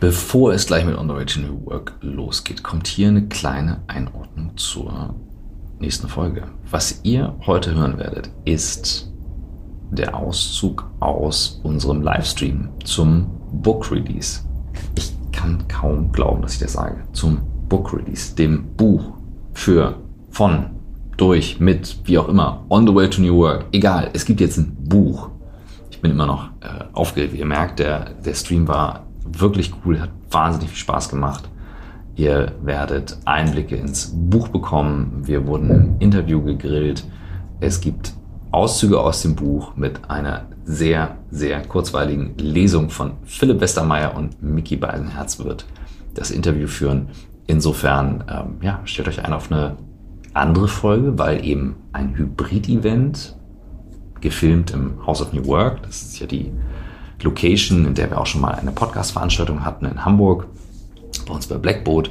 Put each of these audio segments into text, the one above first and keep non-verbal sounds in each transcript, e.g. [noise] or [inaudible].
Bevor es gleich mit On the Way to New Work losgeht, kommt hier eine kleine Einordnung zur nächsten Folge. Was ihr heute hören werdet, ist der Auszug aus unserem Livestream zum Book Release. Ich kann kaum glauben, dass ich das sage. Zum Book Release, dem Buch für, von, durch, mit, wie auch immer, On the Way to New Work. Egal, es gibt jetzt ein Buch. Ich bin immer noch äh, aufgeregt. Wie ihr merkt, der, der Stream war wirklich cool, hat wahnsinnig viel Spaß gemacht. Ihr werdet Einblicke ins Buch bekommen. Wir wurden im Interview gegrillt. Es gibt Auszüge aus dem Buch mit einer sehr, sehr kurzweiligen Lesung von Philipp Westermeier und Mickey Beisenherz wird das Interview führen. Insofern, ähm, ja, stellt euch ein auf eine andere Folge, weil eben ein Hybrid-Event gefilmt im House of New Work, das ist ja die Location, in der wir auch schon mal eine Podcast-Veranstaltung hatten in Hamburg, bei uns bei Blackboard.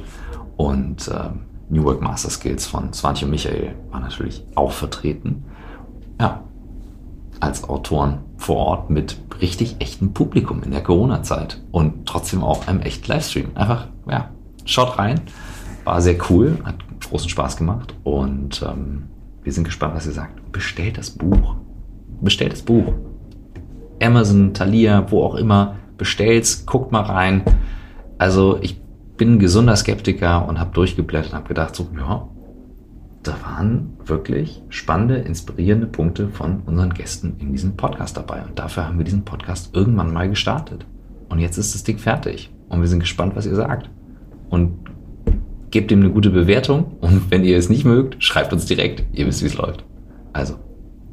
Und äh, New Work Master Skills von Swantje und Michael war natürlich auch vertreten. Ja, als Autoren vor Ort mit richtig echtem Publikum in der Corona-Zeit und trotzdem auch einem echten Livestream. Einfach, ja, schaut rein. War sehr cool, hat großen Spaß gemacht und ähm, wir sind gespannt, was ihr sagt. Bestellt das Buch. Bestellt das Buch. Amazon, Thalia, wo auch immer, bestellt's, guckt mal rein. Also ich bin ein gesunder Skeptiker und habe durchgeblättert und habe gedacht, so, ja, da waren wirklich spannende, inspirierende Punkte von unseren Gästen in diesem Podcast dabei. Und dafür haben wir diesen Podcast irgendwann mal gestartet. Und jetzt ist das Ding fertig. Und wir sind gespannt, was ihr sagt. Und gebt ihm eine gute Bewertung. Und wenn ihr es nicht mögt, schreibt uns direkt. Ihr wisst, wie es läuft. Also,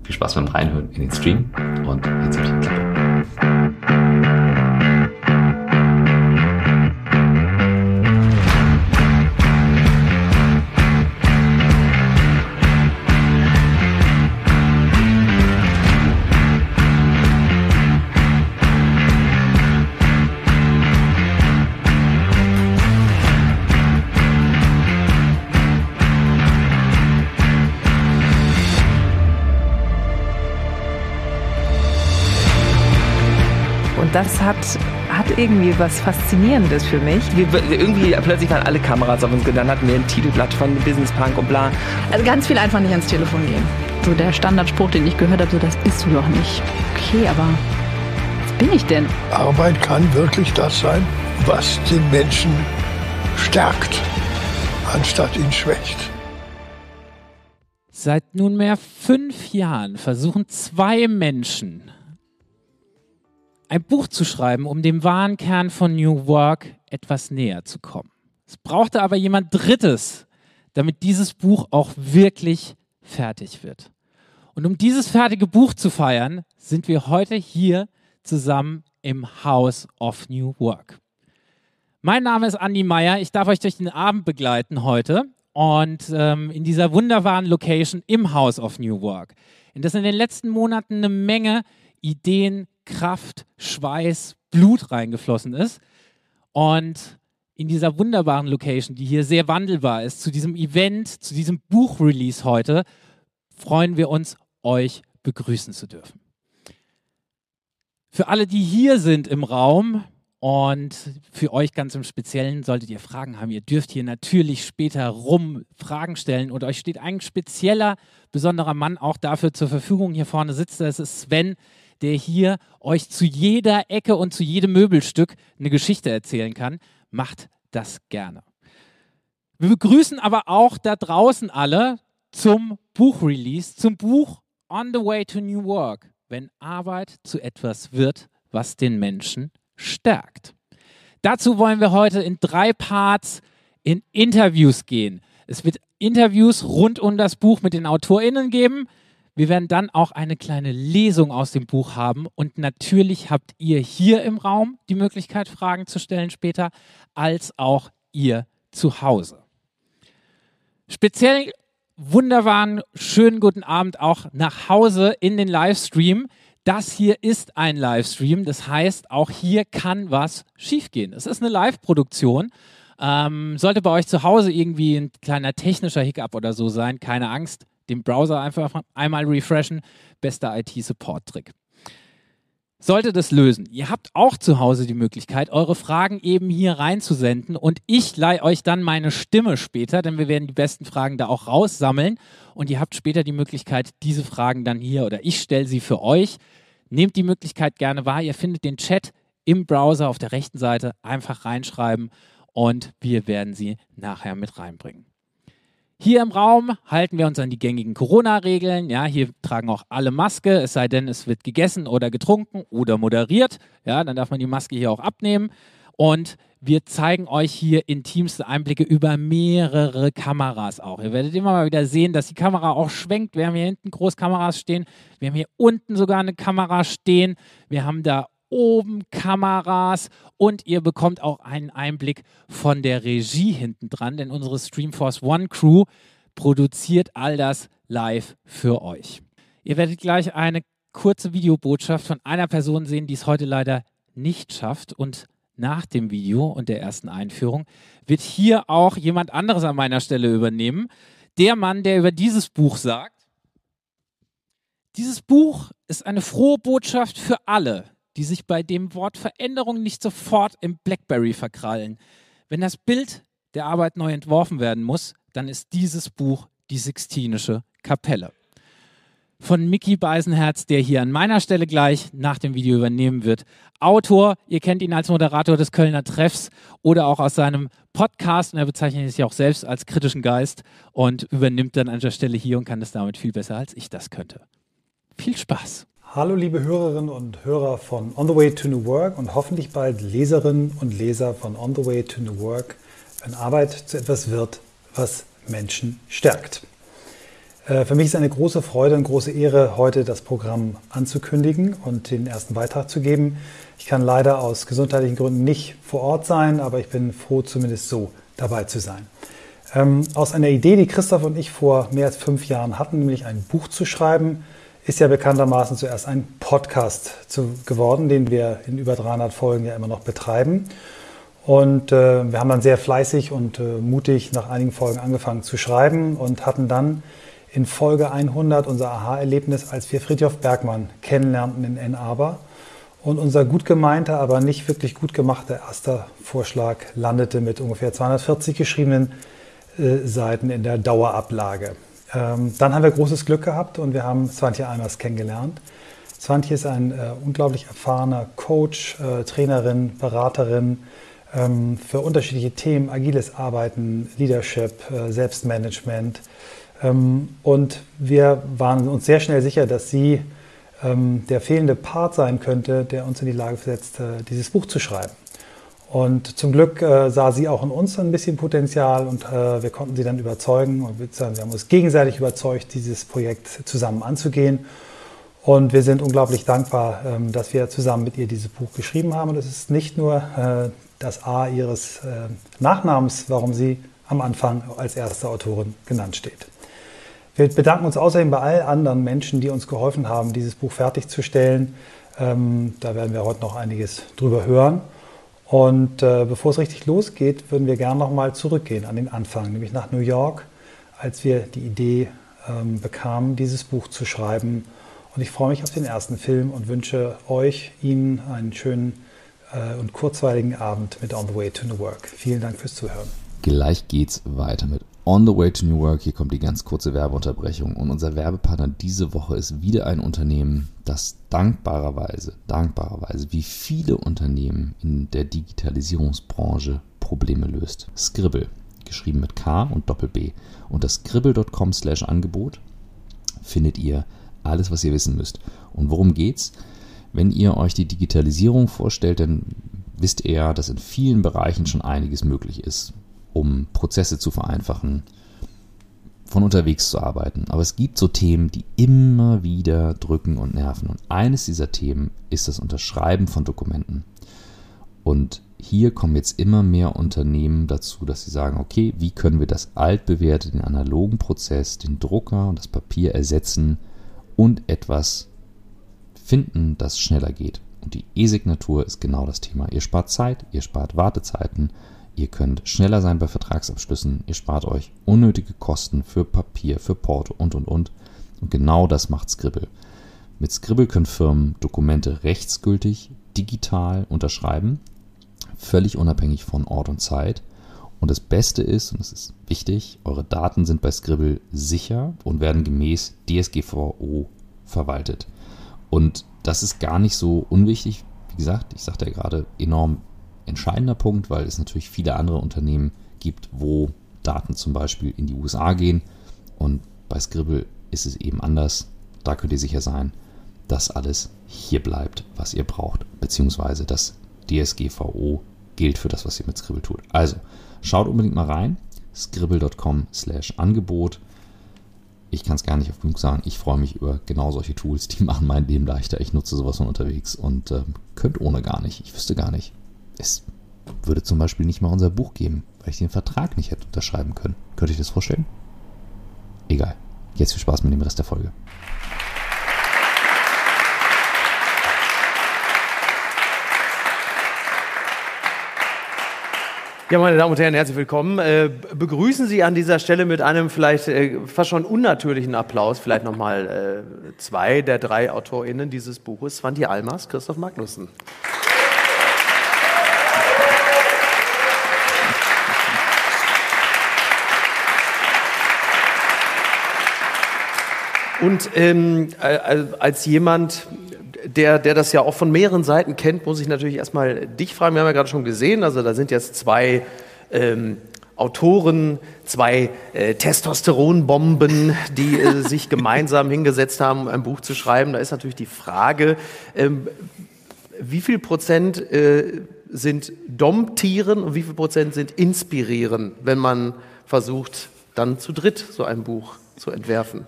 viel Spaß beim Reinhören in den Stream. Und jetzt habe ich die Klappe. Das hat, hat irgendwie was Faszinierendes für mich. Wir, irgendwie plötzlich waren alle Kameras auf uns, dann hatten wir ein Titelblatt von Business Punk und bla. Also ganz viel einfach nicht ans Telefon gehen. So der Standardspruch, den ich gehört habe, so das bist du doch nicht. Okay, aber was bin ich denn? Arbeit kann wirklich das sein, was den Menschen stärkt, anstatt ihn schwächt. Seit nunmehr fünf Jahren versuchen zwei Menschen ein Buch zu schreiben, um dem wahren Kern von New Work etwas näher zu kommen. Es brauchte aber jemand Drittes, damit dieses Buch auch wirklich fertig wird. Und um dieses fertige Buch zu feiern, sind wir heute hier zusammen im House of New Work. Mein Name ist Andi Meyer. Ich darf euch durch den Abend begleiten heute und ähm, in dieser wunderbaren Location im House of New Work, in das in den letzten Monaten eine Menge Ideen, Kraft, Schweiß, Blut reingeflossen ist. Und in dieser wunderbaren Location, die hier sehr wandelbar ist, zu diesem Event, zu diesem Buchrelease heute, freuen wir uns, euch begrüßen zu dürfen. Für alle, die hier sind im Raum und für euch ganz im Speziellen, solltet ihr Fragen haben, ihr dürft hier natürlich später rum Fragen stellen und euch steht ein spezieller, besonderer Mann auch dafür zur Verfügung. Hier vorne sitzt, das ist Sven, der hier euch zu jeder Ecke und zu jedem Möbelstück eine Geschichte erzählen kann. Macht das gerne. Wir begrüßen aber auch da draußen alle zum Buchrelease, zum Buch On the Way to New Work, wenn Arbeit zu etwas wird, was den Menschen stärkt. Dazu wollen wir heute in drei Parts in Interviews gehen. Es wird Interviews rund um das Buch mit den AutorInnen geben. Wir werden dann auch eine kleine Lesung aus dem Buch haben und natürlich habt ihr hier im Raum die Möglichkeit, Fragen zu stellen später, als auch ihr zu Hause. Speziell wunderbaren, schönen guten Abend auch nach Hause in den Livestream. Das hier ist ein Livestream, das heißt, auch hier kann was schiefgehen. Es ist eine Live-Produktion. Ähm, sollte bei euch zu Hause irgendwie ein kleiner technischer Hiccup oder so sein, keine Angst den Browser einfach einmal refreshen. Bester IT-Support-Trick. sollte das lösen. Ihr habt auch zu Hause die Möglichkeit, eure Fragen eben hier reinzusenden und ich leihe euch dann meine Stimme später, denn wir werden die besten Fragen da auch raussammeln und ihr habt später die Möglichkeit, diese Fragen dann hier oder ich stelle sie für euch. Nehmt die Möglichkeit gerne wahr. Ihr findet den Chat im Browser auf der rechten Seite. Einfach reinschreiben und wir werden sie nachher mit reinbringen. Hier im Raum halten wir uns an die gängigen Corona-Regeln. Ja, hier tragen auch alle Maske, es sei denn, es wird gegessen oder getrunken oder moderiert. Ja, dann darf man die Maske hier auch abnehmen. Und wir zeigen euch hier intimste Einblicke über mehrere Kameras auch. Ihr werdet immer mal wieder sehen, dass die Kamera auch schwenkt. Wir haben hier hinten Großkameras stehen. Wir haben hier unten sogar eine Kamera stehen. Wir haben da oben Kameras und ihr bekommt auch einen Einblick von der Regie hinten dran, denn unsere Streamforce One Crew produziert all das live für euch. Ihr werdet gleich eine kurze Videobotschaft von einer Person sehen, die es heute leider nicht schafft und nach dem Video und der ersten Einführung wird hier auch jemand anderes an meiner Stelle übernehmen. Der Mann, der über dieses Buch sagt, dieses Buch ist eine frohe Botschaft für alle, die sich bei dem Wort Veränderung nicht sofort im Blackberry verkrallen. Wenn das Bild der Arbeit neu entworfen werden muss, dann ist dieses Buch die Sixtinische Kapelle. Von Mickey Beisenherz, der hier an meiner Stelle gleich nach dem Video übernehmen wird. Autor, ihr kennt ihn als Moderator des Kölner Treffs oder auch aus seinem Podcast und er bezeichnet sich auch selbst als kritischen Geist und übernimmt dann an der Stelle hier und kann das damit viel besser als ich das könnte. Viel Spaß! Hallo liebe Hörerinnen und Hörer von On the Way to New Work und hoffentlich bald Leserinnen und Leser von On the Way to New Work, wenn Arbeit zu etwas wird, was Menschen stärkt. Äh, für mich ist eine große Freude und große Ehre, heute das Programm anzukündigen und den ersten Beitrag zu geben. Ich kann leider aus gesundheitlichen Gründen nicht vor Ort sein, aber ich bin froh, zumindest so dabei zu sein. Ähm, aus einer Idee, die Christoph und ich vor mehr als fünf Jahren hatten, nämlich ein Buch zu schreiben, ist ja bekanntermaßen zuerst ein Podcast zu, geworden, den wir in über 300 Folgen ja immer noch betreiben. Und äh, wir haben dann sehr fleißig und äh, mutig nach einigen Folgen angefangen zu schreiben und hatten dann in Folge 100 unser Aha-Erlebnis, als wir Friedhof Bergmann kennenlernten in Ann Arbor. Und unser gut gemeinter, aber nicht wirklich gut gemachter erster Vorschlag landete mit ungefähr 240 geschriebenen äh, Seiten in der Dauerablage. Ähm, dann haben wir großes Glück gehabt und wir haben Swantje Eimers kennengelernt. Swantje ist ein äh, unglaublich erfahrener Coach, äh, Trainerin, Beraterin ähm, für unterschiedliche Themen, agiles Arbeiten, Leadership, äh, Selbstmanagement. Ähm, und wir waren uns sehr schnell sicher, dass sie ähm, der fehlende Part sein könnte, der uns in die Lage versetzt, äh, dieses Buch zu schreiben. Und zum Glück äh, sah sie auch in uns ein bisschen Potenzial und äh, wir konnten sie dann überzeugen und wir haben uns gegenseitig überzeugt, dieses Projekt zusammen anzugehen. Und wir sind unglaublich dankbar, ähm, dass wir zusammen mit ihr dieses Buch geschrieben haben. Und es ist nicht nur äh, das A ihres äh, Nachnamens, warum sie am Anfang als erste Autorin genannt steht. Wir bedanken uns außerdem bei allen anderen Menschen, die uns geholfen haben, dieses Buch fertigzustellen. Ähm, da werden wir heute noch einiges drüber hören. Und äh, bevor es richtig losgeht, würden wir gerne nochmal zurückgehen an den Anfang, nämlich nach New York, als wir die Idee ähm, bekamen, dieses Buch zu schreiben. Und ich freue mich auf den ersten Film und wünsche euch, Ihnen einen schönen äh, und kurzweiligen Abend mit On the Way to New Work. Vielen Dank fürs Zuhören. Gleich geht's weiter mit On the Way to New Work. Hier kommt die ganz kurze Werbeunterbrechung. Und unser Werbepartner diese Woche ist wieder ein Unternehmen, das dankbarerweise, dankbarerweise, wie viele Unternehmen in der Digitalisierungsbranche Probleme löst. Scribble, geschrieben mit K und Doppel-B. Unter scribble.com slash Angebot findet ihr alles, was ihr wissen müsst. Und worum geht's? Wenn ihr euch die Digitalisierung vorstellt, dann wisst ihr, dass in vielen Bereichen schon einiges möglich ist um Prozesse zu vereinfachen, von unterwegs zu arbeiten. Aber es gibt so Themen, die immer wieder drücken und nerven. Und eines dieser Themen ist das Unterschreiben von Dokumenten. Und hier kommen jetzt immer mehr Unternehmen dazu, dass sie sagen, okay, wie können wir das altbewährte, den analogen Prozess, den Drucker und das Papier ersetzen und etwas finden, das schneller geht. Und die E-Signatur ist genau das Thema. Ihr spart Zeit, ihr spart Wartezeiten Ihr könnt schneller sein bei Vertragsabschlüssen, ihr spart euch unnötige Kosten für Papier, für Porto und und und. Und genau das macht Scribble. Mit Scribble können Firmen Dokumente rechtsgültig digital unterschreiben, völlig unabhängig von Ort und Zeit. Und das Beste ist, und das ist wichtig, eure Daten sind bei Scribble sicher und werden gemäß DSGVO verwaltet. Und das ist gar nicht so unwichtig. Wie gesagt, ich sagte ja gerade, enorm entscheidender Punkt, weil es natürlich viele andere Unternehmen gibt, wo Daten zum Beispiel in die USA gehen. Und bei Scribble ist es eben anders. Da könnt ihr sicher sein, dass alles hier bleibt, was ihr braucht, beziehungsweise das DSGVO gilt für das, was ihr mit Scribble tut. Also schaut unbedingt mal rein, scribble.com slash Angebot. Ich kann es gar nicht auf genug sagen. Ich freue mich über genau solche Tools, die machen mein Leben leichter. Ich nutze sowas von unterwegs und äh, könnt ohne gar nicht. Ich wüsste gar nicht. Es würde zum Beispiel nicht mal unser Buch geben, weil ich den Vertrag nicht hätte unterschreiben können. Könnt ihr euch das vorstellen? Egal. Jetzt viel Spaß mit dem Rest der Folge. Ja, meine Damen und Herren, herzlich willkommen. Äh, begrüßen Sie an dieser Stelle mit einem vielleicht äh, fast schon unnatürlichen Applaus, vielleicht nochmal äh, zwei der drei AutorInnen dieses Buches, Svante Almas, Christoph Magnussen. Und ähm, als jemand, der, der das ja auch von mehreren Seiten kennt, muss ich natürlich erstmal dich fragen. Wir haben ja gerade schon gesehen, also da sind jetzt zwei ähm, Autoren, zwei äh, Testosteronbomben, die äh, [laughs] sich gemeinsam hingesetzt haben, um ein Buch zu schreiben. Da ist natürlich die Frage, ähm, wie viel Prozent äh, sind Domtieren und wie viel Prozent sind Inspirieren, wenn man versucht, dann zu dritt so ein Buch zu entwerfen?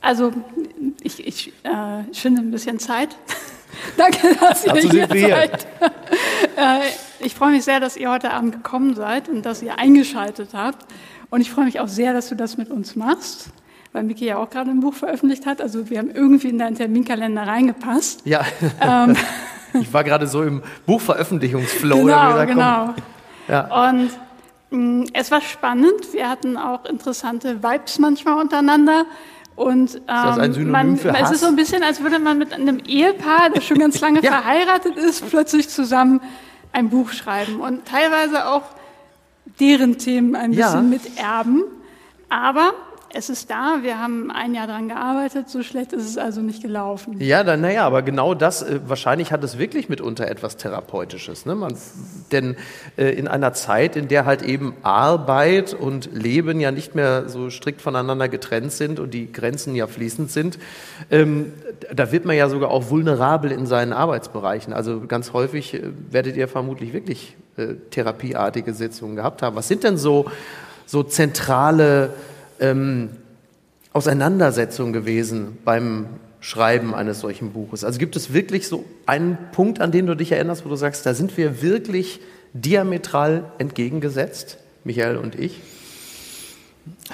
Also ich, ich äh, schinde ein bisschen Zeit. [laughs] Danke, dass ihr hier seid. [laughs] äh, ich freue mich sehr, dass ihr heute Abend gekommen seid und dass ihr eingeschaltet habt. Und ich freue mich auch sehr, dass du das mit uns machst, weil Miki ja auch gerade ein Buch veröffentlicht hat. Also wir haben irgendwie in deinen Terminkalender reingepasst. Ja. Ähm, [laughs] ich war gerade so im Buchveröffentlichungsflow. Genau, gesagt, genau. Ja. Und mh, mm, es war spannend. Wir hatten auch interessante Vibes manchmal untereinander. Und ähm, ist das ein ähm, Synonym man, für Hass? es ist so ein bisschen, als würde man mit einem Ehepaar, das schon ganz lange [laughs] ja. verheiratet ist, plötzlich zusammen ein Buch schreiben und teilweise auch deren Themen ein bisschen ja. miterben. Aber es ist da, wir haben ein Jahr daran gearbeitet, so schlecht ist es also nicht gelaufen. Ja, dann, naja, aber genau das, äh, wahrscheinlich hat es wirklich mitunter etwas Therapeutisches. Ne? Man, denn äh, in einer Zeit, in der halt eben Arbeit und Leben ja nicht mehr so strikt voneinander getrennt sind und die Grenzen ja fließend sind, ähm, da wird man ja sogar auch vulnerabel in seinen Arbeitsbereichen. Also ganz häufig äh, werdet ihr vermutlich wirklich äh, therapieartige Sitzungen gehabt haben. Was sind denn so, so zentrale ähm, Auseinandersetzung gewesen beim Schreiben eines solchen Buches? Also gibt es wirklich so einen Punkt, an den du dich erinnerst, wo du sagst, da sind wir wirklich diametral entgegengesetzt, Michael und ich?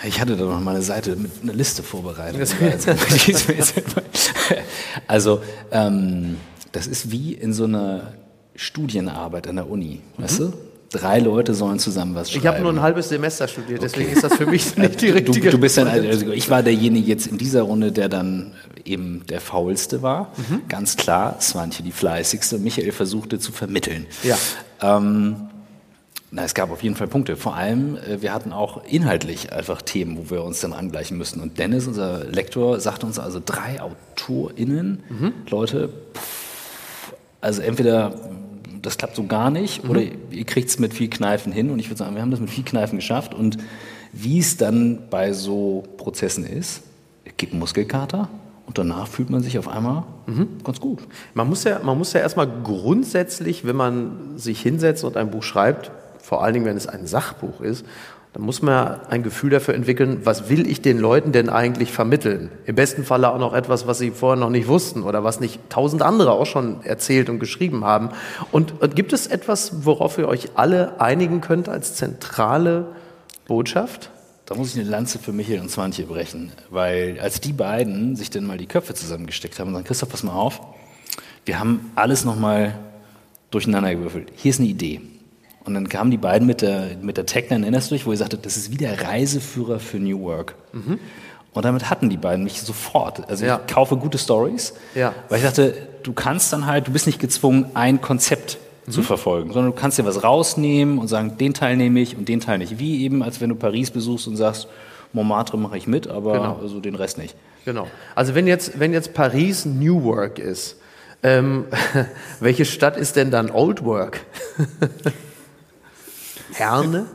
Ich hatte da noch mal eine Seite mit einer Liste vorbereitet. [laughs] [laughs] also ähm, das ist wie in so einer Studienarbeit an der Uni, mhm. weißt du? Drei Leute sollen zusammen was schreiben. Ich habe nur ein halbes Semester studiert, deswegen ist das für mich [laughs] nicht die richtige. Du, du bist dann, also ich war derjenige jetzt in dieser Runde, der dann eben der faulste war. Mhm. Ganz klar, Swantje die fleißigste. Michael versuchte zu vermitteln. Ja. Ähm, na, es gab auf jeden Fall Punkte. Vor allem, äh, wir hatten auch inhaltlich einfach Themen, wo wir uns dann angleichen müssen. Und Dennis, unser Lektor, sagte uns also drei AutorInnen, mhm. Leute, pff, also entweder das klappt so gar nicht mhm. oder ihr kriegt es mit viel Kneifen hin und ich würde sagen, wir haben das mit viel Kneifen geschafft und wie es dann bei so Prozessen ist, es gibt Muskelkater und danach fühlt man sich auf einmal mhm. ganz gut. Man muss, ja, man muss ja erstmal grundsätzlich, wenn man sich hinsetzt und ein Buch schreibt, vor allen Dingen, wenn es ein Sachbuch ist, dann muss man ein Gefühl dafür entwickeln, was will ich den Leuten denn eigentlich vermitteln? Im besten Falle auch noch etwas, was sie vorher noch nicht wussten oder was nicht tausend andere auch schon erzählt und geschrieben haben. Und, und gibt es etwas, worauf ihr euch alle einigen könnt als zentrale Botschaft? Da muss ich eine Lanze für Michael und Swantje brechen, weil als die beiden sich dann mal die Köpfe zusammengesteckt haben und sagen, Christoph, pass mal auf, wir haben alles nochmal durcheinander gewürfelt. Hier ist eine Idee. Und dann kamen die beiden mit der, mit der Tagline, erinnerst du dich, wo ihr sagtet, das ist wie der Reiseführer für New Work. Mhm. Und damit hatten die beiden mich sofort. Also ja. ich kaufe gute Stories, ja. weil ich dachte, du kannst dann halt, du bist nicht gezwungen, ein Konzept mhm. zu verfolgen, sondern du kannst dir was rausnehmen und sagen, den Teil nehme ich und den Teil nicht. Wie eben, als wenn du Paris besuchst und sagst, Montmartre mache ich mit, aber genau. also den Rest nicht. Genau. Also wenn jetzt, wenn jetzt Paris New Work ist, ähm, [laughs] welche Stadt ist denn dann Old Work? [laughs] Herne?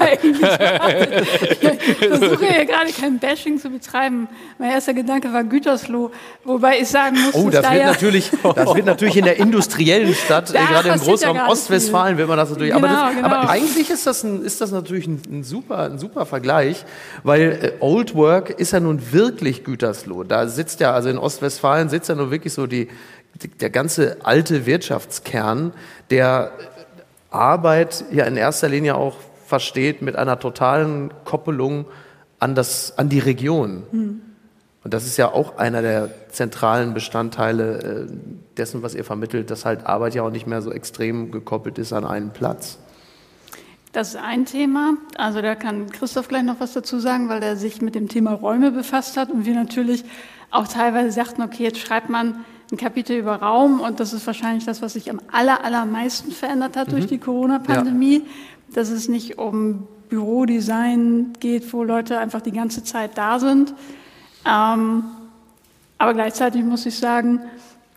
ja, ich versuche ja gerade kein Bashing zu betreiben. Mein erster Gedanke war Gütersloh, wobei ich sagen muss, oh, das da wird ja natürlich, das wird natürlich in der industriellen Stadt, da, gerade im Großraum Ostwestfalen, will man das natürlich. Genau, aber, das, genau. aber, eigentlich ist das, ein, ist das natürlich ein, ein, super, ein super Vergleich, weil äh, Old Work ist ja nun wirklich Gütersloh. Da sitzt ja, also in Ostwestfalen sitzt ja nun wirklich so die, der ganze alte Wirtschaftskern, der Arbeit ja in erster Linie auch versteht mit einer totalen Koppelung an, das, an die Region. Mhm. Und das ist ja auch einer der zentralen Bestandteile äh, dessen, was ihr vermittelt, dass halt Arbeit ja auch nicht mehr so extrem gekoppelt ist an einen Platz. Das ist ein Thema. Also da kann Christoph gleich noch was dazu sagen, weil er sich mit dem Thema Räume befasst hat und wir natürlich auch teilweise sagten, okay, jetzt schreibt man ein Kapitel über Raum und das ist wahrscheinlich das, was sich am aller, allermeisten verändert hat mhm. durch die Corona-Pandemie, ja. dass es nicht um Bürodesign geht, wo Leute einfach die ganze Zeit da sind. Ähm, aber gleichzeitig muss ich sagen,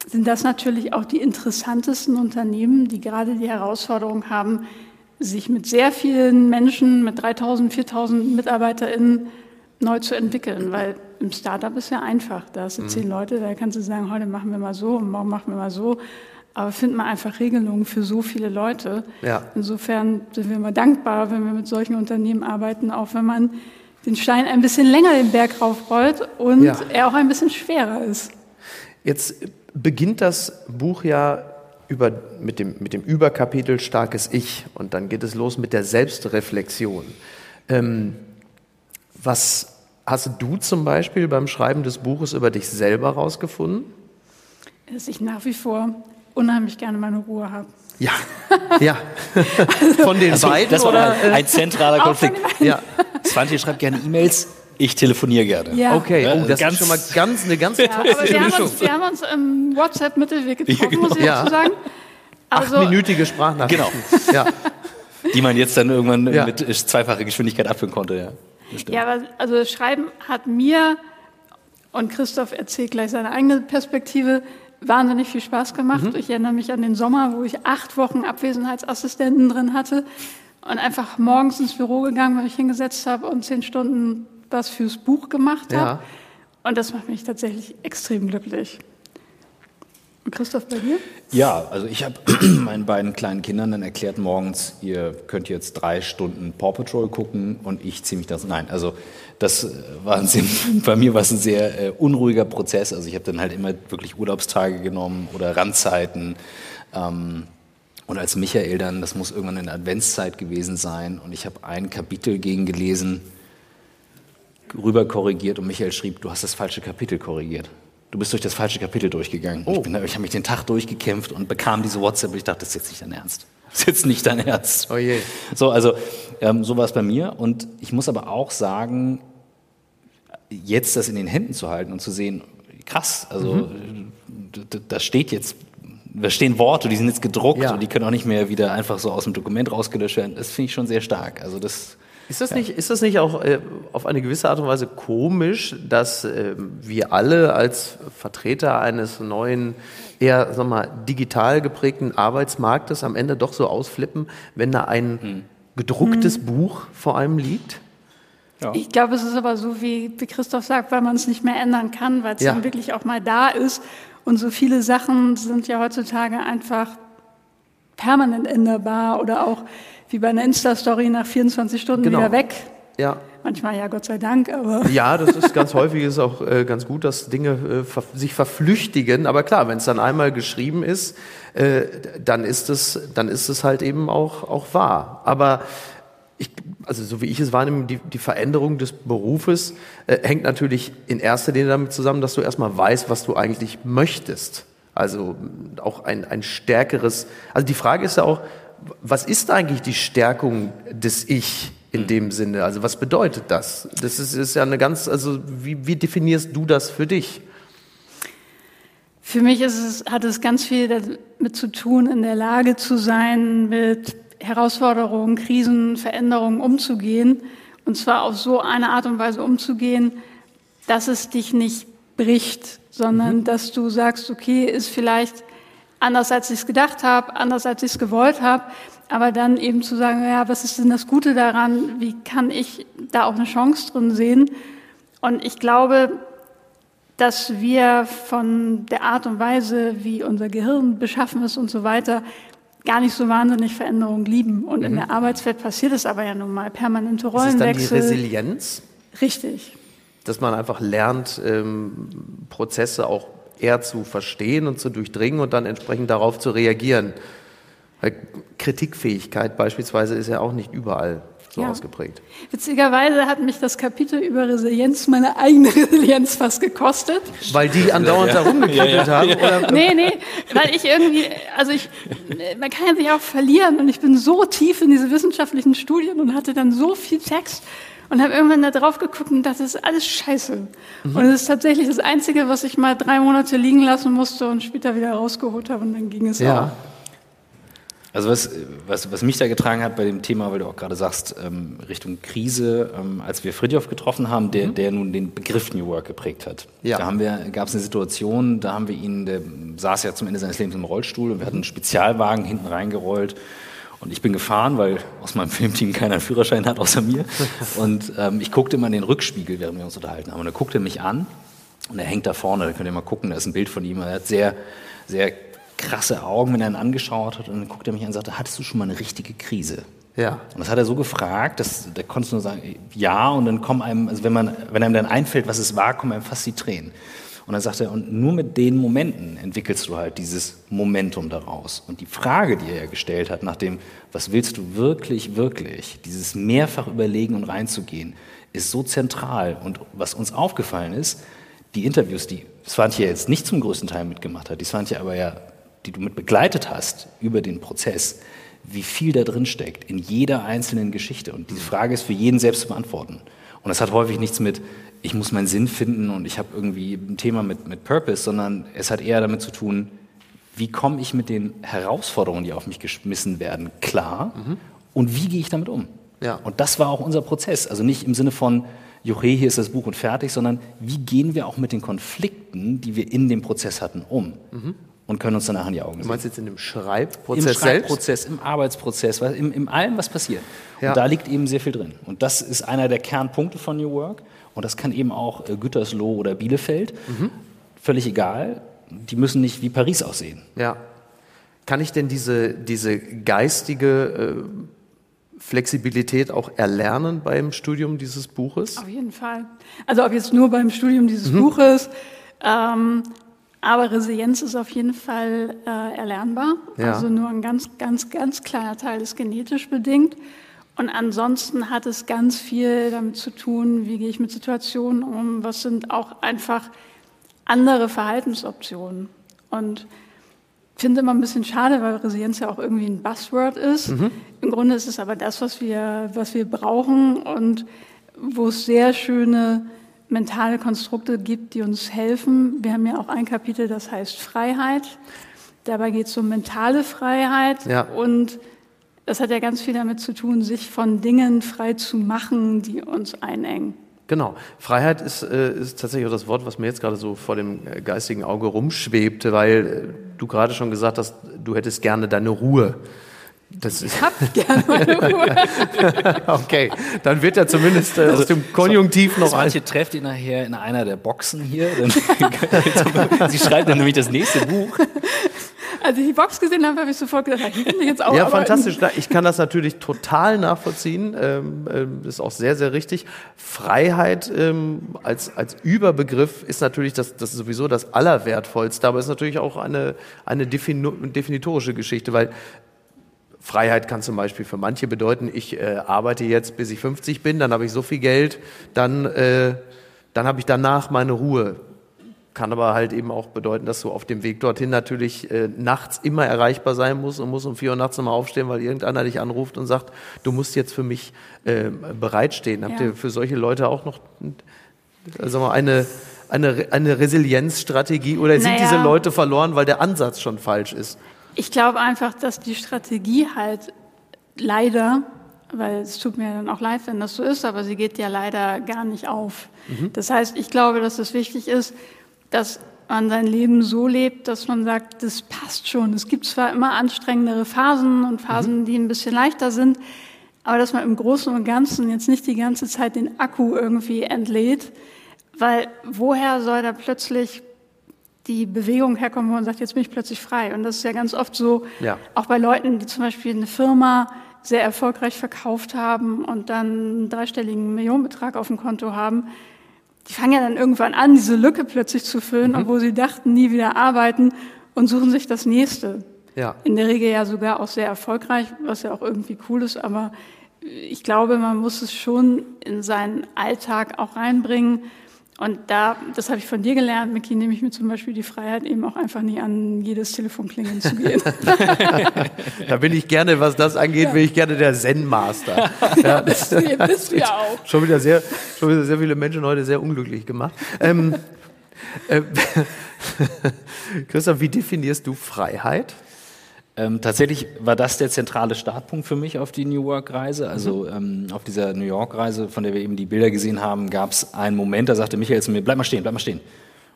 sind das natürlich auch die interessantesten Unternehmen, die gerade die Herausforderung haben, sich mit sehr vielen Menschen, mit 3000, 4000 MitarbeiterInnen neu zu entwickeln, weil im Startup ist ja einfach. Da hast du mhm. zehn Leute, da kannst du sagen, heute machen wir mal so und morgen machen wir mal so. Aber finden wir einfach Regelungen für so viele Leute. Ja. Insofern sind wir immer dankbar, wenn wir mit solchen Unternehmen arbeiten, auch wenn man den Stein ein bisschen länger den Berg raufrollt und ja. er auch ein bisschen schwerer ist. Jetzt beginnt das Buch ja über, mit, dem, mit dem Überkapitel Starkes Ich und dann geht es los mit der Selbstreflexion. Ähm, was hast du zum Beispiel beim Schreiben des Buches über dich selber rausgefunden? Dass ich nach wie vor unheimlich gerne meine Ruhe habe. Ja, [laughs] ja. Also, Von den also, beiden das war oder? Ein, ein zentraler Konflikt. Ja. Svante schreibt gerne E-Mails. Ich telefoniere gerne. Ja. Okay, oh, das ganz, ist schon mal ganz, eine ganz ja, tolle aber wir haben, uns, wir haben uns im WhatsApp-Mittelweg getroffen, ja, genau. muss ich ja. dazu sagen. Also, Achtminütige Sprachnachrichten. Genau. ja. Die man jetzt dann irgendwann ja. mit zweifacher Geschwindigkeit abführen konnte, ja. Ja, aber also Schreiben hat mir, und Christoph erzählt gleich seine eigene Perspektive, wahnsinnig viel Spaß gemacht. Mhm. Ich erinnere mich an den Sommer, wo ich acht Wochen Abwesenheitsassistenten drin hatte und einfach morgens ins Büro gegangen, weil ich hingesetzt habe und zehn Stunden was fürs Buch gemacht habe. Ja. Und das macht mich tatsächlich extrem glücklich. Christoph, bei dir? Ja, also ich habe [clears throat] meinen beiden kleinen Kindern dann erklärt morgens, ihr könnt jetzt drei Stunden Paw Patrol gucken und ich ziehe mich das. Nein, also das war ein [laughs] bei mir war es ein sehr äh, unruhiger Prozess. Also ich habe dann halt immer wirklich Urlaubstage genommen oder Randzeiten. Ähm, und als Michael dann, das muss irgendwann in der Adventszeit gewesen sein, und ich habe ein Kapitel gegen gelesen, rüber korrigiert und Michael schrieb, du hast das falsche Kapitel korrigiert du bist durch das falsche Kapitel durchgegangen. Oh. Ich, ich habe mich den Tag durchgekämpft und bekam diese WhatsApp und ich dachte, das ist jetzt nicht dein Ernst. Das ist jetzt nicht dein Ernst. Oh je. So, also ähm, so war es bei mir. Und ich muss aber auch sagen, jetzt das in den Händen zu halten und zu sehen, krass, also mhm. da steht jetzt, da stehen Worte, die sind jetzt gedruckt ja. und die können auch nicht mehr wieder einfach so aus dem Dokument rausgelöscht werden. Das finde ich schon sehr stark. Also das ist das, ja. nicht, ist das nicht auch äh, auf eine gewisse Art und Weise komisch, dass äh, wir alle als Vertreter eines neuen, eher sag mal, digital geprägten Arbeitsmarktes am Ende doch so ausflippen, wenn da ein hm. gedrucktes hm. Buch vor einem liegt? Ja. Ich glaube, es ist aber so, wie, Christoph sagt, weil man es nicht mehr ändern kann, weil es ja. dann wirklich auch mal da ist. Und so viele Sachen sind ja heutzutage einfach permanent änderbar oder auch wie bei einer Insta-Story nach 24 Stunden genau. wieder weg. Ja. Manchmal ja, Gott sei Dank, aber. [laughs] Ja, das ist ganz [laughs] häufig ist auch äh, ganz gut, dass Dinge äh, ver sich verflüchtigen. Aber klar, wenn es dann einmal geschrieben ist, äh, dann ist es, dann ist es halt eben auch, auch wahr. Aber ich, also so wie ich es wahrnehme, die, die Veränderung des Berufes äh, hängt natürlich in erster Linie damit zusammen, dass du erstmal weißt, was du eigentlich möchtest. Also auch ein, ein stärkeres, also die Frage ist ja auch, was ist eigentlich die Stärkung des Ich? in dem Sinne? Also was bedeutet das? Das ist, ist ja eine ganz, also wie, wie definierst du das für dich? Für mich ist es, hat es ganz viel damit zu tun, in der Lage zu sein, mit Herausforderungen, Krisen, Veränderungen umzugehen. Und zwar auf so eine Art und Weise umzugehen, dass es dich nicht bricht, sondern mhm. dass du sagst, okay, ist vielleicht anders, als ich es gedacht habe, anders, als ich es gewollt habe, aber dann eben zu sagen, ja, was ist denn das Gute daran? Wie kann ich da auch eine Chance drin sehen? Und ich glaube, dass wir von der Art und Weise, wie unser Gehirn beschaffen ist und so weiter, gar nicht so wahnsinnig Veränderungen lieben. Und mhm. in der Arbeitswelt passiert es aber ja nun mal. Permanente Rollenwechsel. Ist das dann die Resilienz? Richtig. Dass man einfach lernt, ähm, Prozesse auch eher zu verstehen und zu durchdringen und dann entsprechend darauf zu reagieren. Weil Kritikfähigkeit beispielsweise ist ja auch nicht überall so ja. ausgeprägt. Witzigerweise hat mich das Kapitel über Resilienz meine eigene [laughs] Resilienz fast gekostet. Weil die andauernd ja, ja. herumgekippelt ja, haben? Oder? Nee, nee, weil ich irgendwie, also ich, man kann ja sich auch verlieren und ich bin so tief in diese wissenschaftlichen Studien und hatte dann so viel Text und habe irgendwann da drauf geguckt und dachte, das ist alles scheiße. Mhm. Und es ist tatsächlich das Einzige, was ich mal drei Monate liegen lassen musste und später wieder rausgeholt habe und dann ging es ja. auch. Also was, was, was mich da getragen hat bei dem Thema, weil du auch gerade sagst, ähm, Richtung Krise, ähm, als wir Fridjof getroffen haben, der, mhm. der nun den Begriff New Work geprägt hat. Ja. Da haben wir, gab es eine Situation, da haben wir ihn, der saß ja zum Ende seines Lebens im Rollstuhl und wir hatten einen Spezialwagen hinten reingerollt und ich bin gefahren, weil aus meinem Filmteam keiner einen Führerschein hat außer mir. Und ähm, ich guckte immer in den Rückspiegel, während wir uns unterhalten haben. Und er guckte mich an und er hängt da vorne, da könnt ihr mal gucken, da ist ein Bild von ihm. Er hat sehr, sehr krasse Augen, wenn er ihn angeschaut hat. Und dann guckt er mich an und sagte, hattest du schon mal eine richtige Krise? Ja. Und das hat er so gefragt, dass der konnte nur sagen, ja, und dann kommen einem, also wenn man, wenn einem dann einfällt, was es war, kommen einem fast die Tränen. Und dann sagt er, und nur mit den Momenten entwickelst du halt dieses Momentum daraus. Und die Frage, die er ja gestellt hat, nach dem, was willst du wirklich, wirklich, dieses mehrfach überlegen und reinzugehen, ist so zentral. Und was uns aufgefallen ist, die Interviews, die Swantje jetzt nicht zum größten Teil mitgemacht hat, die Swantje aber ja die du mit begleitet hast über den Prozess, wie viel da drin steckt in jeder einzelnen Geschichte. Und diese Frage ist für jeden selbst zu beantworten. Und das hat häufig nichts mit, ich muss meinen Sinn finden und ich habe irgendwie ein Thema mit, mit Purpose, sondern es hat eher damit zu tun, wie komme ich mit den Herausforderungen, die auf mich geschmissen werden, klar mhm. und wie gehe ich damit um? Ja. Und das war auch unser Prozess. Also nicht im Sinne von, Juche, hier ist das Buch und fertig, sondern wie gehen wir auch mit den Konflikten, die wir in dem Prozess hatten, um? Mhm und können uns danach in die Augen sehen. Du meinst jetzt in dem Schreibprozess Im Schreibprozess, selbst? im Arbeitsprozess, im, im allem, was passiert. Ja. Und da liegt eben sehr viel drin. Und das ist einer der Kernpunkte von New Work. Und das kann eben auch äh, Gütersloh oder Bielefeld. Mhm. Völlig egal. Die müssen nicht wie Paris aussehen. Ja. Kann ich denn diese, diese geistige äh, Flexibilität auch erlernen beim Studium dieses Buches? Auf jeden Fall. Also ob jetzt nur beim Studium dieses mhm. Buches, ähm, aber Resilienz ist auf jeden Fall äh, erlernbar. Ja. Also nur ein ganz, ganz, ganz kleiner Teil ist genetisch bedingt. Und ansonsten hat es ganz viel damit zu tun, wie gehe ich mit Situationen um, was sind auch einfach andere Verhaltensoptionen. Und ich finde immer ein bisschen schade, weil Resilienz ja auch irgendwie ein Buzzword ist. Mhm. Im Grunde ist es aber das, was wir, was wir brauchen und wo es sehr schöne mentale Konstrukte gibt, die uns helfen. Wir haben ja auch ein Kapitel, das heißt Freiheit. Dabei geht es um mentale Freiheit ja. und das hat ja ganz viel damit zu tun, sich von Dingen frei zu machen, die uns einengen. Genau. Freiheit ist, äh, ist tatsächlich auch das Wort, was mir jetzt gerade so vor dem äh, geistigen Auge rumschwebte, weil äh, du gerade schon gesagt hast, du hättest gerne deine Ruhe. Das ich hab gerne meine [laughs] Ruhe. okay, dann wird er zumindest äh, also, aus dem Konjunktiv noch ein. Manche trefft ihn nachher in einer der Boxen hier. [laughs] [laughs] Sie schreibt dann nämlich das nächste Buch. Als ich die Box gesehen habe, habe ich sofort gedacht, hier will ich jetzt auch Ja, arbeiten. fantastisch. Ich kann das natürlich total nachvollziehen. Ähm, ähm, ist auch sehr, sehr richtig. Freiheit ähm, als, als Überbegriff ist natürlich das, das ist sowieso das Allerwertvollste, aber ist natürlich auch eine, eine definitorische Geschichte, weil Freiheit kann zum Beispiel für manche bedeuten, ich äh, arbeite jetzt, bis ich 50 bin, dann habe ich so viel Geld, dann, äh, dann habe ich danach meine Ruhe. Kann aber halt eben auch bedeuten, dass du auf dem Weg dorthin natürlich äh, nachts immer erreichbar sein musst und musst um vier Uhr nachts nochmal aufstehen, weil irgendeiner dich anruft und sagt, du musst jetzt für mich äh, bereitstehen. Habt ja. ihr für solche Leute auch noch also mal eine, eine, eine Resilienzstrategie oder sind naja. diese Leute verloren, weil der Ansatz schon falsch ist? Ich glaube einfach, dass die Strategie halt leider weil es tut mir dann auch leid, wenn das so ist, aber sie geht ja leider gar nicht auf. Mhm. Das heißt, ich glaube, dass es wichtig ist, dass man sein Leben so lebt, dass man sagt, das passt schon. Es gibt zwar immer anstrengendere Phasen und Phasen, mhm. die ein bisschen leichter sind, aber dass man im Großen und Ganzen jetzt nicht die ganze Zeit den Akku irgendwie entlädt, weil woher soll da plötzlich die Bewegung herkommen, wo man sagt, jetzt bin ich plötzlich frei. Und das ist ja ganz oft so, ja. auch bei Leuten, die zum Beispiel eine Firma sehr erfolgreich verkauft haben und dann einen dreistelligen Millionenbetrag auf dem Konto haben, die fangen ja dann irgendwann an, diese Lücke plötzlich zu füllen, mhm. obwohl sie dachten, nie wieder arbeiten und suchen sich das nächste. Ja. In der Regel ja sogar auch sehr erfolgreich, was ja auch irgendwie cool ist, aber ich glaube, man muss es schon in seinen Alltag auch reinbringen und da, das habe ich von dir gelernt, Micky, nehme ich mir zum Beispiel die Freiheit, eben auch einfach nie an jedes Telefon klingeln zu gehen. [laughs] da bin ich gerne, was das angeht, ja. bin ich gerne der Zen-Master. [laughs] Ja, das, das [laughs] bist du ja auch. Schon wieder, sehr, schon wieder sehr viele Menschen heute sehr unglücklich gemacht. Ähm, äh, Christoph, wie definierst du Freiheit? Ähm, tatsächlich war das der zentrale Startpunkt für mich auf die New York-Reise. Also mhm. ähm, auf dieser New York-Reise, von der wir eben die Bilder gesehen haben, gab es einen Moment, da sagte Michael zu mir, bleib mal stehen, bleib mal stehen.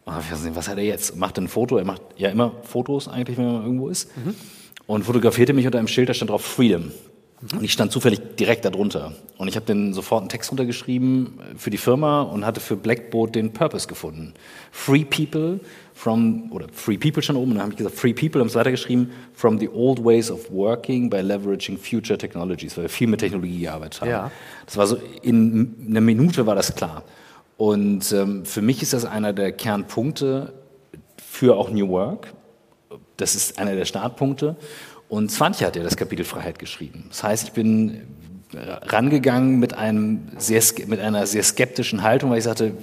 Und ich was hat er jetzt? Macht ein Foto, er macht ja immer Fotos eigentlich, wenn man irgendwo ist. Mhm. Und fotografierte mich unter einem Schild, da stand drauf Freedom. Mhm. Und ich stand zufällig direkt darunter. Und ich habe dann sofort einen Text runtergeschrieben für die Firma und hatte für Blackboard den Purpose gefunden. Free People from, oder Free People schon oben, und dann habe ich gesagt, Free People, haben es weitergeschrieben, from the old ways of working by leveraging future technologies, weil wir viel mit Technologie gearbeitet haben. Ja. Das war so, in einer Minute war das klar. Und ähm, für mich ist das einer der Kernpunkte für auch New Work. Das ist einer der Startpunkte. Und Swantje hat ja das Kapitel Freiheit geschrieben. Das heißt, ich bin rangegangen mit, einem sehr, mit einer sehr skeptischen Haltung, weil ich sagte,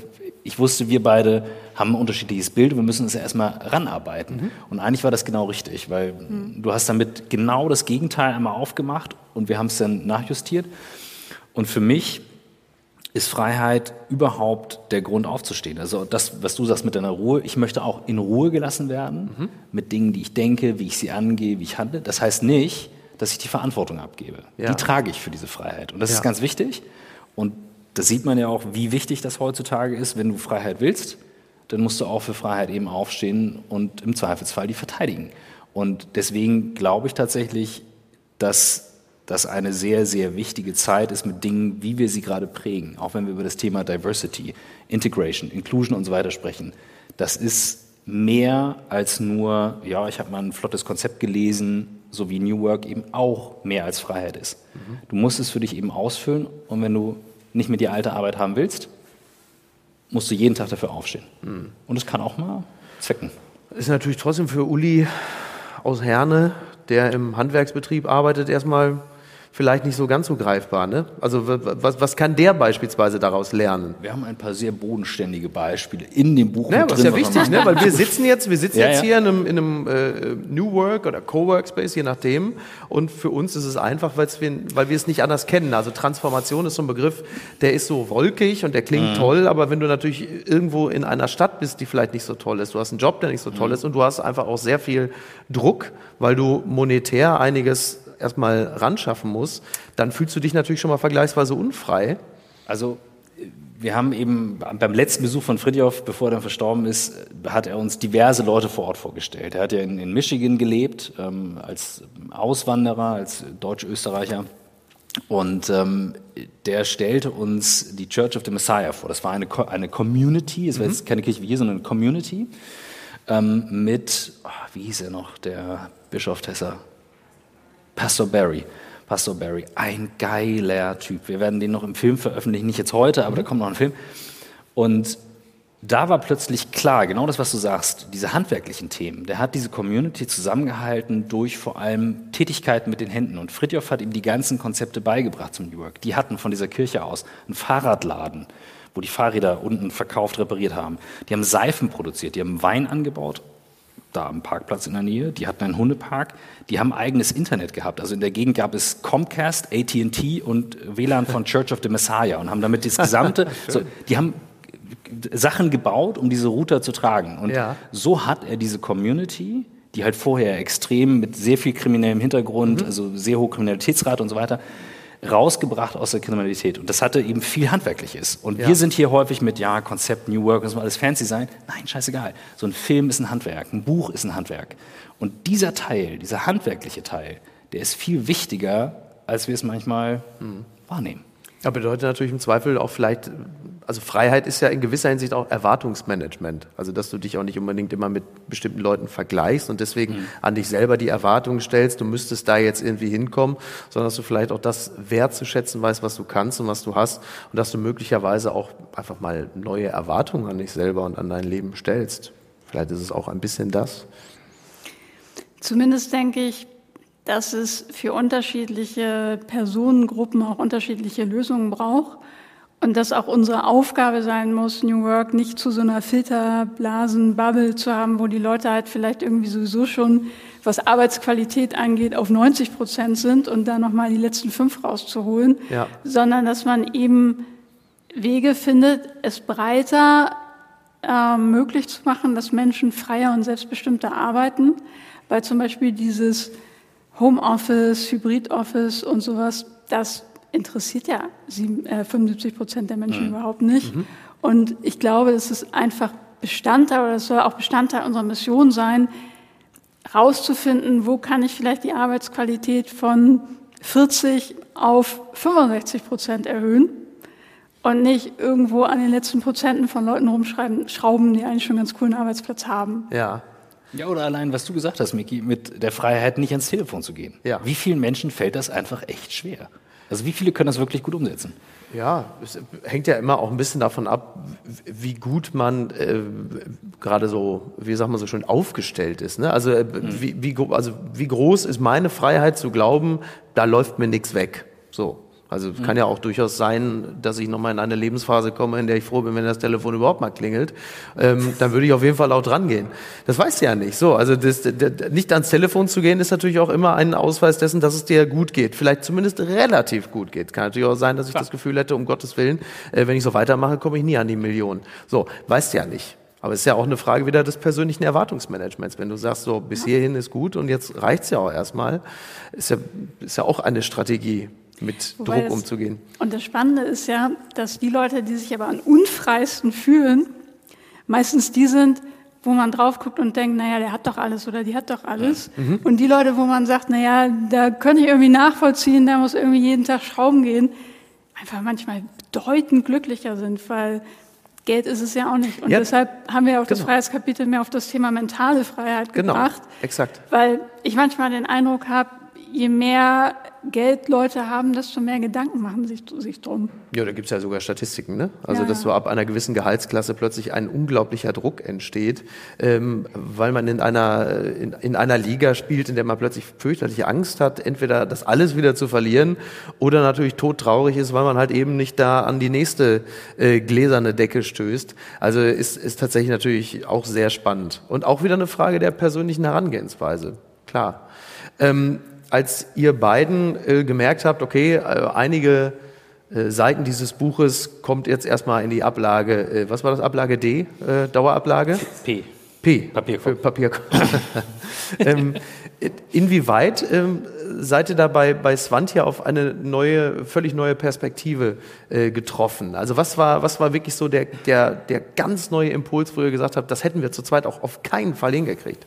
ich wusste, wir beide haben ein unterschiedliches Bild und wir müssen uns ja erstmal ranarbeiten. Mhm. Und eigentlich war das genau richtig, weil mhm. du hast damit genau das Gegenteil einmal aufgemacht und wir haben es dann nachjustiert. Und für mich ist Freiheit überhaupt der Grund aufzustehen. Also das, was du sagst mit deiner Ruhe, ich möchte auch in Ruhe gelassen werden mhm. mit Dingen, die ich denke, wie ich sie angehe, wie ich handle. Das heißt nicht, dass ich die Verantwortung abgebe. Ja. Die trage ich für diese Freiheit. Und das ja. ist ganz wichtig. Und das sieht man ja auch, wie wichtig das heutzutage ist. Wenn du Freiheit willst, dann musst du auch für Freiheit eben aufstehen und im Zweifelsfall die verteidigen. Und deswegen glaube ich tatsächlich, dass das eine sehr, sehr wichtige Zeit ist mit Dingen, wie wir sie gerade prägen. Auch wenn wir über das Thema Diversity, Integration, Inclusion und so weiter sprechen. Das ist mehr als nur, ja, ich habe mal ein flottes Konzept gelesen, so wie New Work eben auch mehr als Freiheit ist. Mhm. Du musst es für dich eben ausfüllen und wenn du nicht mehr die alte Arbeit haben willst, musst du jeden Tag dafür aufstehen. Mhm. Und es kann auch mal zwecken. Ist natürlich trotzdem für Uli aus Herne, der im Handwerksbetrieb arbeitet, erstmal vielleicht nicht so ganz so greifbar. Ne? Also was, was kann der beispielsweise daraus lernen? Wir haben ein paar sehr bodenständige Beispiele in dem Buch. Ja, das ist ja wichtig, ne? weil wir sitzen jetzt, wir sitzen ja, jetzt ja. hier in einem, in einem äh, New Work oder Coworkspace, je nachdem. Und für uns ist es einfach, wir, weil wir es nicht anders kennen. Also Transformation ist so ein Begriff, der ist so wolkig und der klingt mhm. toll, aber wenn du natürlich irgendwo in einer Stadt bist, die vielleicht nicht so toll ist, du hast einen Job, der nicht so toll mhm. ist und du hast einfach auch sehr viel Druck, weil du monetär einiges erstmal ran schaffen muss, dann fühlst du dich natürlich schon mal vergleichsweise unfrei. Also wir haben eben beim letzten Besuch von Fridjof, bevor er dann verstorben ist, hat er uns diverse Leute vor Ort vorgestellt. Er hat ja in, in Michigan gelebt, ähm, als Auswanderer, als Deutsch-Österreicher. Und ähm, der stellte uns die Church of the Messiah vor. Das war eine, eine Community, es war mhm. jetzt keine Kirche wie hier, sondern eine Community ähm, mit, oh, wie hieß er noch, der Bischof Tesser? Pastor Barry. Pastor Barry, ein geiler Typ. Wir werden den noch im Film veröffentlichen, nicht jetzt heute, aber da kommt noch ein Film. Und da war plötzlich klar, genau das, was du sagst, diese handwerklichen Themen. Der hat diese Community zusammengehalten durch vor allem Tätigkeiten mit den Händen. Und Fritjof hat ihm die ganzen Konzepte beigebracht zum New Work. Die hatten von dieser Kirche aus einen Fahrradladen wo die Fahrräder unten verkauft, repariert haben. Die haben Seifen produziert, die haben Wein angebaut, da am Parkplatz in der Nähe. Die hatten einen Hundepark. Die haben eigenes Internet gehabt. Also in der Gegend gab es Comcast, AT&T und WLAN von Church of the Messiah und haben damit das gesamte, [laughs] so, die haben Sachen gebaut, um diese Router zu tragen. Und ja. so hat er diese Community, die halt vorher extrem mit sehr viel kriminellem Hintergrund, mhm. also sehr hohe Kriminalitätsrate und so weiter, rausgebracht aus der Kriminalität. Und das hatte eben viel Handwerkliches. Und ja. wir sind hier häufig mit, ja, Konzept, New Work, das muss alles fancy sein. Nein, scheißegal. So ein Film ist ein Handwerk, ein Buch ist ein Handwerk. Und dieser Teil, dieser handwerkliche Teil, der ist viel wichtiger, als wir es manchmal mhm. wahrnehmen. Ja, bedeutet natürlich im Zweifel auch vielleicht, also Freiheit ist ja in gewisser Hinsicht auch Erwartungsmanagement. Also, dass du dich auch nicht unbedingt immer mit bestimmten Leuten vergleichst und deswegen mhm. an dich selber die Erwartungen stellst, du müsstest da jetzt irgendwie hinkommen, sondern dass du vielleicht auch das wertzuschätzen weißt, was du kannst und was du hast und dass du möglicherweise auch einfach mal neue Erwartungen an dich selber und an dein Leben stellst. Vielleicht ist es auch ein bisschen das. Zumindest denke ich, dass es für unterschiedliche Personengruppen auch unterschiedliche Lösungen braucht und dass auch unsere Aufgabe sein muss, New Work nicht zu so einer Filterblasen-Bubble zu haben, wo die Leute halt vielleicht irgendwie sowieso schon, was Arbeitsqualität angeht, auf 90 Prozent sind und da nochmal die letzten fünf rauszuholen, ja. sondern dass man eben Wege findet, es breiter äh, möglich zu machen, dass Menschen freier und selbstbestimmter arbeiten, weil zum Beispiel dieses Homeoffice, Hybridoffice und sowas, das interessiert ja 75 äh, Prozent der Menschen mhm. überhaupt nicht. Mhm. Und ich glaube, das ist einfach Bestandteil oder das soll auch Bestandteil unserer Mission sein, rauszufinden, wo kann ich vielleicht die Arbeitsqualität von 40 auf 65 Prozent erhöhen und nicht irgendwo an den letzten Prozenten von Leuten rumschreiben, schrauben, die eigentlich schon einen ganz coolen Arbeitsplatz haben. Ja. Ja, oder allein, was du gesagt hast, Miki, mit der Freiheit, nicht ans Telefon zu gehen. Ja. Wie vielen Menschen fällt das einfach echt schwer? Also wie viele können das wirklich gut umsetzen? Ja, es hängt ja immer auch ein bisschen davon ab, wie gut man äh, gerade so, wie sagt man so schön, aufgestellt ist. Ne? Also, äh, mhm. wie, wie, also wie groß ist meine Freiheit zu glauben, da läuft mir nichts weg. So. Also mhm. kann ja auch durchaus sein, dass ich nochmal in eine Lebensphase komme, in der ich froh bin, wenn das Telefon überhaupt mal klingelt. Ähm, dann würde ich auf jeden Fall auch dran gehen. Das weißt du ja nicht. So, also das, das, nicht ans Telefon zu gehen, ist natürlich auch immer ein Ausweis dessen, dass es dir gut geht. Vielleicht zumindest relativ gut geht. Kann natürlich auch sein, dass ich Klar. das Gefühl hätte, um Gottes Willen, äh, wenn ich so weitermache, komme ich nie an die Million. So, weißt du ja nicht. Aber es ist ja auch eine Frage wieder des persönlichen Erwartungsmanagements. Wenn du sagst, so bis hierhin ist gut und jetzt reicht's ja auch erstmal, ist ja, ist ja auch eine Strategie mit Wobei Druck das, umzugehen. Und das Spannende ist ja, dass die Leute, die sich aber am unfreisten fühlen, meistens die sind, wo man drauf guckt und denkt, naja, der hat doch alles oder die hat doch alles. Mhm. Und die Leute, wo man sagt, naja, da könnte ich irgendwie nachvollziehen, da muss irgendwie jeden Tag schrauben gehen, einfach manchmal bedeutend glücklicher sind, weil Geld ist es ja auch nicht. Und ja, deshalb haben wir auch genau. das Freiheitskapitel mehr auf das Thema mentale Freiheit genau, gebracht. Genau, exakt. Weil ich manchmal den Eindruck habe, je mehr Geld Leute haben, desto mehr Gedanken machen sich, sich drum. Ja, da gibt es ja sogar Statistiken, ne? Also, ja, dass so ab einer gewissen Gehaltsklasse plötzlich ein unglaublicher Druck entsteht, ähm, weil man in einer, in, in, einer Liga spielt, in der man plötzlich fürchterliche Angst hat, entweder das alles wieder zu verlieren oder natürlich todtraurig ist, weil man halt eben nicht da an die nächste äh, gläserne Decke stößt. Also ist, ist tatsächlich natürlich auch sehr spannend. Und auch wieder eine Frage der persönlichen Herangehensweise. Klar. Ähm, als ihr beiden äh, gemerkt habt, okay, äh, einige äh, Seiten dieses Buches kommt jetzt erstmal in die Ablage, äh, was war das, Ablage D, äh, Dauerablage? P. P. Papierkorb. Papierkorb. [laughs] ähm, inwieweit ähm, seid ihr dabei bei Svantia auf eine neue, völlig neue Perspektive äh, getroffen? Also was war, was war wirklich so der, der, der ganz neue Impuls, wo ihr gesagt habt, das hätten wir zu zweit auch auf keinen Fall hingekriegt?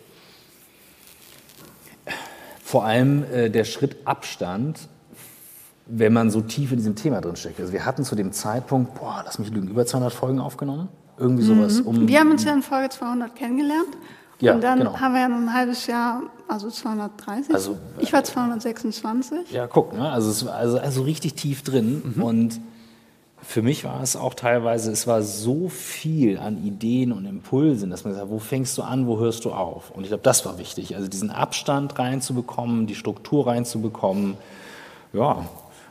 Vor allem äh, der Schritt Abstand, wenn man so tief in diesem Thema drin steckt. Also wir hatten zu dem Zeitpunkt, boah, lass mich lügen, über 200 Folgen aufgenommen. Irgendwie sowas. Mhm. Um, wir haben uns ja in Folge 200 kennengelernt. Ja, und dann genau. haben wir ja ein halbes Jahr, also 230. Also, ich war 226. Ja, guck, ne? also, es also, also richtig tief drin. Mhm. Und für mich war es auch teilweise, es war so viel an Ideen und Impulsen, dass man sagt, wo fängst du an, wo hörst du auf? Und ich glaube, das war wichtig. Also diesen Abstand reinzubekommen, die Struktur reinzubekommen. Ja,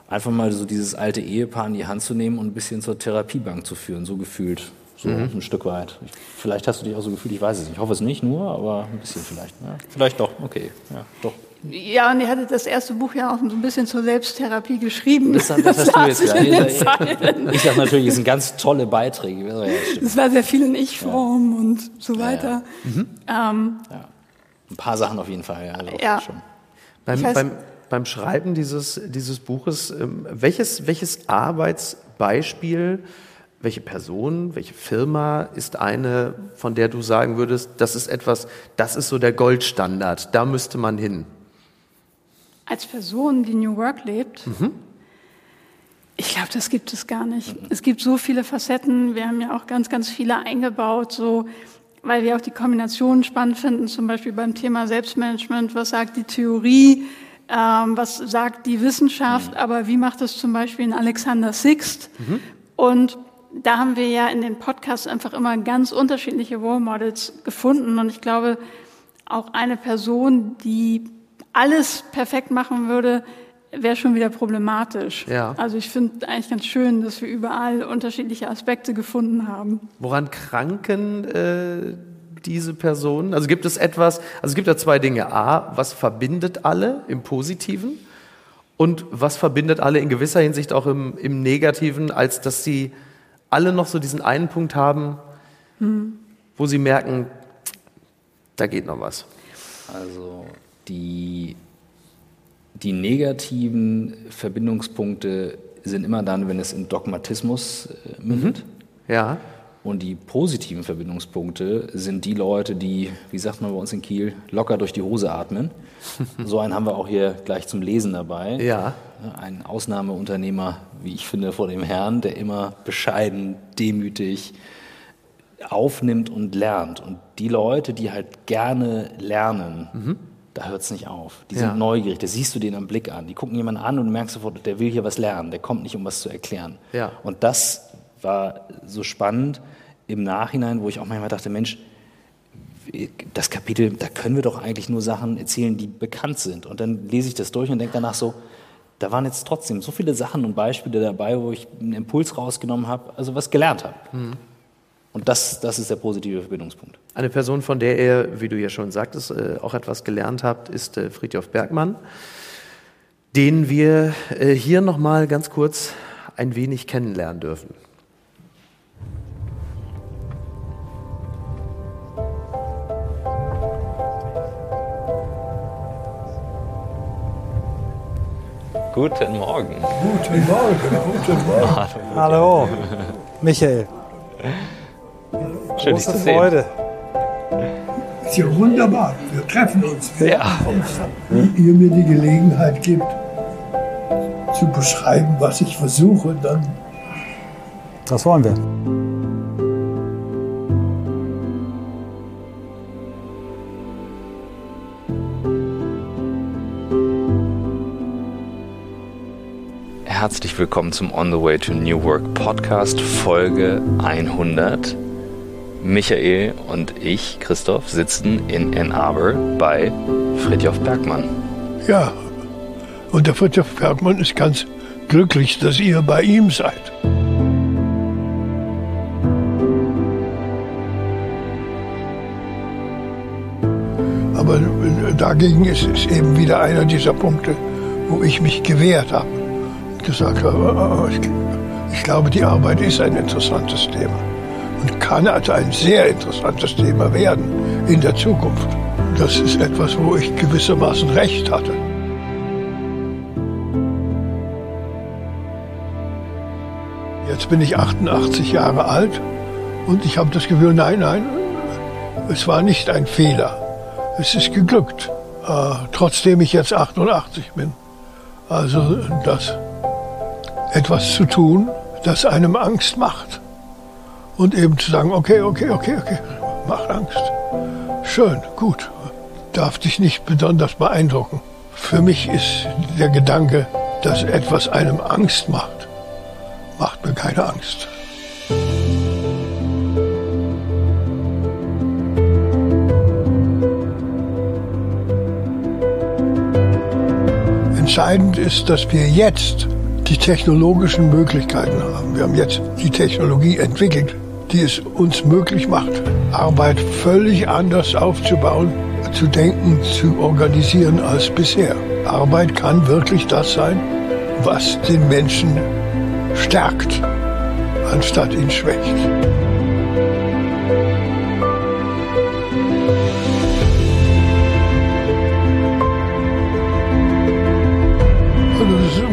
einfach mal so dieses alte Ehepaar in die Hand zu nehmen und ein bisschen zur Therapiebank zu führen, so gefühlt. So mhm. ein Stück weit. Ich, vielleicht hast du dich auch so gefühlt, ich weiß es nicht. Ich hoffe es nicht nur, aber ein bisschen vielleicht. Ja, vielleicht doch, okay. Ja, doch. Ja, und er hatte das erste Buch ja auch so ein bisschen zur Selbsttherapie geschrieben. Das, das, das hast du jetzt gerade. Ich sage natürlich, es sind ganz tolle Beiträge. Es war sehr viel in Ich-Form ja. und so weiter. Ja, mhm. ähm, Ein paar Sachen auf jeden Fall, ja. Also ja. Schon. Beim, beim, beim, Schreiben dieses, dieses Buches, ähm, welches, welches Arbeitsbeispiel, welche Person, welche Firma ist eine, von der du sagen würdest, das ist etwas, das ist so der Goldstandard, da müsste man hin? Als Person, die New Work lebt, mhm. ich glaube, das gibt es gar nicht. Mhm. Es gibt so viele Facetten. Wir haben ja auch ganz, ganz viele eingebaut, so, weil wir auch die Kombinationen spannend finden, zum Beispiel beim Thema Selbstmanagement. Was sagt die Theorie? Ähm, was sagt die Wissenschaft? Mhm. Aber wie macht es zum Beispiel in Alexander Sixt? Mhm. Und da haben wir ja in den Podcasts einfach immer ganz unterschiedliche Role Models gefunden. Und ich glaube, auch eine Person, die alles perfekt machen würde, wäre schon wieder problematisch. Ja. Also ich finde eigentlich ganz schön, dass wir überall unterschiedliche Aspekte gefunden haben. Woran kranken äh, diese Personen? Also gibt es etwas, also es gibt ja zwei Dinge. A, was verbindet alle im Positiven? Und was verbindet alle in gewisser Hinsicht auch im, im Negativen, als dass sie alle noch so diesen einen Punkt haben, hm. wo sie merken, da geht noch was. Also die, die negativen Verbindungspunkte sind immer dann, wenn es in Dogmatismus äh, mündet. Mhm. Ja. Und die positiven Verbindungspunkte sind die Leute, die, wie sagt man bei uns in Kiel, locker durch die Hose atmen. [laughs] so einen haben wir auch hier gleich zum Lesen dabei. Ja. Ein Ausnahmeunternehmer, wie ich finde, vor dem Herrn, der immer bescheiden, demütig aufnimmt und lernt. Und die Leute, die halt gerne lernen, mhm da hört es nicht auf. Die sind ja. neugierig, das siehst du denen am Blick an. Die gucken jemanden an und merkst sofort, der will hier was lernen, der kommt nicht, um was zu erklären. Ja. Und das war so spannend im Nachhinein, wo ich auch manchmal dachte, Mensch, das Kapitel, da können wir doch eigentlich nur Sachen erzählen, die bekannt sind. Und dann lese ich das durch und denke danach so, da waren jetzt trotzdem so viele Sachen und Beispiele dabei, wo ich einen Impuls rausgenommen habe, also was gelernt habe. Mhm. Und das, das ist der positive Verbindungspunkt. Eine Person, von der ihr, wie du ja schon sagtest, äh, auch etwas gelernt habt, ist äh, Friedhof Bergmann, den wir äh, hier nochmal ganz kurz ein wenig kennenlernen dürfen. Guten Morgen. Guten Morgen. Guten Morgen. Hallo. Michael. Schön, Große Freude. Ist ja wunderbar. Wir treffen uns. Wir ja. Wie ihr mir die Gelegenheit gibt, zu beschreiben, was ich versuche, dann. Das wollen wir. Herzlich willkommen zum On the Way to New Work Podcast Folge 100. Michael und ich, Christoph, sitzen in Ann Arbor bei Fritjof Bergmann. Ja, und der Fritjof Bergmann ist ganz glücklich, dass ihr bei ihm seid. Aber dagegen ist es eben wieder einer dieser Punkte, wo ich mich gewehrt habe. Und gesagt habe, ich, ich glaube, die Arbeit ist ein interessantes Thema und kann also ein sehr interessantes Thema werden in der Zukunft. Das ist etwas, wo ich gewissermaßen recht hatte. Jetzt bin ich 88 Jahre alt und ich habe das Gefühl, nein, nein, es war nicht ein Fehler. Es ist geglückt, äh, trotzdem ich jetzt 88 bin. Also das etwas zu tun, das einem Angst macht und eben zu sagen, okay, okay, okay, okay, macht Angst. Schön, gut, darf dich nicht besonders beeindrucken. Für mich ist der Gedanke, dass etwas einem Angst macht, macht mir keine Angst. Entscheidend ist, dass wir jetzt die technologischen Möglichkeiten haben. Wir haben jetzt die Technologie entwickelt, die es uns möglich macht, Arbeit völlig anders aufzubauen, zu denken, zu organisieren als bisher. Arbeit kann wirklich das sein, was den Menschen stärkt, anstatt ihn schwächt.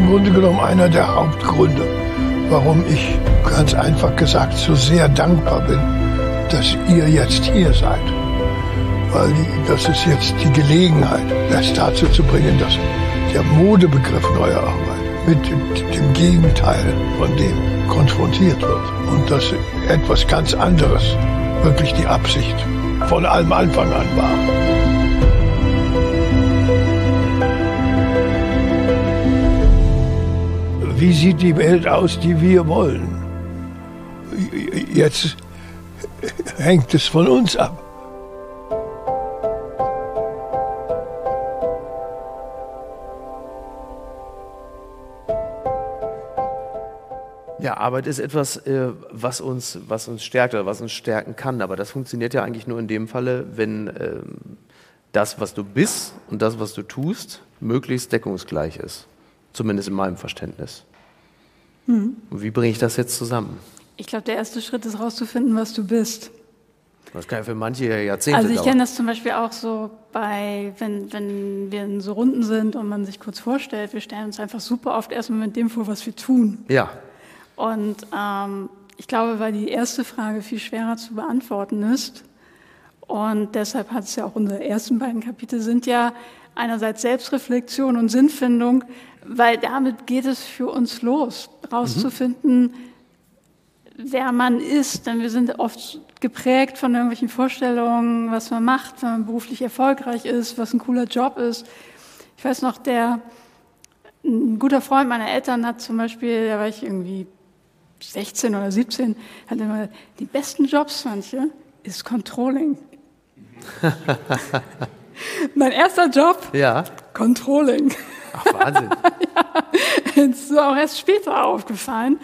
Grunde genommen einer der Hauptgründe, warum ich ganz einfach gesagt so sehr dankbar bin, dass ihr jetzt hier seid. Weil das ist jetzt die Gelegenheit, das dazu zu bringen, dass der Modebegriff neuer Arbeit mit dem Gegenteil von dem konfrontiert wird. Und dass etwas ganz anderes wirklich die Absicht von allem Anfang an war. Wie sieht die Welt aus, die wir wollen. Jetzt hängt es von uns ab. Ja, Arbeit ist etwas, äh, was uns, was uns stärkt oder was uns stärken kann. Aber das funktioniert ja eigentlich nur in dem Falle, wenn ähm, das, was du bist und das, was du tust, möglichst deckungsgleich ist. Zumindest in meinem Verständnis. Und wie bringe ich das jetzt zusammen? Ich glaube, der erste Schritt ist herauszufinden, was du bist. Das kann ja für manche Jahrzehnte Also ich kenne das zum Beispiel auch so bei, wenn, wenn wir in so Runden sind und man sich kurz vorstellt, wir stellen uns einfach super oft erstmal mit dem vor, was wir tun. Ja. Und ähm, ich glaube, weil die erste Frage viel schwerer zu beantworten ist, und deshalb hat es ja auch unsere ersten beiden Kapitel sind ja einerseits Selbstreflexion und Sinnfindung, weil damit geht es für uns los, rauszufinden, mhm. wer man ist. Denn wir sind oft geprägt von irgendwelchen Vorstellungen, was man macht, wenn man beruflich erfolgreich ist, was ein cooler Job ist. Ich weiß noch, der ein guter Freund meiner Eltern hat zum Beispiel, da war ich irgendwie 16 oder 17, hat immer die besten Jobs, manche, ist Controlling. [laughs] mein erster Job, ja. Controlling. Ach, Wahnsinn. [laughs] ja, ist auch erst später aufgefallen.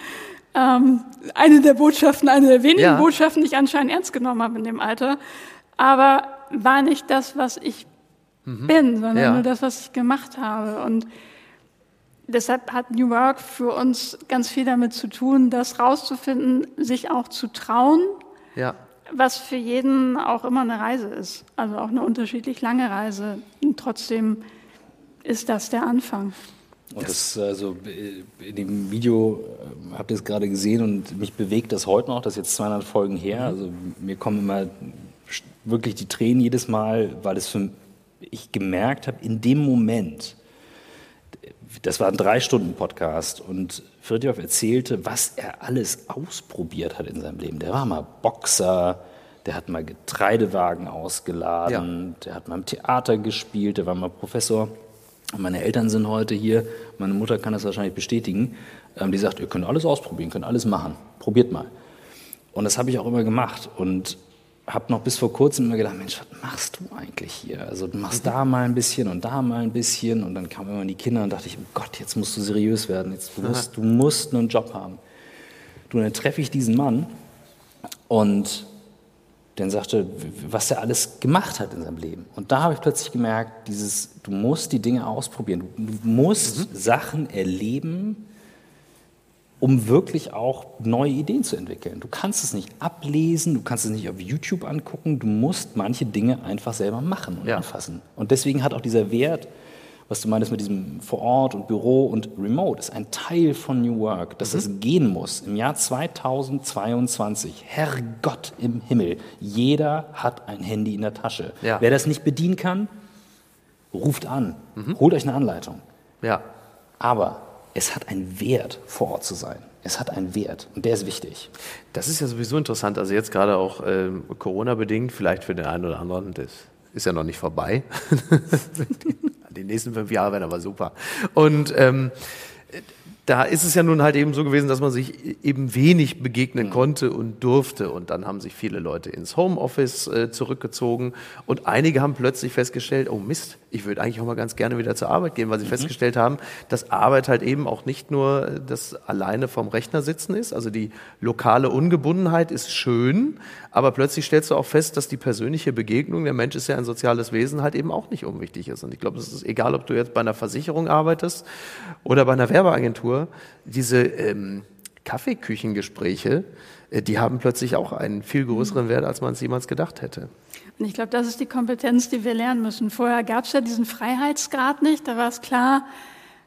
Ähm, eine der Botschaften, eine der wenigen ja. Botschaften, die ich anscheinend ernst genommen habe in dem Alter. Aber war nicht das, was ich mhm. bin, sondern ja. nur das, was ich gemacht habe. Und deshalb hat New Work für uns ganz viel damit zu tun, das rauszufinden, sich auch zu trauen. Ja. Was für jeden auch immer eine Reise ist. Also auch eine unterschiedlich lange Reise. Und trotzdem ist das der Anfang. Und das, also in dem Video äh, habt ihr es gerade gesehen und mich bewegt das heute noch, das ist jetzt 200 Folgen her. Mhm. Also mir kommen immer wirklich die Tränen jedes Mal, weil es für ich gemerkt habe, in dem Moment, das war ein Drei-Stunden-Podcast und Fridtjof erzählte, was er alles ausprobiert hat in seinem Leben. Der war mal Boxer, der hat mal Getreidewagen ausgeladen, ja. der hat mal im Theater gespielt, der war mal Professor. Meine Eltern sind heute hier, meine Mutter kann das wahrscheinlich bestätigen. Ähm, die sagt, ihr könnt alles ausprobieren, könnt alles machen, probiert mal. Und das habe ich auch immer gemacht und habe noch bis vor kurzem immer gedacht, Mensch, was machst du eigentlich hier? Also du machst da mal ein bisschen und da mal ein bisschen und dann kamen immer die Kinder und dachte ich, oh Gott, jetzt musst du seriös werden, jetzt, du, musst, du musst einen Job haben. Du, dann treffe ich diesen Mann und dann sagte, was er alles gemacht hat in seinem Leben. Und da habe ich plötzlich gemerkt, dieses, du musst die Dinge ausprobieren. Du, musst mhm. Sachen erleben, um wirklich auch neue Ideen zu entwickeln. Du kannst es nicht ablesen, du kannst es nicht auf YouTube angucken, du musst manche Dinge einfach selber machen und ja. anfassen. Und deswegen hat auch dieser Wert was du meinst mit diesem vor Ort und Büro und Remote, ist ein Teil von New Work, dass mhm. es gehen muss. Im Jahr 2022, Herrgott im Himmel, jeder hat ein Handy in der Tasche. Ja. Wer das nicht bedienen kann, ruft an, mhm. holt euch eine Anleitung. Ja. Aber es hat einen Wert, vor Ort zu sein. Es hat einen Wert und der ist wichtig. Das ist ja sowieso interessant. Also jetzt gerade auch äh, Corona-bedingt, vielleicht für den einen oder anderen, das ist ja noch nicht vorbei. [laughs] Die nächsten fünf Jahre werden aber super. Und ähm, da ist es ja nun halt eben so gewesen, dass man sich eben wenig begegnen mhm. konnte und durfte. Und dann haben sich viele Leute ins Homeoffice äh, zurückgezogen. Und einige haben plötzlich festgestellt, oh Mist, ich würde eigentlich auch mal ganz gerne wieder zur Arbeit gehen, weil sie mhm. festgestellt haben, dass Arbeit halt eben auch nicht nur das alleine vom Rechner sitzen ist. Also die lokale Ungebundenheit ist schön, aber plötzlich stellst du auch fest, dass die persönliche Begegnung, der Mensch ist ja ein soziales Wesen, halt eben auch nicht unwichtig ist. Und ich glaube, es ist egal, ob du jetzt bei einer Versicherung arbeitest oder bei einer Werbeagentur diese ähm, Kaffeeküchengespräche, äh, die haben plötzlich auch einen viel größeren Wert, als man es jemals gedacht hätte. Und ich glaube, das ist die Kompetenz, die wir lernen müssen. Vorher gab es ja diesen Freiheitsgrad nicht. Da war es klar,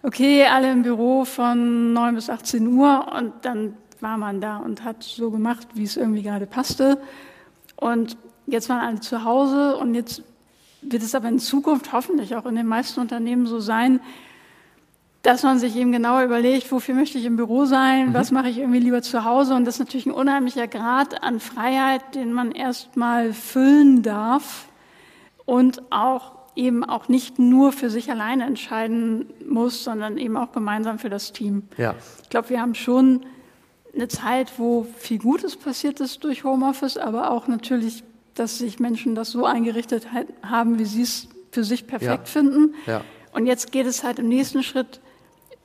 okay, alle im Büro von 9 bis 18 Uhr und dann war man da und hat so gemacht, wie es irgendwie gerade passte. Und jetzt waren alle zu Hause und jetzt wird es aber in Zukunft hoffentlich auch in den meisten Unternehmen so sein, dass man sich eben genauer überlegt, wofür möchte ich im Büro sein, mhm. was mache ich irgendwie lieber zu Hause. Und das ist natürlich ein unheimlicher Grad an Freiheit, den man erstmal füllen darf und auch eben auch nicht nur für sich alleine entscheiden muss, sondern eben auch gemeinsam für das Team. Ja. Ich glaube, wir haben schon eine Zeit, wo viel Gutes passiert ist durch Homeoffice, aber auch natürlich, dass sich Menschen das so eingerichtet haben, wie sie es für sich perfekt ja. finden. Ja. Und jetzt geht es halt im nächsten Schritt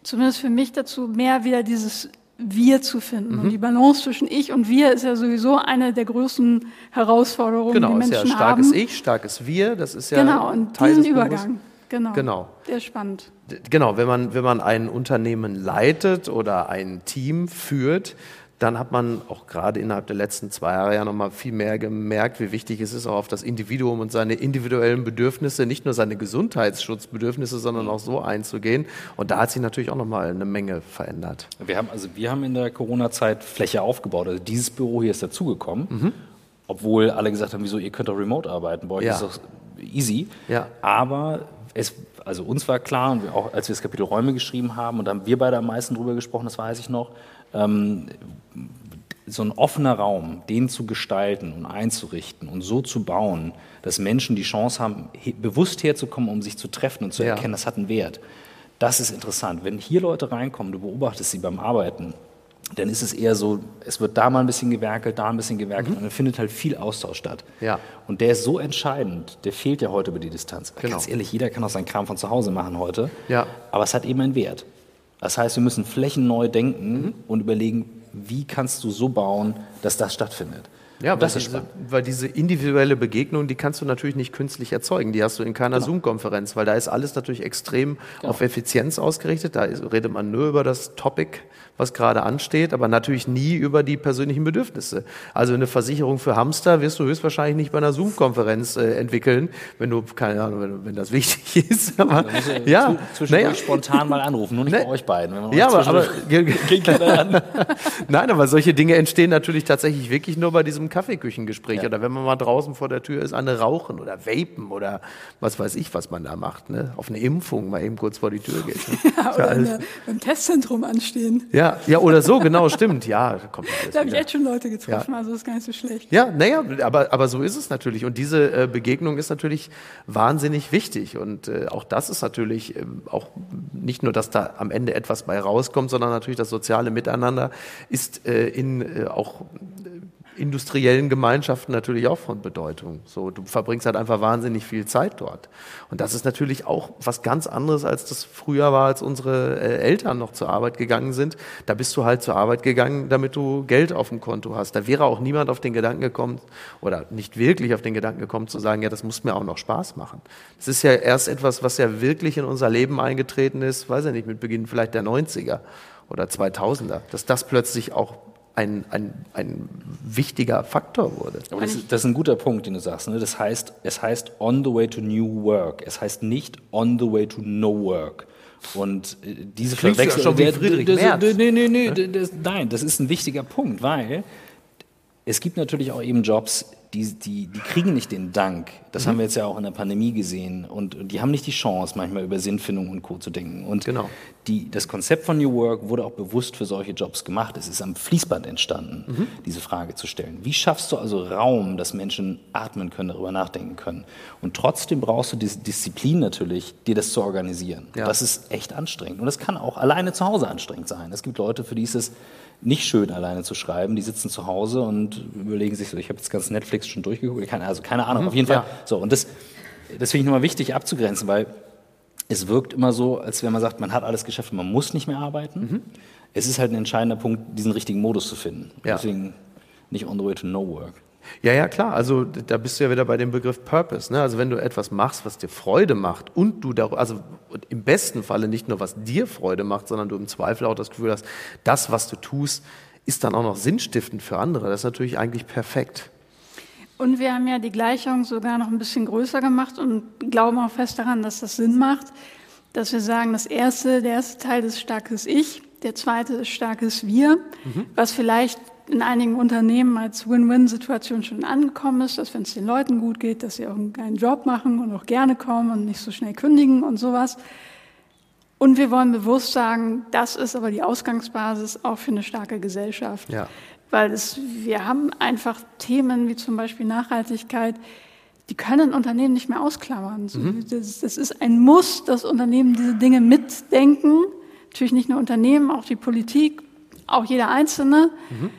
zumindest für mich dazu, mehr wieder dieses wir zu finden. Mhm. Und die Balance zwischen ich und wir ist ja sowieso eine der größten Herausforderungen, genau, die Menschen haben. Genau, starkes haben. Ich, starkes Wir, das ist ja Genau, und Teil diesen Übergang. Genau, genau. Der ist spannend. Genau, wenn man, wenn man ein Unternehmen leitet oder ein Team führt, dann hat man auch gerade innerhalb der letzten zwei Jahre ja nochmal viel mehr gemerkt, wie wichtig es ist, auch auf das Individuum und seine individuellen Bedürfnisse, nicht nur seine Gesundheitsschutzbedürfnisse, sondern auch so einzugehen. Und da hat sich natürlich auch nochmal eine Menge verändert. Wir haben, also wir haben in der Corona-Zeit Fläche aufgebaut. Also dieses Büro hier ist dazugekommen, mhm. obwohl alle gesagt haben, wieso, ihr könnt doch remote arbeiten, bei euch ja. ist doch easy. Ja. Aber es, also uns war klar, und auch als wir das Kapitel Räume geschrieben haben, und da haben wir beide am meisten drüber gesprochen, das weiß ich noch, ähm, so ein offener Raum, den zu gestalten und einzurichten und so zu bauen, dass Menschen die Chance haben, bewusst herzukommen, um sich zu treffen und zu ja. erkennen, das hat einen Wert. Das ist interessant. Wenn hier Leute reinkommen, du beobachtest sie beim Arbeiten, dann ist es eher so, es wird da mal ein bisschen gewerkelt, da ein bisschen gewerkelt mhm. und dann findet halt viel Austausch statt. Ja. Und der ist so entscheidend, der fehlt ja heute über die Distanz. Genau. Ganz ehrlich, jeder kann auch seinen Kram von zu Hause machen heute, ja. aber es hat eben einen Wert. Das heißt, wir müssen Flächen neu denken mhm. und überlegen, wie kannst du so bauen, dass das stattfindet. Ja, das ist spannend. Weil diese individuelle Begegnung, die kannst du natürlich nicht künstlich erzeugen. Die hast du in keiner genau. Zoom-Konferenz, weil da ist alles natürlich extrem genau. auf Effizienz ausgerichtet. Da redet man nur über das Topic was gerade ansteht, aber natürlich nie über die persönlichen Bedürfnisse. Also eine Versicherung für Hamster wirst du höchstwahrscheinlich nicht bei einer Zoom-Konferenz äh, entwickeln, wenn du, keine Ahnung, wenn, wenn das wichtig [laughs] ist. Aber, ja, zwischendurch naja. spontan mal anrufen, nur nicht nee. bei euch beiden. ja, aber, aber [laughs] [laughs] Nein, aber solche Dinge entstehen natürlich tatsächlich wirklich nur bei diesem Kaffeeküchengespräch ja. oder wenn man mal draußen vor der Tür ist, eine rauchen oder vapen oder was weiß ich, was man da macht. Ne? Auf eine Impfung mal eben kurz vor die Tür geht. Ne? [laughs] ja, oder beim Testzentrum anstehen. Ja, ja, oder so, genau, stimmt. Ja, da kommt Da habe ich jetzt schon Leute getroffen, ja. also ist gar nicht so schlecht. Ja, naja, aber, aber so ist es natürlich. Und diese äh, Begegnung ist natürlich wahnsinnig wichtig. Und äh, auch das ist natürlich äh, auch nicht nur, dass da am Ende etwas bei rauskommt, sondern natürlich das soziale Miteinander ist äh, in äh, auch industriellen Gemeinschaften natürlich auch von Bedeutung. So, du verbringst halt einfach wahnsinnig viel Zeit dort. Und das ist natürlich auch was ganz anderes, als das früher war, als unsere äh, Eltern noch zur Arbeit gegangen sind. Da bist du halt zur Arbeit gegangen, damit du Geld auf dem Konto hast. Da wäre auch niemand auf den Gedanken gekommen, oder nicht wirklich auf den Gedanken gekommen zu sagen, ja, das muss mir auch noch Spaß machen. Das ist ja erst etwas, was ja wirklich in unser Leben eingetreten ist, weiß ich nicht, mit Beginn vielleicht der 90er oder 2000er, dass das plötzlich auch ein, ein, ein wichtiger Faktor wurde. Aber das ist, das ist ein guter Punkt, den du sagst. Ne? Das heißt, es heißt on the way to new work. Es heißt nicht on the way to no work. Und äh, diese Verwechslung. schon wie Friedrich das, Merz. Nee, nee, nee, das, nein, das ist ein wichtiger Punkt, weil es gibt natürlich auch eben Jobs, die, die, die kriegen nicht den Dank. Das mhm. haben wir jetzt ja auch in der Pandemie gesehen. Und, die haben nicht die Chance, manchmal über Sinnfindung und Co. zu denken. Und genau. die, das Konzept von New Work wurde auch bewusst für solche Jobs gemacht. Es ist am Fließband entstanden, mhm. diese Frage zu stellen. Wie schaffst du also Raum, dass Menschen atmen können, darüber nachdenken können? Und trotzdem brauchst du diese Disziplin natürlich, dir das zu organisieren. Ja. Das ist echt anstrengend. Und das kann auch alleine zu Hause anstrengend sein. Es gibt Leute, für die ist es nicht schön, alleine zu schreiben. Die sitzen zu Hause und überlegen sich so, ich habe jetzt ganz Netflix schon durchgeguckt, keine, also keine Ahnung, mhm, auf jeden Fall. Ja. So, und das, das finde ich nochmal wichtig abzugrenzen, weil es wirkt immer so, als wenn man sagt, man hat alles geschafft und man muss nicht mehr arbeiten. Mhm. Es ist halt ein entscheidender Punkt, diesen richtigen Modus zu finden. Ja. Deswegen nicht on the way to no work. Ja, ja, klar. Also da bist du ja wieder bei dem Begriff Purpose. Ne? Also wenn du etwas machst, was dir Freude macht und du darüber, also im besten Falle nicht nur was dir Freude macht, sondern du im Zweifel auch das Gefühl hast, das, was du tust, ist dann auch noch sinnstiftend für andere. Das ist natürlich eigentlich perfekt. Und wir haben ja die Gleichung sogar noch ein bisschen größer gemacht und glauben auch fest daran, dass das Sinn macht, dass wir sagen, das erste, der erste Teil ist starkes Ich, der zweite ist starkes Wir, mhm. was vielleicht in einigen Unternehmen als Win-Win-Situation schon angekommen ist, dass wenn es den Leuten gut geht, dass sie auch einen geilen Job machen und auch gerne kommen und nicht so schnell kündigen und sowas. Und wir wollen bewusst sagen, das ist aber die Ausgangsbasis auch für eine starke Gesellschaft. Ja. Weil es, wir haben einfach Themen wie zum Beispiel Nachhaltigkeit, die können Unternehmen nicht mehr ausklammern. Mhm. Das, das ist ein Muss, dass Unternehmen diese Dinge mitdenken. Natürlich nicht nur Unternehmen, auch die Politik, auch jeder Einzelne. Mhm.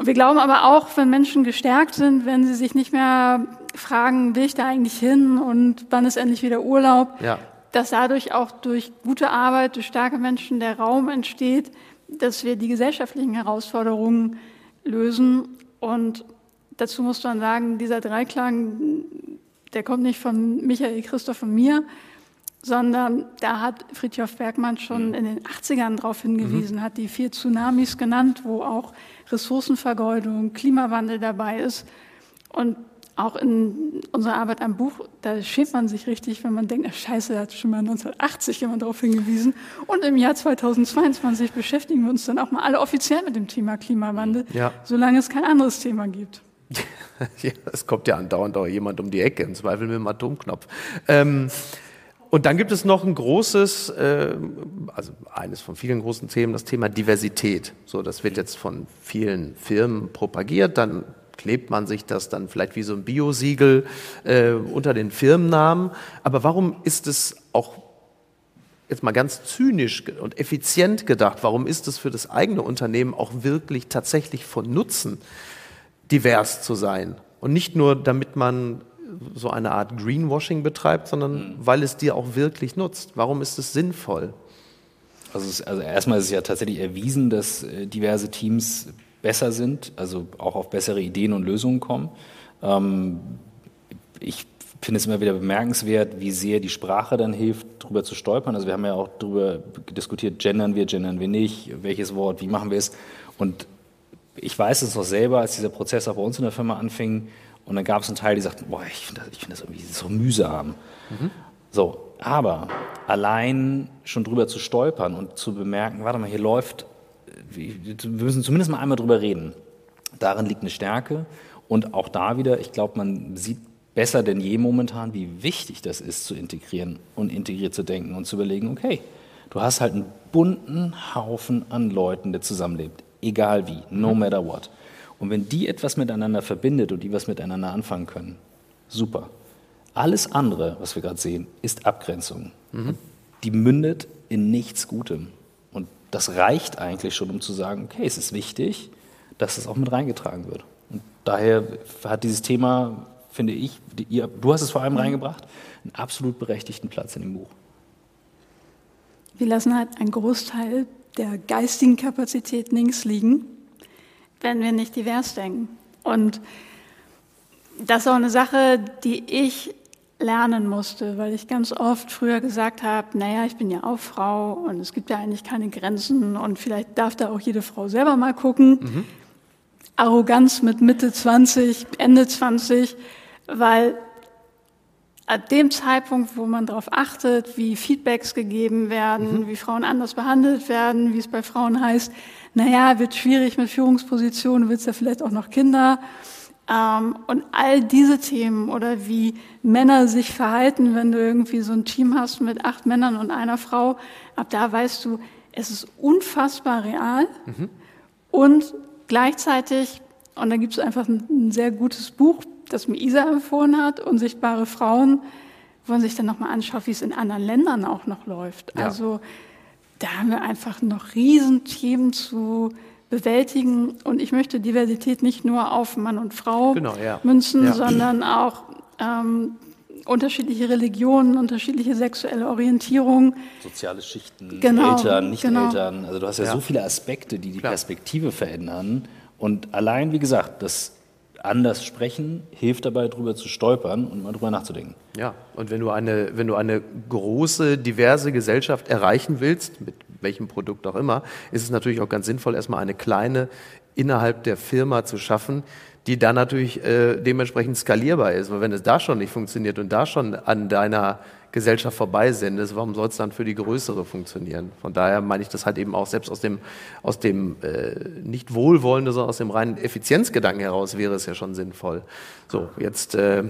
Wir glauben aber auch, wenn Menschen gestärkt sind, wenn sie sich nicht mehr fragen, will ich da eigentlich hin und wann ist endlich wieder Urlaub, ja. dass dadurch auch durch gute Arbeit, durch starke Menschen der Raum entsteht, dass wir die gesellschaftlichen Herausforderungen lösen. Und dazu muss man sagen, dieser Dreiklang, der kommt nicht von Michael Christoph und mir, sondern da hat Friedhof Bergmann schon mhm. in den 80ern darauf hingewiesen, mhm. hat die vier Tsunamis genannt, wo auch Ressourcenvergeudung, Klimawandel dabei ist. Und auch in unserer Arbeit am Buch, da schämt man sich richtig, wenn man denkt, ach scheiße, da hat schon mal 1980 jemand darauf hingewiesen. Und im Jahr 2022 beschäftigen wir uns dann auch mal alle offiziell mit dem Thema Klimawandel, ja. solange es kein anderes Thema gibt. [laughs] ja, es kommt ja andauernd auch jemand um die Ecke, im Zweifel mit dem Atomknopf. Ähm, und dann gibt es noch ein großes, äh, also eines von vielen großen Themen, das Thema Diversität. So, das wird jetzt von vielen Firmen propagiert. Dann klebt man sich das dann vielleicht wie so ein Biosiegel äh, unter den Firmennamen. Aber warum ist es auch jetzt mal ganz zynisch und effizient gedacht, warum ist es für das eigene Unternehmen auch wirklich tatsächlich von Nutzen, divers zu sein? Und nicht nur, damit man so eine Art Greenwashing betreibt, sondern mhm. weil es dir auch wirklich nutzt. Warum ist es sinnvoll? Also, es, also erstmal ist es ja tatsächlich erwiesen, dass äh, diverse Teams besser sind, also auch auf bessere Ideen und Lösungen kommen. Ähm, ich finde es immer wieder bemerkenswert, wie sehr die Sprache dann hilft, darüber zu stolpern. Also wir haben ja auch darüber diskutiert, gendern wir, gendern wir nicht, welches Wort, wie machen wir es. Und ich weiß es noch selber, als dieser Prozess auch bei uns in der Firma anfing, und dann gab es einen Teil, die sagten, boah, ich finde das, find das irgendwie so mühsam. Mhm. So, aber allein schon drüber zu stolpern und zu bemerken, warte mal, hier läuft, wir müssen zumindest mal einmal drüber reden. Darin liegt eine Stärke. Und auch da wieder, ich glaube, man sieht besser denn je momentan, wie wichtig das ist, zu integrieren und integriert zu denken und zu überlegen, okay, du hast halt einen bunten Haufen an Leuten, der zusammenlebt. Egal wie, no mhm. matter what. Und wenn die etwas miteinander verbindet und die was miteinander anfangen können, super. Alles andere, was wir gerade sehen, ist Abgrenzung. Mhm. Die mündet in nichts Gutem. Und das reicht eigentlich schon, um zu sagen, okay, es ist wichtig, dass es auch mit reingetragen wird. Und daher hat dieses Thema, finde ich, ihr, du hast es vor allem mhm. reingebracht, einen absolut berechtigten Platz in dem Buch. Wir lassen halt einen Großteil der geistigen Kapazität links liegen wenn wir nicht divers denken. Und das ist auch eine Sache, die ich lernen musste, weil ich ganz oft früher gesagt habe, naja, ich bin ja auch Frau und es gibt ja eigentlich keine Grenzen und vielleicht darf da auch jede Frau selber mal gucken. Mhm. Arroganz mit Mitte 20, Ende 20, weil ab dem Zeitpunkt, wo man darauf achtet, wie Feedbacks gegeben werden, mhm. wie Frauen anders behandelt werden, wie es bei Frauen heißt, naja, wird schwierig mit Führungspositionen, willst ja vielleicht auch noch Kinder. Ähm, und all diese Themen oder wie Männer sich verhalten, wenn du irgendwie so ein Team hast mit acht Männern und einer Frau, ab da weißt du, es ist unfassbar real mhm. und gleichzeitig, und da gibt es einfach ein, ein, sehr gutes Buch, das mir Isa empfohlen hat, Unsichtbare Frauen, wo man sich dann nochmal anschaut, wie es in anderen Ländern auch noch läuft. Ja. Also da haben wir einfach noch Riesenthemen zu bewältigen. Und ich möchte Diversität nicht nur auf Mann und Frau genau, ja. münzen, ja. sondern auch ähm, unterschiedliche Religionen, unterschiedliche sexuelle Orientierungen. Soziale Schichten, genau, Eltern, Nicht-Eltern. Genau. Also du hast ja, ja, so viele Aspekte, die die Klar. Perspektive verändern. Und allein, wie gesagt, das anders sprechen hilft dabei, darüber zu stolpern und mal drüber nachzudenken. Ja, und wenn du eine, wenn du eine große, diverse Gesellschaft erreichen willst, mit welchem Produkt auch immer, ist es natürlich auch ganz sinnvoll, erstmal eine kleine innerhalb der Firma zu schaffen, die dann natürlich äh, dementsprechend skalierbar ist. Weil wenn es da schon nicht funktioniert und da schon an deiner Gesellschaft vorbei sendest, warum soll es dann für die größere funktionieren? Von daher meine ich das halt eben auch selbst aus dem, aus dem äh, nicht wohlwollenden, sondern aus dem reinen Effizienzgedanken heraus wäre es ja schon sinnvoll. So, jetzt äh,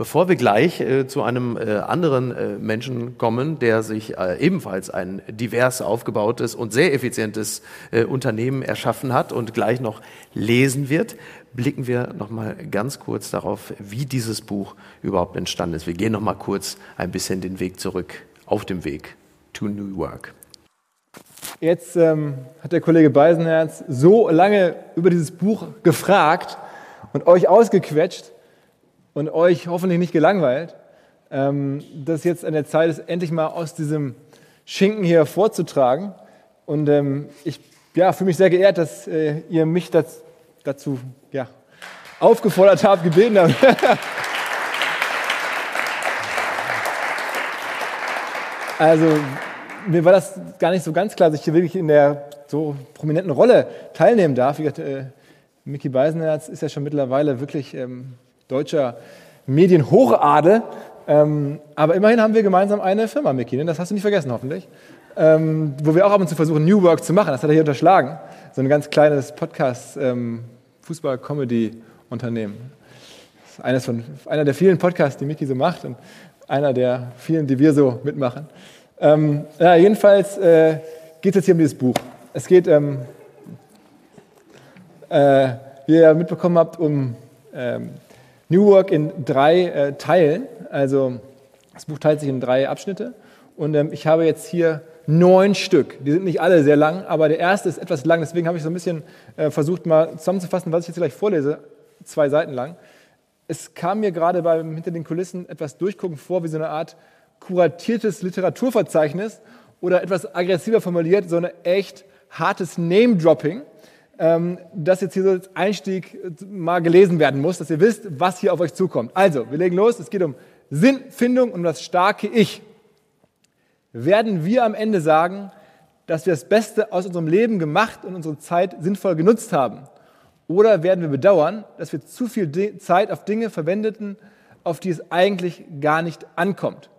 Bevor wir gleich äh, zu einem äh, anderen äh, Menschen kommen, der sich äh, ebenfalls ein divers aufgebautes und sehr effizientes äh, Unternehmen erschaffen hat und gleich noch lesen wird, blicken wir noch mal ganz kurz darauf, wie dieses Buch überhaupt entstanden ist. Wir gehen noch mal kurz ein bisschen den Weg zurück auf dem Weg to New Work. Jetzt ähm, hat der Kollege Beisenherz so lange über dieses Buch gefragt und euch ausgequetscht, und euch hoffentlich nicht gelangweilt, ähm, dass jetzt an der Zeit ist, endlich mal aus diesem Schinken hier vorzutragen. Und ähm, ich ja, fühle mich sehr geehrt, dass äh, ihr mich das, dazu ja, aufgefordert habt, gebeten habt. [laughs] also mir war das gar nicht so ganz klar, dass ich hier wirklich in der so prominenten Rolle teilnehmen darf. Wie gesagt, äh, Mickey Beisenherz ist ja schon mittlerweile wirklich ähm, deutscher Medienhochadel. Ähm, aber immerhin haben wir gemeinsam eine Firma, Mickey, ne? das hast du nicht vergessen hoffentlich, ähm, wo wir auch ab und zu versuchen, New Work zu machen. Das hat er hier unterschlagen. So ein ganz kleines Podcast, ähm. Eines von, einer der vielen Podcasts, die Mickey so macht und einer der vielen, die wir so mitmachen. Ähm, ja, jedenfalls äh, geht es jetzt hier um dieses Buch. Es geht, ähm, äh, wie ihr mitbekommen habt, um ähm, New Work in drei äh, Teilen. Also das Buch teilt sich in drei Abschnitte. Und ähm, ich habe jetzt hier neun Stück. Die sind nicht alle sehr lang, aber der erste ist etwas lang. Deswegen habe ich so ein bisschen äh, versucht, mal zusammenzufassen, was ich jetzt gleich vorlese. Zwei Seiten lang. Es kam mir gerade beim hinter den Kulissen etwas durchgucken vor, wie so eine Art kuratiertes Literaturverzeichnis oder etwas aggressiver formuliert, so ein echt hartes Name-Dropping ähm, das jetzt hier so als Einstieg mal gelesen werden muss, dass ihr wisst, was hier auf euch zukommt. Also, wir legen los. Es geht um Sinnfindung und das starke Ich. Werden wir am Ende sagen, dass wir das Beste aus unserem Leben gemacht und unsere Zeit sinnvoll genutzt haben? Oder werden wir bedauern, dass wir zu viel Zeit auf Dinge verwendeten, auf die es eigentlich gar nicht ankommt?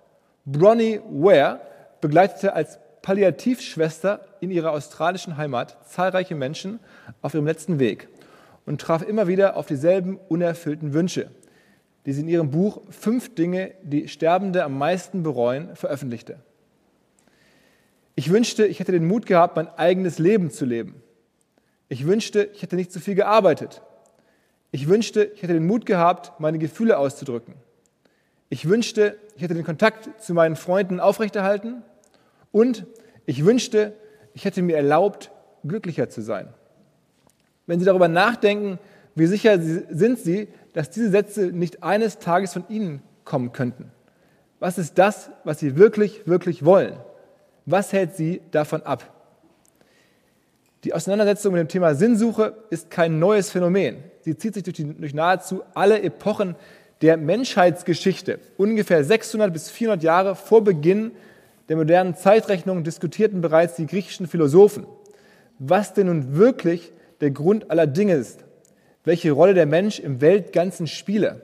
Bronnie Ware begleitete als Palliativschwester in ihrer australischen Heimat zahlreiche Menschen auf ihrem letzten Weg und traf immer wieder auf dieselben unerfüllten Wünsche, die sie in ihrem Buch Fünf Dinge, die Sterbende am meisten bereuen, veröffentlichte. Ich wünschte, ich hätte den Mut gehabt, mein eigenes Leben zu leben. Ich wünschte, ich hätte nicht zu viel gearbeitet. Ich wünschte, ich hätte den Mut gehabt, meine Gefühle auszudrücken. Ich wünschte, ich hätte den Kontakt zu meinen Freunden aufrechterhalten und ich wünschte, ich hätte mir erlaubt, glücklicher zu sein. Wenn Sie darüber nachdenken, wie sicher sind Sie, dass diese Sätze nicht eines Tages von Ihnen kommen könnten? Was ist das, was Sie wirklich, wirklich wollen? Was hält Sie davon ab? Die Auseinandersetzung mit dem Thema Sinnsuche ist kein neues Phänomen. Sie zieht sich durch, die, durch nahezu alle Epochen der Menschheitsgeschichte. Ungefähr 600 bis 400 Jahre vor Beginn der modernen Zeitrechnung diskutierten bereits die griechischen Philosophen, was denn nun wirklich der Grund aller Dinge ist, welche Rolle der Mensch im Weltganzen spiele,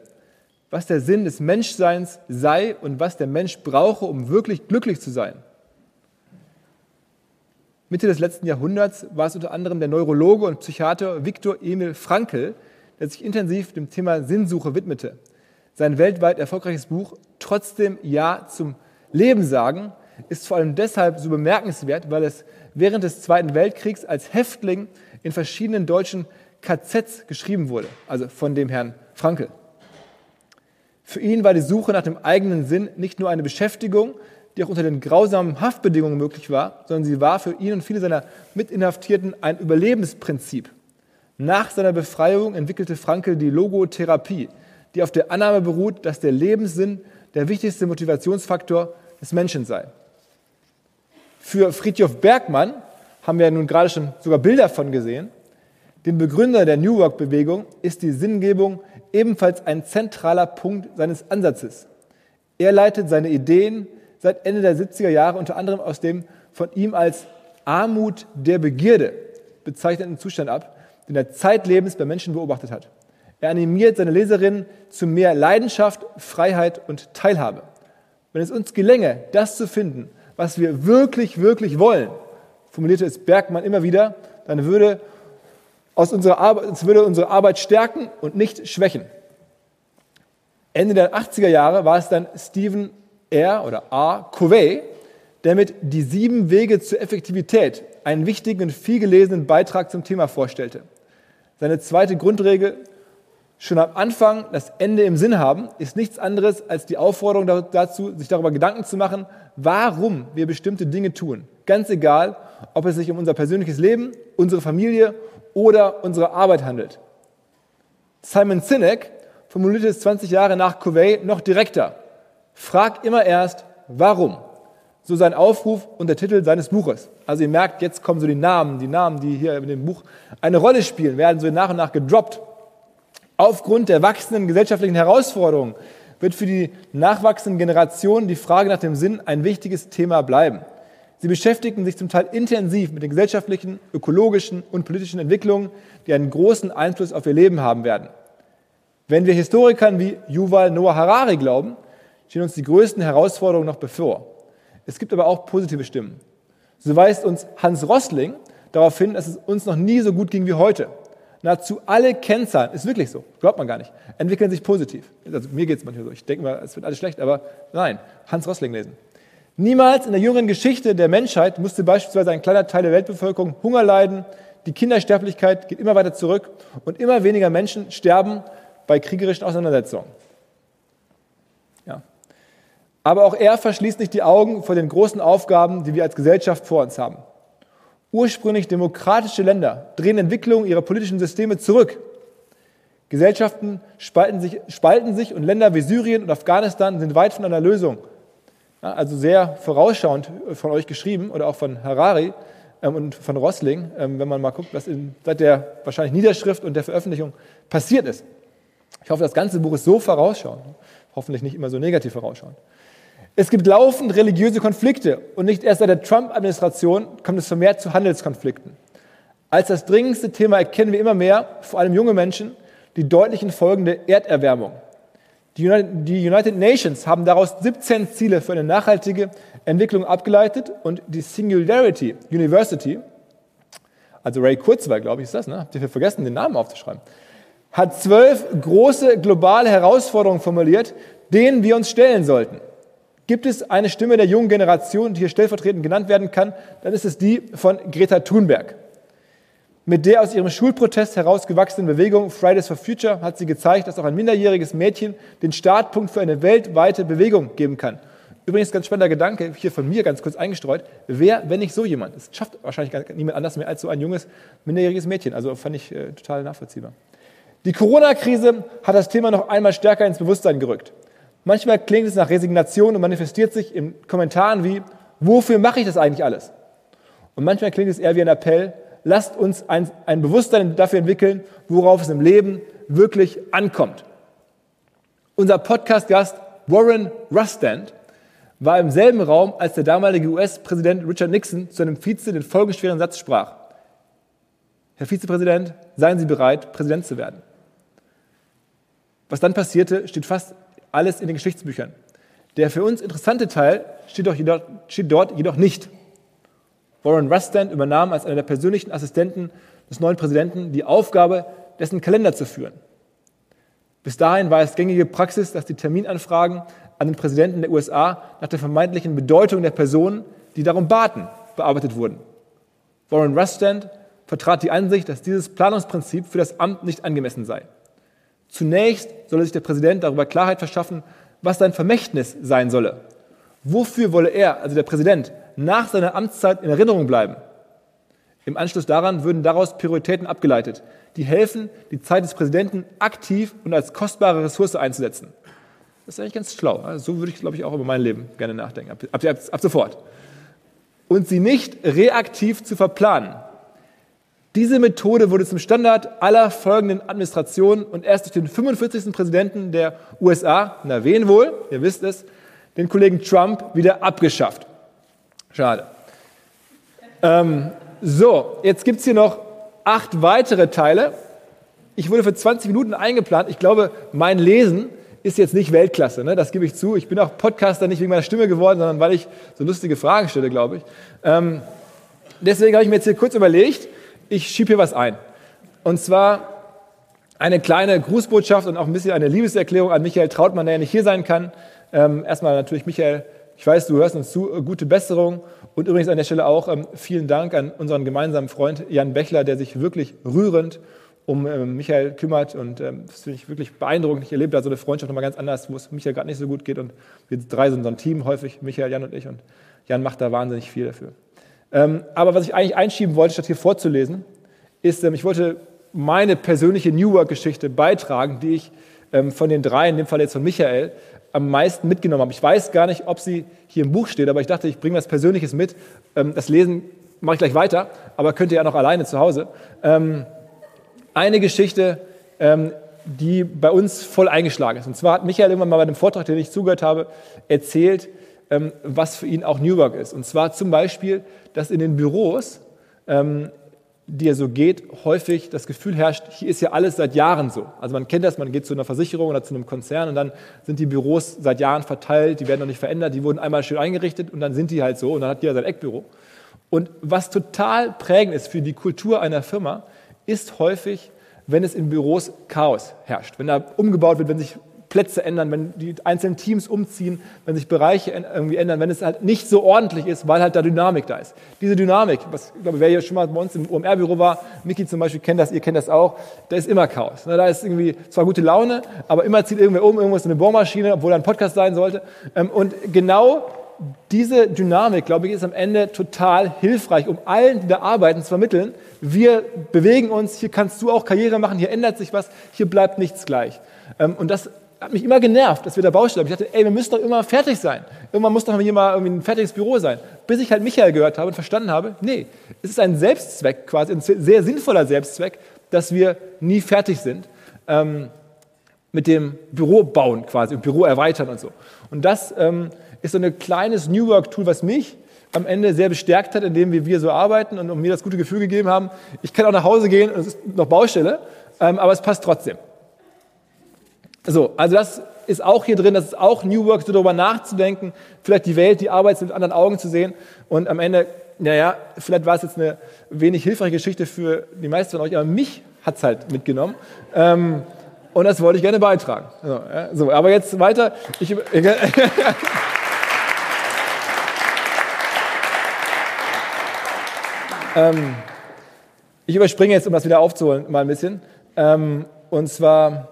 was der Sinn des Menschseins sei und was der Mensch brauche, um wirklich glücklich zu sein. Mitte des letzten Jahrhunderts war es unter anderem der Neurologe und Psychiater Viktor Emil Frankl, der sich intensiv dem Thema Sinnsuche widmete. Sein weltweit erfolgreiches Buch Trotzdem Ja zum Leben sagen ist vor allem deshalb so bemerkenswert, weil es während des Zweiten Weltkriegs als Häftling in verschiedenen deutschen KZs geschrieben wurde, also von dem Herrn Frankel. Für ihn war die Suche nach dem eigenen Sinn nicht nur eine Beschäftigung, die auch unter den grausamen Haftbedingungen möglich war, sondern sie war für ihn und viele seiner Mitinhaftierten ein Überlebensprinzip. Nach seiner Befreiung entwickelte Frankel die Logotherapie, die auf der Annahme beruht, dass der Lebenssinn der wichtigste Motivationsfaktor des Menschen sei. Für Friedhof Bergmann haben wir nun gerade schon sogar Bilder von gesehen. Dem Begründer der New Work-Bewegung ist die Sinngebung ebenfalls ein zentraler Punkt seines Ansatzes. Er leitet seine Ideen seit Ende der 70er Jahre unter anderem aus dem von ihm als Armut der Begierde bezeichneten Zustand ab, den er zeitlebens bei Menschen beobachtet hat. Er animiert seine Leserinnen zu mehr Leidenschaft, Freiheit und Teilhabe. Wenn es uns gelänge, das zu finden, was wir wirklich, wirklich wollen, formulierte es Bergmann immer wieder, dann würde, aus unserer Arbeit, würde unsere Arbeit stärken und nicht schwächen. Ende der 80er Jahre war es dann Stephen R. oder A. Covey, der mit Die sieben Wege zur Effektivität einen wichtigen und viel gelesenen Beitrag zum Thema vorstellte. Seine zweite Grundregel, schon am Anfang das Ende im Sinn haben, ist nichts anderes als die Aufforderung dazu, sich darüber Gedanken zu machen, warum wir bestimmte Dinge tun. Ganz egal, ob es sich um unser persönliches Leben, unsere Familie oder unsere Arbeit handelt. Simon Sinek formulierte es 20 Jahre nach Covey noch direkter. Frag immer erst, warum? So sein Aufruf und der Titel seines Buches. Also ihr merkt, jetzt kommen so die Namen, die Namen, die hier in dem Buch eine Rolle spielen, werden so nach und nach gedroppt. Aufgrund der wachsenden gesellschaftlichen Herausforderungen wird für die nachwachsenden Generationen die Frage nach dem Sinn ein wichtiges Thema bleiben. Sie beschäftigen sich zum Teil intensiv mit den gesellschaftlichen, ökologischen und politischen Entwicklungen, die einen großen Einfluss auf ihr Leben haben werden. Wenn wir Historikern wie Yuval Noah Harari glauben, stehen uns die größten Herausforderungen noch bevor. Es gibt aber auch positive Stimmen. So weist uns Hans Rossling darauf hin, dass es uns noch nie so gut ging wie heute. Nahezu alle Kennzahlen, ist wirklich so, glaubt man gar nicht, entwickeln sich positiv. Also mir geht es manchmal so, ich denke mal, es wird alles schlecht, aber nein, Hans Rossling lesen. Niemals in der jüngeren Geschichte der Menschheit musste beispielsweise ein kleiner Teil der Weltbevölkerung Hunger leiden, die Kindersterblichkeit geht immer weiter zurück und immer weniger Menschen sterben bei kriegerischen Auseinandersetzungen. Aber auch er verschließt nicht die Augen vor den großen Aufgaben, die wir als Gesellschaft vor uns haben. Ursprünglich demokratische Länder drehen Entwicklungen ihrer politischen Systeme zurück. Gesellschaften spalten sich, spalten sich und Länder wie Syrien und Afghanistan sind weit von einer Lösung. Also sehr vorausschauend von euch geschrieben oder auch von Harari ähm, und von Rossling, ähm, wenn man mal guckt, was in, seit der wahrscheinlich Niederschrift und der Veröffentlichung passiert ist. Ich hoffe, das ganze Buch ist so vorausschauend, hoffentlich nicht immer so negativ vorausschauend. Es gibt laufend religiöse Konflikte und nicht erst seit der Trump-Administration kommt es vermehrt zu Handelskonflikten. Als das dringendste Thema erkennen wir immer mehr, vor allem junge Menschen, die deutlichen Folgen der Erderwärmung. Die United Nations haben daraus 17 Ziele für eine nachhaltige Entwicklung abgeleitet und die Singularity University, also Ray Kurzweil, glaube ich, ist das, ne? habt ihr vergessen, den Namen aufzuschreiben, hat zwölf große globale Herausforderungen formuliert, denen wir uns stellen sollten. Gibt es eine Stimme der jungen Generation, die hier stellvertretend genannt werden kann, dann ist es die von Greta Thunberg. Mit der aus ihrem Schulprotest herausgewachsenen Bewegung Fridays for Future hat sie gezeigt, dass auch ein minderjähriges Mädchen den Startpunkt für eine weltweite Bewegung geben kann. Übrigens ganz spannender Gedanke, hier von mir ganz kurz eingestreut. Wer, wenn nicht so jemand? Es schafft wahrscheinlich niemand anders mehr als so ein junges, minderjähriges Mädchen. Also fand ich äh, total nachvollziehbar. Die Corona-Krise hat das Thema noch einmal stärker ins Bewusstsein gerückt. Manchmal klingt es nach Resignation und manifestiert sich in Kommentaren wie, wofür mache ich das eigentlich alles? Und manchmal klingt es eher wie ein Appell, lasst uns ein, ein Bewusstsein dafür entwickeln, worauf es im Leben wirklich ankommt. Unser Podcast-Gast Warren Rustand war im selben Raum, als der damalige US-Präsident Richard Nixon zu einem Vize den folgenschweren Satz sprach. Herr Vizepräsident, seien Sie bereit, Präsident zu werden. Was dann passierte, steht fast alles in den Geschichtsbüchern. Der für uns interessante Teil steht, jedoch, steht dort jedoch nicht. Warren Rustand übernahm als einer der persönlichen Assistenten des neuen Präsidenten die Aufgabe, dessen Kalender zu führen. Bis dahin war es gängige Praxis, dass die Terminanfragen an den Präsidenten der USA nach der vermeintlichen Bedeutung der Personen, die darum baten, bearbeitet wurden. Warren Rustand vertrat die Ansicht, dass dieses Planungsprinzip für das Amt nicht angemessen sei. Zunächst solle sich der Präsident darüber Klarheit verschaffen, was sein Vermächtnis sein solle. Wofür wolle er, also der Präsident, nach seiner Amtszeit in Erinnerung bleiben? Im Anschluss daran würden daraus Prioritäten abgeleitet, die helfen, die Zeit des Präsidenten aktiv und als kostbare Ressource einzusetzen. Das ist eigentlich ganz schlau. Also so würde ich, glaube ich, auch über mein Leben gerne nachdenken, ab, ab, ab sofort. Und sie nicht reaktiv zu verplanen. Diese Methode wurde zum Standard aller folgenden Administrationen und erst durch den 45. Präsidenten der USA, na wen wohl, ihr wisst es, den Kollegen Trump wieder abgeschafft. Schade. Ähm, so, jetzt gibt es hier noch acht weitere Teile. Ich wurde für 20 Minuten eingeplant. Ich glaube, mein Lesen ist jetzt nicht Weltklasse, ne? das gebe ich zu. Ich bin auch Podcaster nicht wegen meiner Stimme geworden, sondern weil ich so lustige Fragen stelle, glaube ich. Ähm, deswegen habe ich mir jetzt hier kurz überlegt, ich schiebe hier was ein. Und zwar eine kleine Grußbotschaft und auch ein bisschen eine Liebeserklärung an Michael Trautmann, der ja nicht hier sein kann. Ähm, erstmal natürlich, Michael, ich weiß, du hörst uns zu, äh, gute Besserung. Und übrigens an der Stelle auch ähm, vielen Dank an unseren gemeinsamen Freund Jan Bechler, der sich wirklich rührend um ähm, Michael kümmert. Und ähm, das finde ich wirklich beeindruckend. Ich erlebe da so eine Freundschaft nochmal ganz anders, wo es Michael gerade nicht so gut geht. Und wir drei sind so ein Team häufig, Michael, Jan und ich. Und Jan macht da wahnsinnig viel dafür. Ähm, aber was ich eigentlich einschieben wollte, statt hier vorzulesen, ist, ähm, ich wollte meine persönliche New Work-Geschichte beitragen, die ich ähm, von den drei, in dem Fall jetzt von Michael, am meisten mitgenommen habe. Ich weiß gar nicht, ob sie hier im Buch steht, aber ich dachte, ich bringe was Persönliches mit. Das Lesen mache ich gleich weiter, aber könnt ihr ja noch alleine zu Hause. Eine Geschichte, die bei uns voll eingeschlagen ist. Und zwar hat Michael irgendwann mal bei dem Vortrag, den ich zugehört habe, erzählt, was für ihn auch New Work ist. Und zwar zum Beispiel, dass in den Büros die er so geht, häufig das Gefühl herrscht, hier ist ja alles seit Jahren so. Also man kennt das, man geht zu einer Versicherung oder zu einem Konzern und dann sind die Büros seit Jahren verteilt, die werden noch nicht verändert, die wurden einmal schön eingerichtet und dann sind die halt so und dann hat jeder sein Eckbüro. Und was total prägend ist für die Kultur einer Firma, ist häufig, wenn es in Büros Chaos herrscht, wenn da umgebaut wird, wenn sich Plätze ändern, wenn die einzelnen Teams umziehen, wenn sich Bereiche irgendwie ändern, wenn es halt nicht so ordentlich ist, weil halt da Dynamik da ist. Diese Dynamik, was ich glaube, wer hier schon mal bei uns im OMR-Büro war, Miki zum Beispiel kennt das, ihr kennt das auch, da ist immer Chaos. Ne, da ist irgendwie zwar gute Laune, aber immer zieht irgendwer um, irgendwas in eine Bohrmaschine, obwohl da ein Podcast sein sollte. Ähm, und genau diese Dynamik, glaube ich, ist am Ende total hilfreich, um allen, die da arbeiten, zu vermitteln, wir bewegen uns, hier kannst du auch Karriere machen, hier ändert sich was, hier bleibt nichts gleich. Ähm, und das hat mich immer genervt, dass wir da Baustelle haben. Ich dachte, ey, wir müssen doch immer fertig sein. Irgendwann muss doch mal irgendwie ein fertiges Büro sein. Bis ich halt Michael gehört habe und verstanden habe, nee, es ist ein Selbstzweck quasi, ein sehr sinnvoller Selbstzweck, dass wir nie fertig sind ähm, mit dem Büro bauen quasi und Büro erweitern und so. Und das ähm, ist so ein kleines New Work-Tool, was mich am Ende sehr bestärkt hat, indem wir, wir so arbeiten und mir das gute Gefühl gegeben haben, ich kann auch nach Hause gehen und es ist noch Baustelle, ähm, aber es passt trotzdem. So, also das ist auch hier drin, das ist auch New Work, so darüber nachzudenken, vielleicht die Welt, die Arbeit mit anderen Augen zu sehen und am Ende, naja, vielleicht war es jetzt eine wenig hilfreiche Geschichte für die meisten von euch, aber mich hat es halt mitgenommen. Ähm, und das wollte ich gerne beitragen. So, ja, so aber jetzt weiter. Ich, [laughs] ähm, ich überspringe jetzt, um das wieder aufzuholen, mal ein bisschen. Ähm, und zwar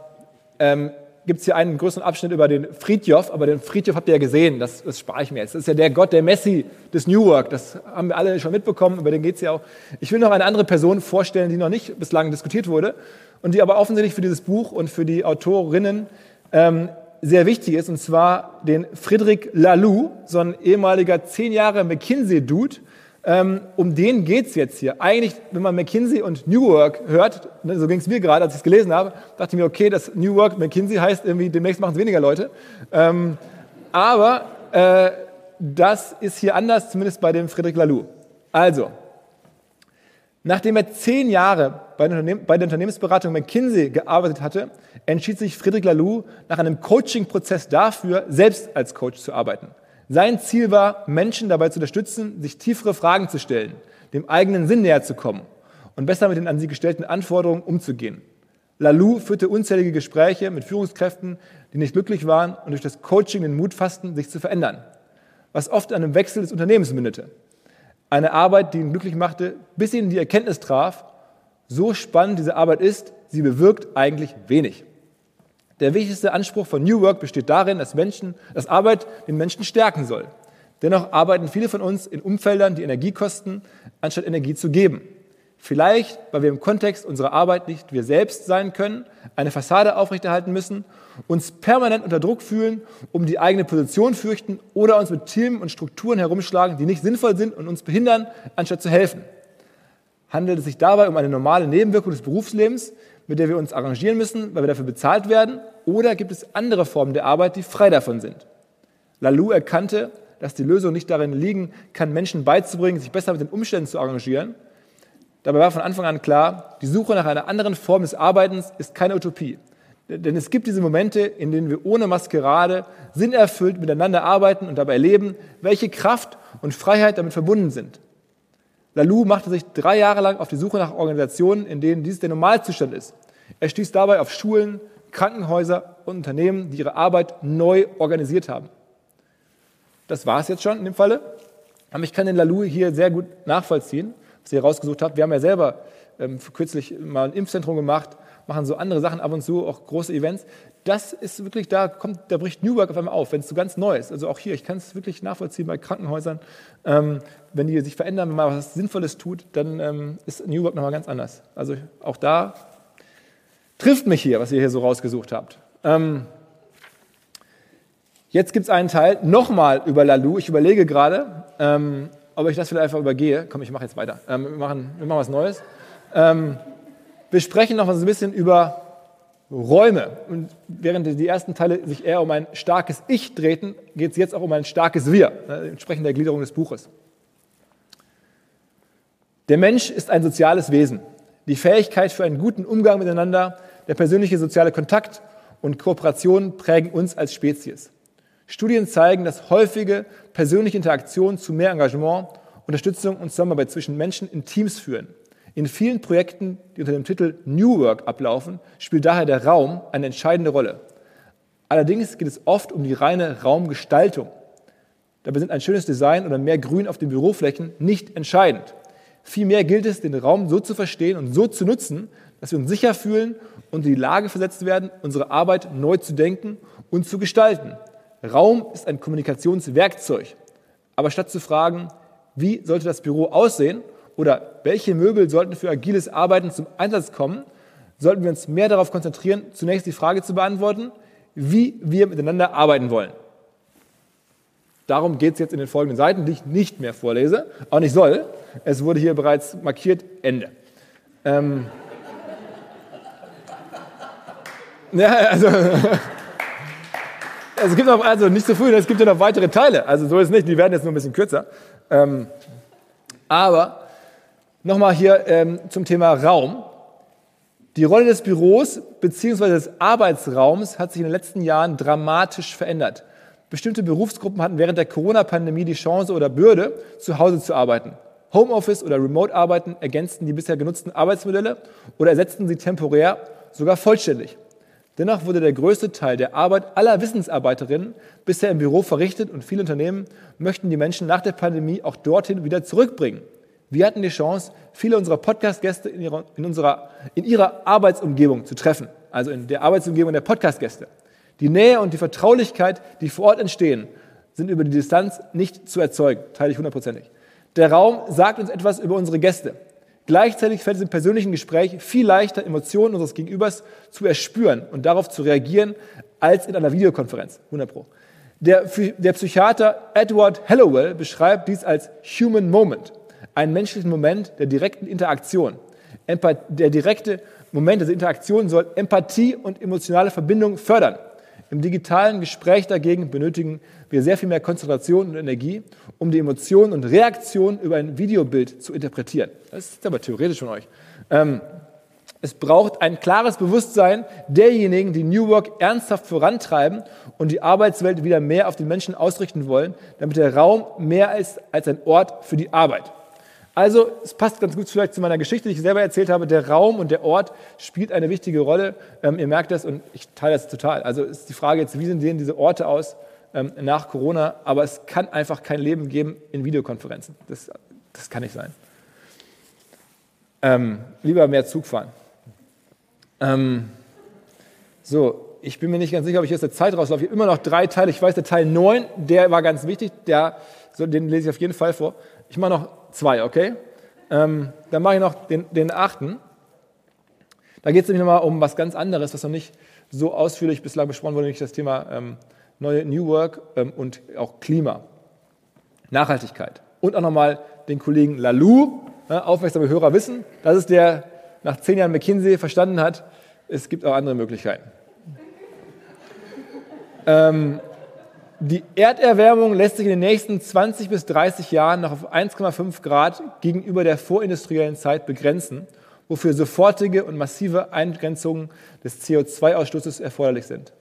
ähm, gibt es hier einen größeren Abschnitt über den Friedjof, aber den Friedjof habt ihr ja gesehen, das, das spare ich mir jetzt. Das ist ja der Gott, der Messi des New Work, das haben wir alle schon mitbekommen, über den geht es ja auch. Ich will noch eine andere Person vorstellen, die noch nicht bislang diskutiert wurde und die aber offensichtlich für dieses Buch und für die Autorinnen ähm, sehr wichtig ist, und zwar den Friedrich Laloux, so ein ehemaliger zehn Jahre McKinsey-Dude, um den geht es jetzt hier. Eigentlich, wenn man McKinsey und New Work hört, ne, so ging es mir gerade, als ich es gelesen habe, dachte ich mir, okay, das New Work McKinsey heißt irgendwie, demnächst machen es weniger Leute. Ähm, aber äh, das ist hier anders, zumindest bei dem Friedrich Laloux. Also, nachdem er zehn Jahre bei der, bei der Unternehmensberatung McKinsey gearbeitet hatte, entschied sich Friedrich Laloux nach einem Coaching-Prozess dafür, selbst als Coach zu arbeiten. Sein Ziel war, Menschen dabei zu unterstützen, sich tiefere Fragen zu stellen, dem eigenen Sinn näher zu kommen und besser mit den an sie gestellten Anforderungen umzugehen. Lalou führte unzählige Gespräche mit Führungskräften, die nicht glücklich waren und durch das Coaching den Mut fassten, sich zu verändern, was oft an einem Wechsel des Unternehmens mündete. Eine Arbeit, die ihn glücklich machte, bis ihn die Erkenntnis traf, so spannend diese Arbeit ist, sie bewirkt eigentlich wenig. Der wichtigste Anspruch von New Work besteht darin, dass, Menschen, dass Arbeit den Menschen stärken soll. Dennoch arbeiten viele von uns in Umfeldern, die Energie kosten, anstatt Energie zu geben. Vielleicht, weil wir im Kontext unserer Arbeit nicht wir selbst sein können, eine Fassade aufrechterhalten müssen, uns permanent unter Druck fühlen, um die eigene Position fürchten oder uns mit Themen und Strukturen herumschlagen, die nicht sinnvoll sind und uns behindern, anstatt zu helfen. Handelt es sich dabei um eine normale Nebenwirkung des Berufslebens, mit der wir uns arrangieren müssen, weil wir dafür bezahlt werden, oder gibt es andere Formen der Arbeit, die frei davon sind? Lalou erkannte, dass die Lösung nicht darin liegen kann, Menschen beizubringen, sich besser mit den Umständen zu arrangieren. Dabei war von Anfang an klar, die Suche nach einer anderen Form des Arbeitens ist keine Utopie. Denn es gibt diese Momente, in denen wir ohne Maskerade sinnerfüllt miteinander arbeiten und dabei erleben, welche Kraft und Freiheit damit verbunden sind. Lalou machte sich drei Jahre lang auf die Suche nach Organisationen, in denen dies der Normalzustand ist. Er stieß dabei auf Schulen, Krankenhäuser und Unternehmen, die ihre Arbeit neu organisiert haben. Das war es jetzt schon in dem Falle. Aber ich kann den Lalou hier sehr gut nachvollziehen, was ihr herausgesucht habt. Wir haben ja selber ähm, kürzlich mal ein Impfzentrum gemacht, machen so andere Sachen ab und zu, auch große Events. Das ist wirklich, da kommt, da bricht New Work auf einmal auf, wenn es so ganz neu ist. Also auch hier, ich kann es wirklich nachvollziehen bei Krankenhäusern. Ähm, wenn die sich verändern, wenn man was Sinnvolles tut, dann ähm, ist New Work nochmal ganz anders. Also auch da trifft mich hier, was ihr hier so rausgesucht habt. Ähm, jetzt gibt es einen Teil nochmal über Lalou. Ich überlege gerade, ähm, ob ich das vielleicht einfach übergehe. Komm, ich mache jetzt weiter. Ähm, wir, machen, wir machen was Neues. Ähm, wir sprechen noch mal so ein bisschen über Räume. Und während die ersten Teile sich eher um ein starkes Ich drehten, geht es jetzt auch um ein starkes Wir, ne, entsprechend der Gliederung des Buches. Der Mensch ist ein soziales Wesen. Die Fähigkeit für einen guten Umgang miteinander, der persönliche soziale Kontakt und Kooperation prägen uns als Spezies. Studien zeigen, dass häufige persönliche Interaktionen zu mehr Engagement, Unterstützung und Zusammenarbeit zwischen Menschen in Teams führen. In vielen Projekten, die unter dem Titel New Work ablaufen, spielt daher der Raum eine entscheidende Rolle. Allerdings geht es oft um die reine Raumgestaltung. Dabei sind ein schönes Design oder mehr Grün auf den Büroflächen nicht entscheidend. Vielmehr gilt es, den Raum so zu verstehen und so zu nutzen, dass wir uns sicher fühlen und in die Lage versetzt werden, unsere Arbeit neu zu denken und zu gestalten. Raum ist ein Kommunikationswerkzeug. Aber statt zu fragen, wie sollte das Büro aussehen oder welche Möbel sollten für agiles Arbeiten zum Einsatz kommen, sollten wir uns mehr darauf konzentrieren, zunächst die Frage zu beantworten, wie wir miteinander arbeiten wollen. Darum geht es jetzt in den folgenden Seiten, die ich nicht mehr vorlese, auch nicht soll. Es wurde hier bereits markiert, Ende. Ähm [laughs] ja, also, [laughs] es gibt noch, also nicht so früh, es gibt ja noch weitere Teile. Also so ist es nicht, die werden jetzt nur ein bisschen kürzer. Ähm aber Nochmal hier ähm, zum Thema Raum. Die Rolle des Büros bzw. des Arbeitsraums hat sich in den letzten Jahren dramatisch verändert. Bestimmte Berufsgruppen hatten während der Corona-Pandemie die Chance oder Bürde, zu Hause zu arbeiten. Homeoffice oder Remote-Arbeiten ergänzten die bisher genutzten Arbeitsmodelle oder ersetzten sie temporär, sogar vollständig. Dennoch wurde der größte Teil der Arbeit aller Wissensarbeiterinnen bisher im Büro verrichtet und viele Unternehmen möchten die Menschen nach der Pandemie auch dorthin wieder zurückbringen. Wir hatten die Chance, viele unserer Podcast-Gäste in ihrer, in, unserer, in ihrer Arbeitsumgebung zu treffen, also in der Arbeitsumgebung der Podcast-Gäste. Die Nähe und die Vertraulichkeit, die vor Ort entstehen, sind über die Distanz nicht zu erzeugen, teile ich hundertprozentig. Der Raum sagt uns etwas über unsere Gäste. Gleichzeitig fällt es im persönlichen Gespräch viel leichter, Emotionen unseres Gegenübers zu erspüren und darauf zu reagieren, als in einer Videokonferenz. 100 Pro. Der, der Psychiater Edward Hallowell beschreibt dies als Human Moment einen menschlichen Moment der direkten Interaktion. Der direkte Moment der Interaktion soll Empathie und emotionale Verbindung fördern. Im digitalen Gespräch dagegen benötigen wir sehr viel mehr Konzentration und Energie, um die Emotionen und Reaktionen über ein Videobild zu interpretieren. Das ist aber theoretisch von euch. Ähm, es braucht ein klares Bewusstsein derjenigen, die New Work ernsthaft vorantreiben und die Arbeitswelt wieder mehr auf den Menschen ausrichten wollen, damit der Raum mehr ist als ein Ort für die Arbeit. Also es passt ganz gut vielleicht zu meiner Geschichte, die ich selber erzählt habe. Der Raum und der Ort spielt eine wichtige Rolle. Ähm, ihr merkt das und ich teile das total. Also ist die Frage jetzt, wie sehen diese Orte aus ähm, nach Corona? Aber es kann einfach kein Leben geben in Videokonferenzen. Das, das kann nicht sein. Ähm, lieber mehr Zug fahren. Ähm, so, ich bin mir nicht ganz sicher, ob ich jetzt der Zeit rauslaufe. Ich habe immer noch drei Teile. Ich weiß, der Teil 9, der war ganz wichtig. Der, so, den lese ich auf jeden Fall vor. Ich mache noch zwei, okay? Ähm, dann mache ich noch den, den achten. Da geht es nämlich nochmal um was ganz anderes, was noch nicht so ausführlich bislang besprochen wurde, nämlich das Thema ähm, neue New Work ähm, und auch Klima, Nachhaltigkeit. Und auch nochmal den Kollegen Lalou, äh, aufmerksame Hörer wissen, das ist der nach zehn Jahren McKinsey verstanden hat, es gibt auch andere Möglichkeiten. ähm, die Erderwärmung lässt sich in den nächsten 20 bis 30 Jahren noch auf 1,5 Grad gegenüber der vorindustriellen Zeit begrenzen, wofür sofortige und massive Eingrenzungen des CO2-Ausstoßes erforderlich sind.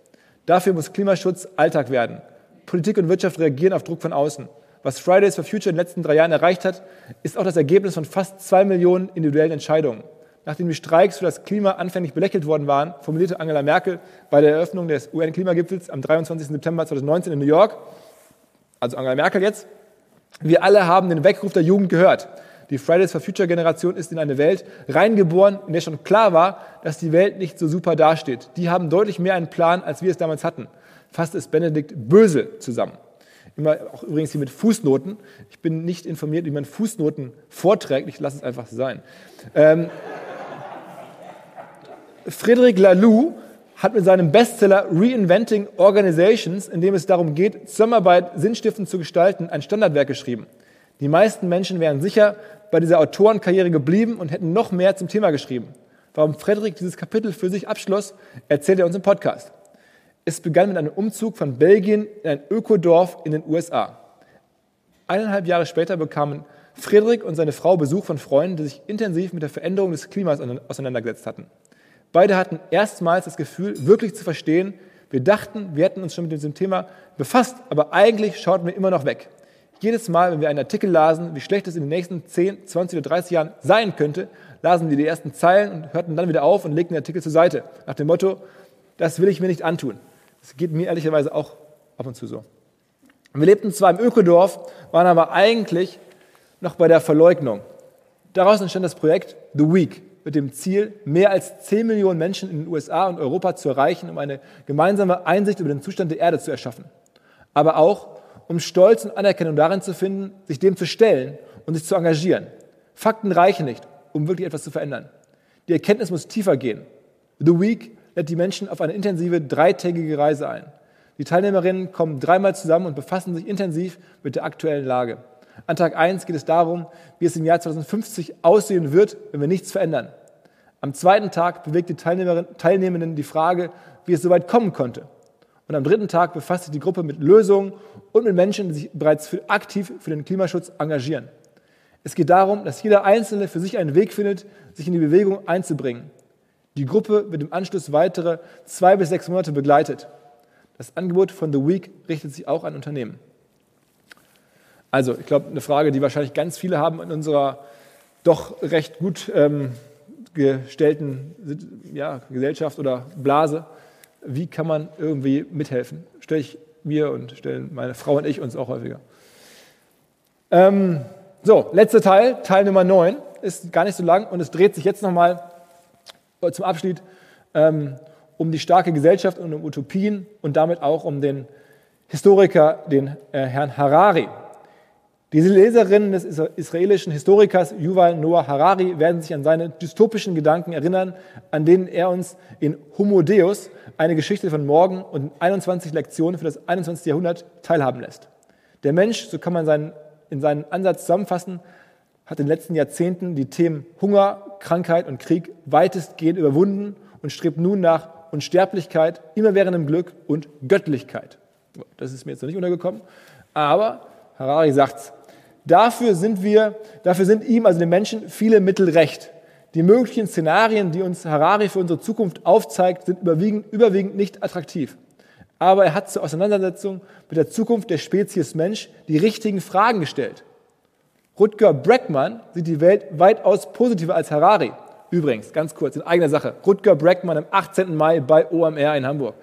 Dafür muss Klimaschutz Alltag werden. Politik und Wirtschaft reagieren auf Druck von außen. Was Fridays for Future in den letzten drei Jahren erreicht hat, ist auch das Ergebnis von fast zwei Millionen individuellen Entscheidungen. Nachdem die Streiks für das Klima anfänglich belächelt worden waren, formulierte Angela Merkel bei der Eröffnung des UN-Klimagipfels am 23. September 2019 in New York, also Angela Merkel jetzt, wir alle haben den Weckruf der Jugend gehört. Die Fridays for Future Generation ist in eine Welt reingeboren, in der schon klar war, dass die Welt nicht so super dasteht. Die haben deutlich mehr einen Plan, als wir es damals hatten. Fasst es Benedikt Bösel zusammen. Immer auch übrigens hier mit Fußnoten. Ich bin nicht informiert, wie man Fußnoten vorträgt. Ich lasse es einfach sein. Ähm, Frédéric Laloux hat mit seinem Bestseller Reinventing Organizations, in dem es darum geht, Zusammenarbeit sinnstiftend zu gestalten, ein Standardwerk geschrieben. Die meisten Menschen wären sicher bei dieser Autorenkarriere geblieben und hätten noch mehr zum Thema geschrieben. Warum Frederick dieses Kapitel für sich abschloss, erzählt er uns im Podcast. Es begann mit einem Umzug von Belgien in ein Ökodorf in den USA. Eineinhalb Jahre später bekamen Friedrich und seine Frau Besuch von Freunden, die sich intensiv mit der Veränderung des Klimas auseinandergesetzt hatten. Beide hatten erstmals das Gefühl, wirklich zu verstehen, wir dachten, wir hätten uns schon mit diesem Thema befasst, aber eigentlich schauten wir immer noch weg. Jedes Mal, wenn wir einen Artikel lasen, wie schlecht es in den nächsten 10, 20 oder 30 Jahren sein könnte, lasen wir die ersten Zeilen und hörten dann wieder auf und legten den Artikel zur Seite. Nach dem Motto, das will ich mir nicht antun. Das geht mir ehrlicherweise auch ab und zu so. Wir lebten zwar im Ökodorf, waren aber eigentlich noch bei der Verleugnung. Daraus entstand das Projekt The Week mit dem Ziel, mehr als 10 Millionen Menschen in den USA und Europa zu erreichen, um eine gemeinsame Einsicht über den Zustand der Erde zu erschaffen. Aber auch, um Stolz und Anerkennung darin zu finden, sich dem zu stellen und sich zu engagieren. Fakten reichen nicht, um wirklich etwas zu verändern. Die Erkenntnis muss tiefer gehen. The Week lädt die Menschen auf eine intensive dreitägige Reise ein. Die Teilnehmerinnen kommen dreimal zusammen und befassen sich intensiv mit der aktuellen Lage. An Tag 1 geht es darum, wie es im Jahr 2050 aussehen wird, wenn wir nichts verändern. Am zweiten Tag bewegt die Teilnehmenden die Frage, wie es so weit kommen konnte. Und am dritten Tag befasst sich die Gruppe mit Lösungen und mit Menschen, die sich bereits für, aktiv für den Klimaschutz engagieren. Es geht darum, dass jeder Einzelne für sich einen Weg findet, sich in die Bewegung einzubringen. Die Gruppe wird im Anschluss weitere zwei bis sechs Monate begleitet. Das Angebot von The Week richtet sich auch an Unternehmen. Also, ich glaube, eine Frage, die wahrscheinlich ganz viele haben in unserer doch recht gut ähm, gestellten ja, Gesellschaft oder Blase. Wie kann man irgendwie mithelfen? Stelle ich mir und stellen meine Frau und ich uns auch häufiger. Ähm, so, letzter Teil, Teil Nummer 9, ist gar nicht so lang und es dreht sich jetzt nochmal zum Abschied ähm, um die starke Gesellschaft und um Utopien und damit auch um den Historiker, den äh, Herrn Harari. Diese Leserinnen des israelischen Historikers Yuval Noah Harari werden sich an seine dystopischen Gedanken erinnern, an denen er uns in Homo Deus, eine Geschichte von morgen und 21 Lektionen für das 21. Jahrhundert teilhaben lässt. Der Mensch, so kann man seinen, in seinen Ansatz zusammenfassen, hat in den letzten Jahrzehnten die Themen Hunger, Krankheit und Krieg weitestgehend überwunden und strebt nun nach Unsterblichkeit, immerwährendem Glück und Göttlichkeit. Das ist mir jetzt noch nicht untergekommen, aber Harari sagt, dafür sind wir, dafür sind ihm, also den Menschen, viele Mittel recht. Die möglichen Szenarien, die uns Harari für unsere Zukunft aufzeigt, sind überwiegend, überwiegend nicht attraktiv. Aber er hat zur Auseinandersetzung mit der Zukunft der Spezies Mensch die richtigen Fragen gestellt. Rutger Breckmann sieht die Welt weitaus positiver als Harari. Übrigens, ganz kurz, in eigener Sache. Rutger Breckmann am 18. Mai bei OMR in Hamburg.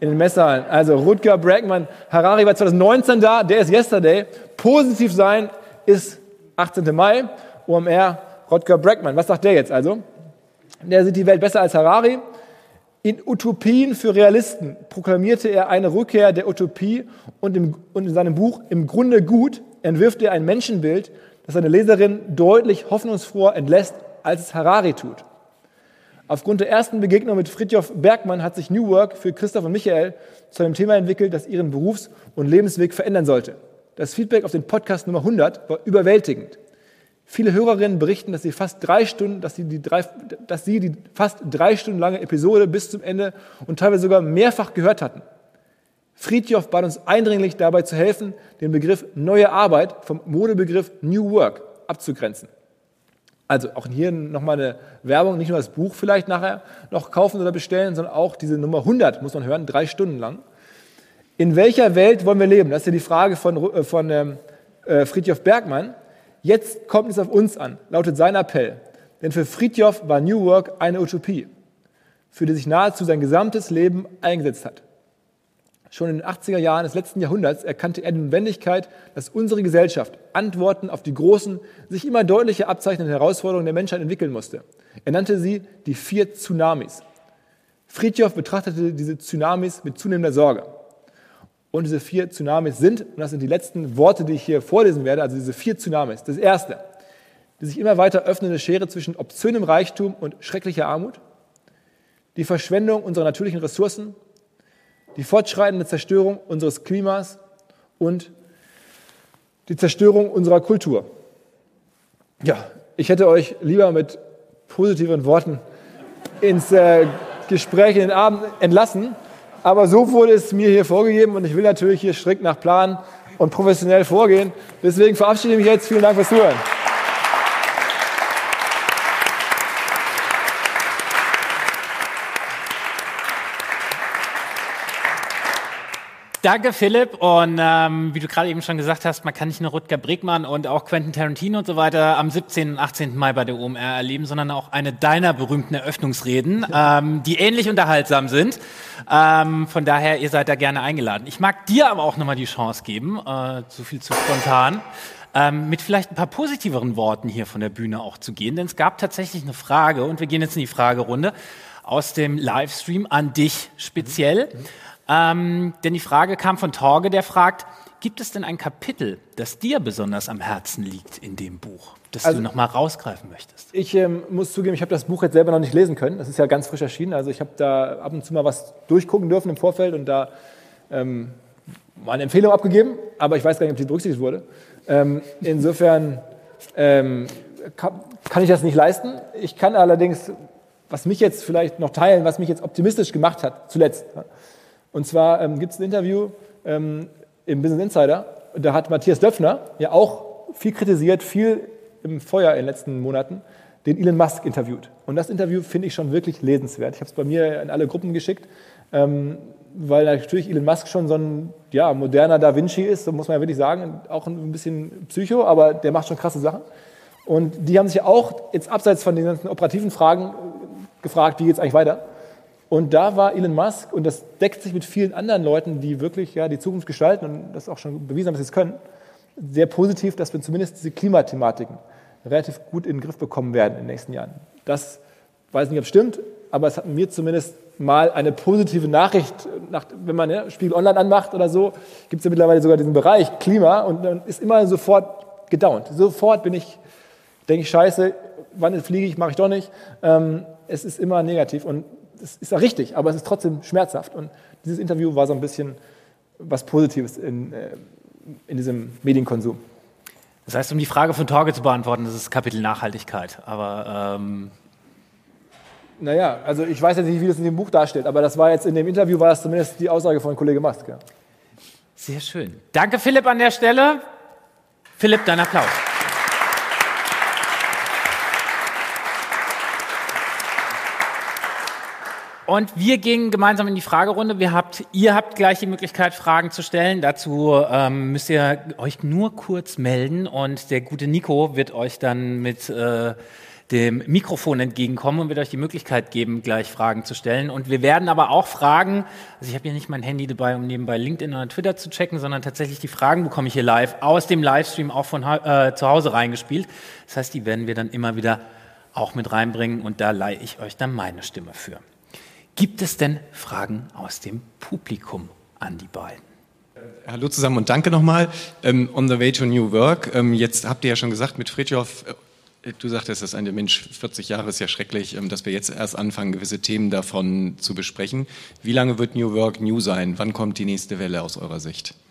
In den Messerhallen. Also Rutger Breckmann, Harari war 2019 da, der ist yesterday. Positiv sein ist 18. Mai. OMR, Rutger Breckmann. Was sagt der jetzt also? Der sieht die Welt besser als Harari. In Utopien für Realisten proklamierte er eine Rückkehr der Utopie und, im, und in seinem Buch Im Grunde gut entwirft er ein Menschenbild, das seine Leserin deutlich hoffnungsfroher entlässt, als es Harari tut. Aufgrund der ersten Begegnung mit Fritjof Bergmann hat sich New Work für Christoph und Michael zu einem Thema entwickelt, das ihren Berufs- und Lebensweg verändern sollte. Das Feedback auf den Podcast Nummer 100 war überwältigend. Viele Hörerinnen berichten, dass sie fast drei Stunden, dass sie die, drei, dass sie die fast drei Stunden lange Episode bis zum Ende und teilweise sogar mehrfach gehört hatten. Friedjof bat uns eindringlich dabei zu helfen, den Begriff neue Arbeit vom Modebegriff New Work abzugrenzen. Also auch hier nochmal eine Werbung, nicht nur das Buch vielleicht nachher noch kaufen oder bestellen, sondern auch diese Nummer 100 muss man hören, drei Stunden lang. In welcher Welt wollen wir leben? Das ist ja die Frage von, äh, von ähm, äh, Friedjof Bergmann. Jetzt kommt es auf uns an, lautet sein Appell. Denn für Friedjof war New Work eine Utopie, für die sich nahezu sein gesamtes Leben eingesetzt hat. Schon in den 80er Jahren des letzten Jahrhunderts erkannte er die Notwendigkeit, dass unsere Gesellschaft Antworten auf die großen, sich immer deutlicher abzeichnenden Herausforderungen der Menschheit entwickeln musste. Er nannte sie die vier Tsunamis. Friedjof betrachtete diese Tsunamis mit zunehmender Sorge. Und diese vier Tsunamis sind, und das sind die letzten Worte, die ich hier vorlesen werde, also diese vier Tsunamis. Das erste, die sich immer weiter öffnende Schere zwischen obszönem Reichtum und schrecklicher Armut, die Verschwendung unserer natürlichen Ressourcen, die fortschreitende Zerstörung unseres Klimas und die Zerstörung unserer Kultur. Ja, ich hätte euch lieber mit positiven Worten ins äh, Gespräch in den Abend entlassen, aber so wurde es mir hier vorgegeben und ich will natürlich hier strikt nach Plan und professionell vorgehen. Deswegen verabschiede ich mich jetzt. Vielen Dank fürs Zuhören. Danke, Philipp. Und ähm, wie du gerade eben schon gesagt hast, man kann nicht nur Rutger Bregmann und auch Quentin Tarantino und so weiter am 17. und 18. Mai bei der OMR erleben, sondern auch eine deiner berühmten Eröffnungsreden, ähm, die ähnlich unterhaltsam sind. Ähm, von daher, ihr seid da gerne eingeladen. Ich mag dir aber auch nochmal die Chance geben, äh, so viel zu spontan, ähm, mit vielleicht ein paar positiveren Worten hier von der Bühne auch zu gehen. Denn es gab tatsächlich eine Frage und wir gehen jetzt in die Fragerunde aus dem Livestream an dich speziell. Mhm. Ähm, denn die Frage kam von Torge, der fragt, gibt es denn ein Kapitel, das dir besonders am Herzen liegt in dem Buch, das also, du nochmal rausgreifen möchtest? Ich ähm, muss zugeben, ich habe das Buch jetzt selber noch nicht lesen können. Das ist ja ganz frisch erschienen. Also ich habe da ab und zu mal was durchgucken dürfen im Vorfeld und da ähm, mal eine Empfehlung abgegeben, aber ich weiß gar nicht, ob die berücksichtigt wurde. Ähm, insofern ähm, kann, kann ich das nicht leisten. Ich kann allerdings, was mich jetzt vielleicht noch teilen, was mich jetzt optimistisch gemacht hat, zuletzt. Und zwar ähm, gibt es ein Interview ähm, im Business Insider, da hat Matthias Döpfner ja auch viel kritisiert, viel im Feuer in den letzten Monaten, den Elon Musk interviewt. Und das Interview finde ich schon wirklich lesenswert. Ich habe es bei mir in alle Gruppen geschickt, ähm, weil natürlich Elon Musk schon so ein ja, moderner Da Vinci ist, so muss man ja wirklich sagen, auch ein bisschen Psycho, aber der macht schon krasse Sachen. Und die haben sich ja auch jetzt abseits von den ganzen operativen Fragen gefragt, wie geht es eigentlich weiter? Und da war Elon Musk, und das deckt sich mit vielen anderen Leuten, die wirklich ja, die Zukunft gestalten und das auch schon bewiesen haben, dass sie es können, sehr positiv, dass wir zumindest diese Klimathematiken relativ gut in den Griff bekommen werden in den nächsten Jahren. Das weiß nicht, ob es stimmt, aber es hat mir zumindest mal eine positive Nachricht, nach, wenn man ja, Spiegel Online anmacht oder so, gibt es ja mittlerweile sogar diesen Bereich Klima und dann ist immer sofort gedownt. Sofort bin ich, denke ich, scheiße, wann fliege ich, mache ich doch nicht. Ähm, es ist immer negativ und das ist ja richtig, aber es ist trotzdem schmerzhaft. Und dieses Interview war so ein bisschen was Positives in, äh, in diesem Medienkonsum. Das heißt, um die Frage von Torge zu beantworten, das ist Kapitel Nachhaltigkeit. Aber ähm naja, also ich weiß jetzt nicht, wie das in dem Buch darstellt, aber das war jetzt in dem Interview war das zumindest die Aussage von Kollege Mask. Ja. Sehr schön. Danke Philipp an der Stelle. Philipp, dein Applaus. Und wir gehen gemeinsam in die Fragerunde. Wir habt, ihr habt gleich die Möglichkeit, Fragen zu stellen. Dazu ähm, müsst ihr euch nur kurz melden und der gute Nico wird euch dann mit äh, dem Mikrofon entgegenkommen und wird euch die Möglichkeit geben, gleich Fragen zu stellen. Und wir werden aber auch Fragen, also ich habe hier nicht mein Handy dabei, um nebenbei LinkedIn oder Twitter zu checken, sondern tatsächlich die Fragen bekomme ich hier live aus dem Livestream auch von äh, zu Hause reingespielt. Das heißt, die werden wir dann immer wieder auch mit reinbringen und da leihe ich euch dann meine Stimme für. Gibt es denn Fragen aus dem Publikum an die beiden? Hallo zusammen und danke nochmal. Ähm, on the way to new work. Ähm, jetzt habt ihr ja schon gesagt, mit Fritjof äh, Du sagtest, dass ein Mensch 40 Jahre ist ja schrecklich, ähm, dass wir jetzt erst anfangen, gewisse Themen davon zu besprechen. Wie lange wird New Work new sein? Wann kommt die nächste Welle aus eurer Sicht? [laughs]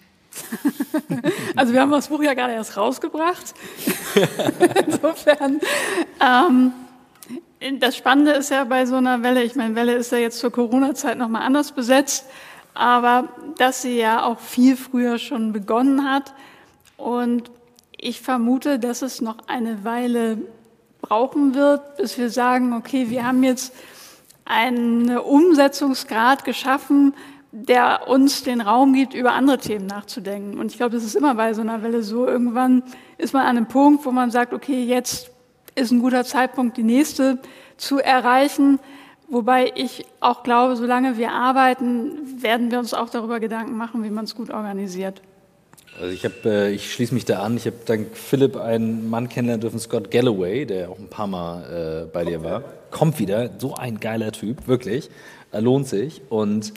Also wir haben das Buch ja gerade erst rausgebracht. [laughs] Insofern. Ähm, das Spannende ist ja bei so einer Welle, ich meine, Welle ist ja jetzt zur Corona-Zeit nochmal anders besetzt, aber dass sie ja auch viel früher schon begonnen hat. Und ich vermute, dass es noch eine Weile brauchen wird, bis wir sagen, okay, wir haben jetzt einen Umsetzungsgrad geschaffen, der uns den Raum gibt, über andere Themen nachzudenken. Und ich glaube, das ist immer bei so einer Welle so. Irgendwann ist man an einem Punkt, wo man sagt, okay, jetzt ist ein guter Zeitpunkt, die nächste zu erreichen. Wobei ich auch glaube, solange wir arbeiten, werden wir uns auch darüber Gedanken machen, wie man es gut organisiert. Also ich, hab, äh, ich schließe mich da an. Ich habe dank Philipp einen Mann kennenlernen dürfen, Scott Galloway, der auch ein paar Mal äh, bei dir war. Kommt wieder, so ein geiler Typ, wirklich. Er lohnt sich. Und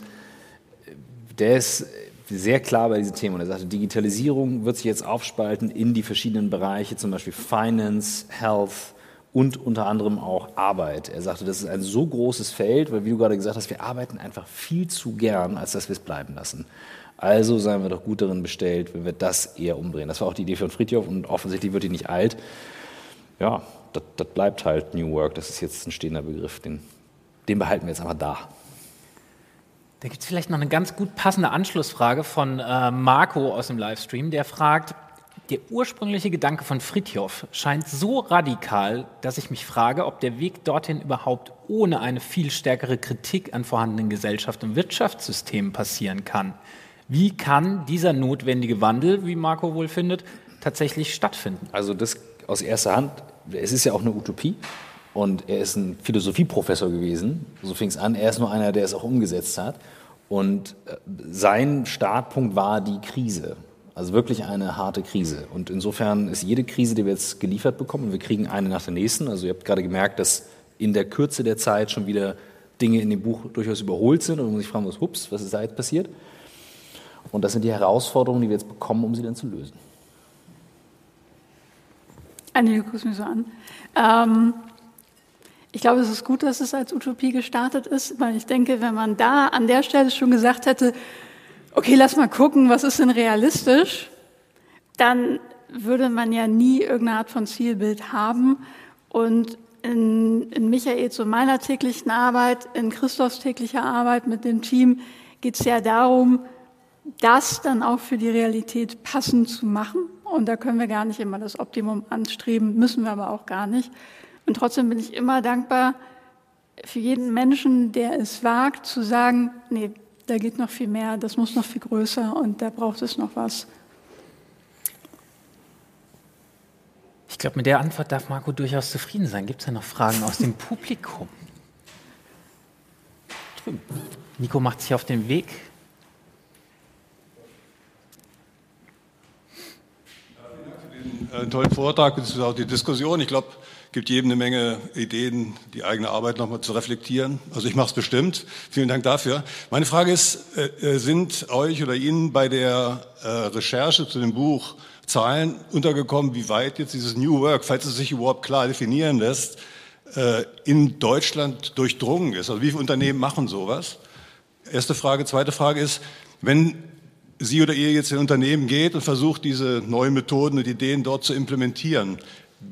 der ist sehr klar bei diesen Themen. Und er sagte, Digitalisierung wird sich jetzt aufspalten in die verschiedenen Bereiche, zum Beispiel Finance, Health und unter anderem auch Arbeit. Er sagte, das ist ein so großes Feld, weil wie du gerade gesagt hast, wir arbeiten einfach viel zu gern, als dass wir es bleiben lassen. Also seien wir doch gut darin bestellt, wenn wir das eher umdrehen. Das war auch die Idee von Fritjof und offensichtlich wird die nicht alt. Ja, das, das bleibt halt New Work. Das ist jetzt ein stehender Begriff. Den, den behalten wir jetzt einfach da. Da gibt es vielleicht noch eine ganz gut passende Anschlussfrage von äh, Marco aus dem Livestream, der fragt, der ursprüngliche Gedanke von Fritjof scheint so radikal, dass ich mich frage, ob der Weg dorthin überhaupt ohne eine viel stärkere Kritik an vorhandenen Gesellschaft und Wirtschaftssystemen passieren kann. Wie kann dieser notwendige Wandel, wie Marco wohl findet, tatsächlich stattfinden? Also das aus erster Hand, es ist ja auch eine Utopie. Und er ist ein Philosophieprofessor gewesen, so fing es an. Er ist nur einer, der es auch umgesetzt hat. Und äh, sein Startpunkt war die Krise. Also wirklich eine harte Krise. Und insofern ist jede Krise, die wir jetzt geliefert bekommen, und wir kriegen eine nach der nächsten. Also ihr habt gerade gemerkt, dass in der Kürze der Zeit schon wieder Dinge in dem Buch durchaus überholt sind und man sich fragen muss, hups, was ist da jetzt passiert? Und das sind die Herausforderungen, die wir jetzt bekommen, um sie dann zu lösen. Anne, du guckst mich so an. Ähm, ich glaube, es ist gut, dass es als Utopie gestartet ist, weil ich denke, wenn man da an der Stelle schon gesagt hätte, okay, lass mal gucken, was ist denn realistisch, dann würde man ja nie irgendeine Art von Zielbild haben. Und in, in Michaels und meiner täglichen Arbeit, in Christophs täglicher Arbeit mit dem Team geht es ja darum, das dann auch für die Realität passend zu machen. Und da können wir gar nicht immer das Optimum anstreben, müssen wir aber auch gar nicht. Und trotzdem bin ich immer dankbar für jeden Menschen, der es wagt, zu sagen, nee, da geht noch viel mehr, das muss noch viel größer und da braucht es noch was. Ich glaube, mit der Antwort darf Marco durchaus zufrieden sein. Gibt es ja noch Fragen aus dem Publikum? Nico macht sich auf den Weg einen tollen Vortrag, beziehungsweise auch die Diskussion. Ich glaube, gibt jedem eine Menge Ideen, die eigene Arbeit nochmal zu reflektieren. Also ich mache es bestimmt. Vielen Dank dafür. Meine Frage ist, äh, äh, sind euch oder Ihnen bei der äh, Recherche zu dem Buch Zahlen untergekommen, wie weit jetzt dieses New Work, falls es sich überhaupt klar definieren lässt, in Deutschland durchdrungen ist? Also wie viele Unternehmen machen sowas? Erste Frage. Zweite Frage ist, wenn Sie oder ihr jetzt in Unternehmen geht und versucht, diese neuen Methoden und Ideen dort zu implementieren.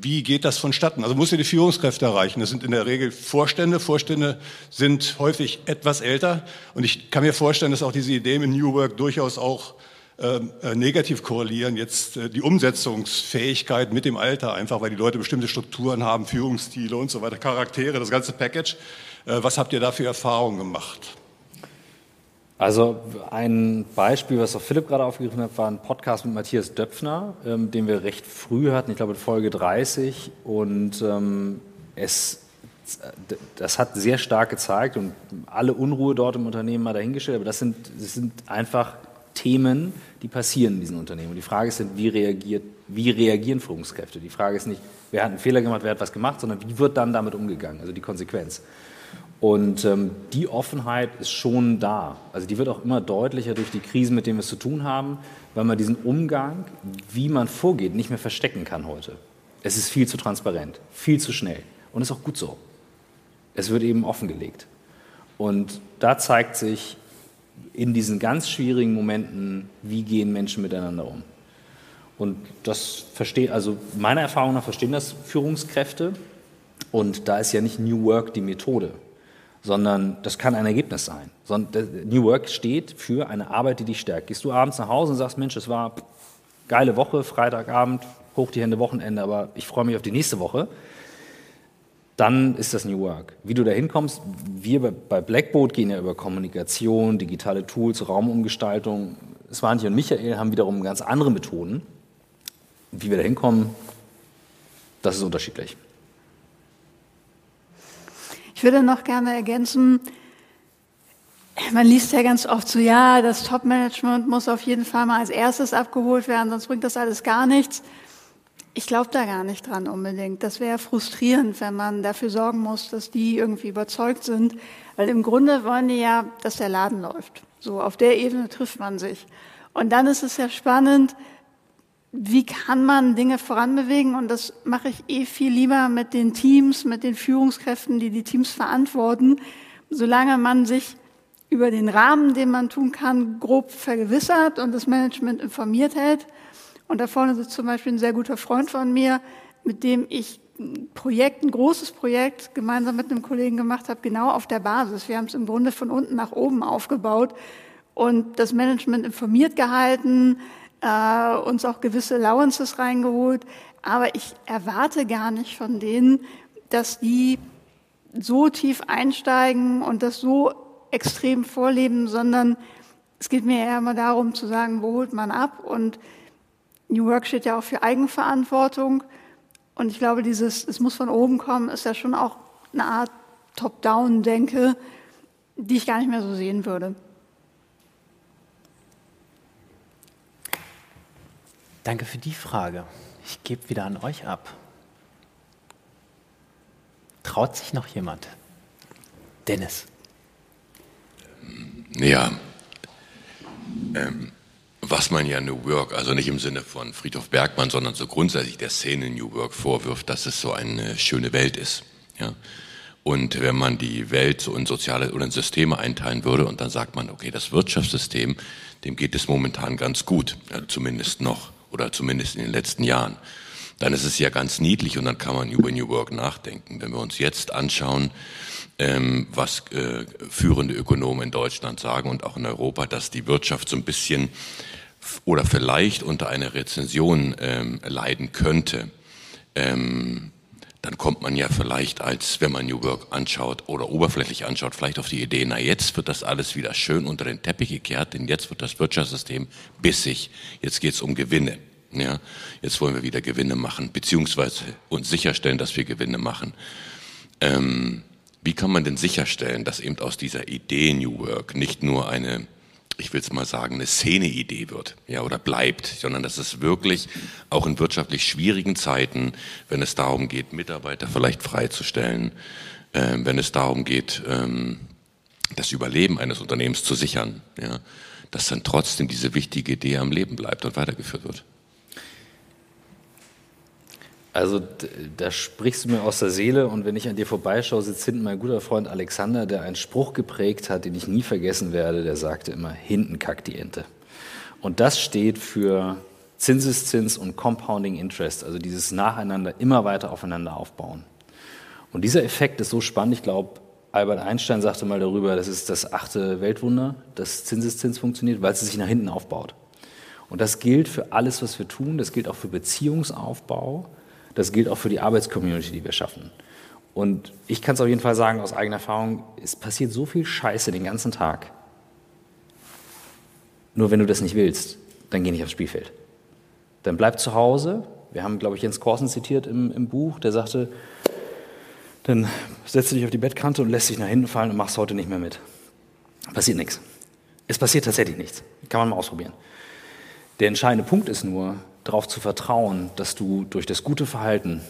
Wie geht das vonstatten? Also muss ihr die Führungskräfte erreichen. Das sind in der Regel Vorstände. Vorstände sind häufig etwas älter. Und ich kann mir vorstellen, dass auch diese Ideen in New Work durchaus auch ähm, äh, negativ korrelieren, jetzt äh, die Umsetzungsfähigkeit mit dem Alter, einfach weil die Leute bestimmte Strukturen haben, Führungsstile und so weiter, Charaktere, das ganze Package. Äh, was habt ihr da für Erfahrungen gemacht? Also ein Beispiel, was auch Philipp gerade aufgegriffen hat, war ein Podcast mit Matthias Döpfner, ähm, den wir recht früh hatten, ich glaube in Folge 30. Und ähm, es, das hat sehr stark gezeigt und alle Unruhe dort im Unternehmen mal dahingestellt, aber das sind, das sind einfach Themen, die passieren in diesen Unternehmen. Und die Frage ist wie, reagiert, wie reagieren Führungskräfte? Die Frage ist nicht, wer hat einen Fehler gemacht, wer hat was gemacht, sondern wie wird dann damit umgegangen, also die Konsequenz. Und ähm, die Offenheit ist schon da. Also die wird auch immer deutlicher durch die Krisen, mit denen wir es zu tun haben, weil man diesen Umgang, wie man vorgeht, nicht mehr verstecken kann heute. Es ist viel zu transparent, viel zu schnell. Und ist auch gut so. Es wird eben offengelegt. Und da zeigt sich in diesen ganz schwierigen Momenten, wie gehen Menschen miteinander um. Und das versteht, also meiner Erfahrung nach verstehen das Führungskräfte. Und da ist ja nicht New Work die Methode sondern das kann ein Ergebnis sein. New Work steht für eine Arbeit, die dich stärkt. Gehst du abends nach Hause und sagst, Mensch, es war geile Woche, Freitagabend, hoch die Hände, Wochenende, aber ich freue mich auf die nächste Woche, dann ist das New Work. Wie du da hinkommst, wir bei Blackboard gehen ja über Kommunikation, digitale Tools, Raumumgestaltung. Svanti und Michael haben wiederum ganz andere Methoden. Wie wir da hinkommen, das ist unterschiedlich. Ich würde noch gerne ergänzen, man liest ja ganz oft so, ja, das Top-Management muss auf jeden Fall mal als erstes abgeholt werden, sonst bringt das alles gar nichts. Ich glaube da gar nicht dran unbedingt. Das wäre frustrierend, wenn man dafür sorgen muss, dass die irgendwie überzeugt sind. Weil im Grunde wollen die ja, dass der Laden läuft. So, auf der Ebene trifft man sich. Und dann ist es ja spannend, wie kann man Dinge voranbewegen? Und das mache ich eh viel lieber mit den Teams, mit den Führungskräften, die die Teams verantworten, solange man sich über den Rahmen, den man tun kann, grob vergewissert und das Management informiert hält. Und da vorne sitzt zum Beispiel ein sehr guter Freund von mir, mit dem ich ein Projekt, ein großes Projekt gemeinsam mit einem Kollegen gemacht habe, genau auf der Basis. Wir haben es im Grunde von unten nach oben aufgebaut und das Management informiert gehalten, äh, uns auch gewisse Allowances reingeholt. Aber ich erwarte gar nicht von denen, dass die so tief einsteigen und das so extrem vorleben, sondern es geht mir eher immer darum zu sagen, wo holt man ab? Und New Work steht ja auch für Eigenverantwortung. Und ich glaube, dieses, es muss von oben kommen, ist ja schon auch eine Art Top-Down-Denke, die ich gar nicht mehr so sehen würde. Danke für die Frage. Ich gebe wieder an euch ab. Traut sich noch jemand? Dennis. Ja. Ähm, was man ja New Work, also nicht im Sinne von Friedhof Bergmann, sondern so grundsätzlich der Szene New Work vorwirft, dass es so eine schöne Welt ist. Ja. Und wenn man die Welt so in soziale oder in Systeme einteilen würde und dann sagt man, okay, das Wirtschaftssystem, dem geht es momentan ganz gut, ja, zumindest noch oder zumindest in den letzten Jahren, dann ist es ja ganz niedlich und dann kann man über New Work nachdenken. Wenn wir uns jetzt anschauen, ähm, was äh, führende Ökonomen in Deutschland sagen und auch in Europa, dass die Wirtschaft so ein bisschen oder vielleicht unter einer Rezension ähm, leiden könnte, ähm, dann kommt man ja vielleicht als, wenn man New Work anschaut oder oberflächlich anschaut, vielleicht auf die Idee, na jetzt wird das alles wieder schön unter den Teppich gekehrt, denn jetzt wird das Wirtschaftssystem bissig. Jetzt geht es um Gewinne. Ja, jetzt wollen wir wieder Gewinne machen, beziehungsweise uns sicherstellen, dass wir Gewinne machen. Ähm, wie kann man denn sicherstellen, dass eben aus dieser Idee New Work nicht nur eine ich will es mal sagen, eine Szene-Idee wird, ja, oder bleibt, sondern dass es wirklich auch in wirtschaftlich schwierigen Zeiten, wenn es darum geht, Mitarbeiter vielleicht freizustellen, äh, wenn es darum geht, ähm, das Überleben eines Unternehmens zu sichern, ja, dass dann trotzdem diese wichtige Idee am Leben bleibt und weitergeführt wird. Also da sprichst du mir aus der Seele und wenn ich an dir vorbeischaue, sitzt hinten mein guter Freund Alexander, der einen Spruch geprägt hat, den ich nie vergessen werde, der sagte immer, hinten kackt die Ente. Und das steht für Zinseszins und Compounding Interest, also dieses Nacheinander immer weiter aufeinander aufbauen. Und dieser Effekt ist so spannend, ich glaube, Albert Einstein sagte mal darüber, das ist das achte Weltwunder, dass Zinseszins funktioniert, weil es sich nach hinten aufbaut. Und das gilt für alles, was wir tun. Das gilt auch für Beziehungsaufbau. Das gilt auch für die Arbeitscommunity, die wir schaffen. Und ich kann es auf jeden Fall sagen aus eigener Erfahrung, es passiert so viel Scheiße den ganzen Tag. Nur wenn du das nicht willst, dann geh nicht aufs Spielfeld. Dann bleib zu Hause. Wir haben, glaube ich, Jens Korsen zitiert im, im Buch, der sagte, dann setzt du dich auf die Bettkante und lässt dich nach hinten fallen und machst heute nicht mehr mit. Passiert nichts. Es passiert tatsächlich nichts. Kann man mal ausprobieren. Der entscheidende Punkt ist nur, darauf zu vertrauen, dass du durch das gute Verhalten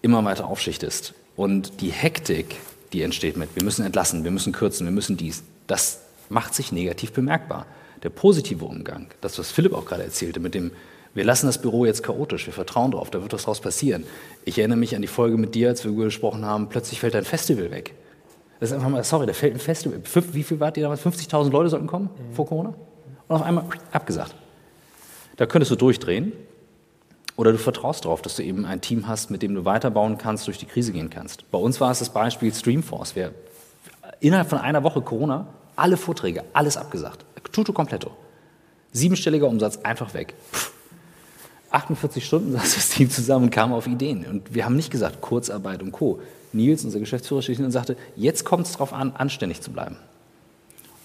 immer weiter aufschichtest. Und die Hektik, die entsteht mit, wir müssen entlassen, wir müssen kürzen, wir müssen dies, das macht sich negativ bemerkbar. Der positive Umgang, das, was Philipp auch gerade erzählte, mit dem, wir lassen das Büro jetzt chaotisch, wir vertrauen darauf, da wird was draus passieren. Ich erinnere mich an die Folge mit dir, als wir gesprochen haben, plötzlich fällt ein Festival weg. Das ist einfach mal, sorry, da fällt ein Festival. Wie viel wart ihr damals? 50.000 Leute sollten kommen mhm. vor Corona? Und auf einmal abgesagt. Da könntest du durchdrehen oder du vertraust darauf, dass du eben ein Team hast, mit dem du weiterbauen kannst, durch die Krise gehen kannst. Bei uns war es das Beispiel Streamforce. Wir innerhalb von einer Woche Corona alle Vorträge, alles abgesagt. Tutto completo. Siebenstelliger Umsatz einfach weg. Pff. 48 Stunden saß das Team zusammen und kam auf Ideen. Und wir haben nicht gesagt Kurzarbeit und Co. Nils, unser Geschäftsführer, hin und sagte, jetzt kommt es darauf an, anständig zu bleiben.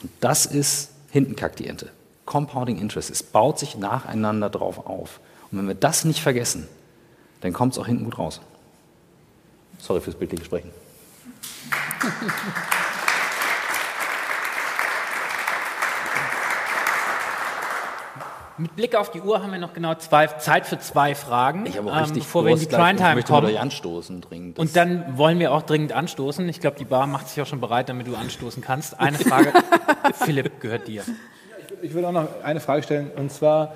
Und das ist hinten kackt die Ente. Compounding Interest. Es baut sich nacheinander drauf auf. Und wenn wir das nicht vergessen, dann kommt es auch hinten gut raus. Sorry fürs bildliche Sprechen. [laughs] Mit Blick auf die Uhr haben wir noch genau zwei, Zeit für zwei Fragen. Ich habe auch richtig ähm, bevor wir in die Primetime kommen. anstoßen dringend. Und dann wollen wir auch dringend anstoßen. Ich glaube, die Bar macht sich auch schon bereit, damit du anstoßen kannst. Eine [laughs] Frage, Philipp, gehört dir. Ich würde auch noch eine Frage stellen, und zwar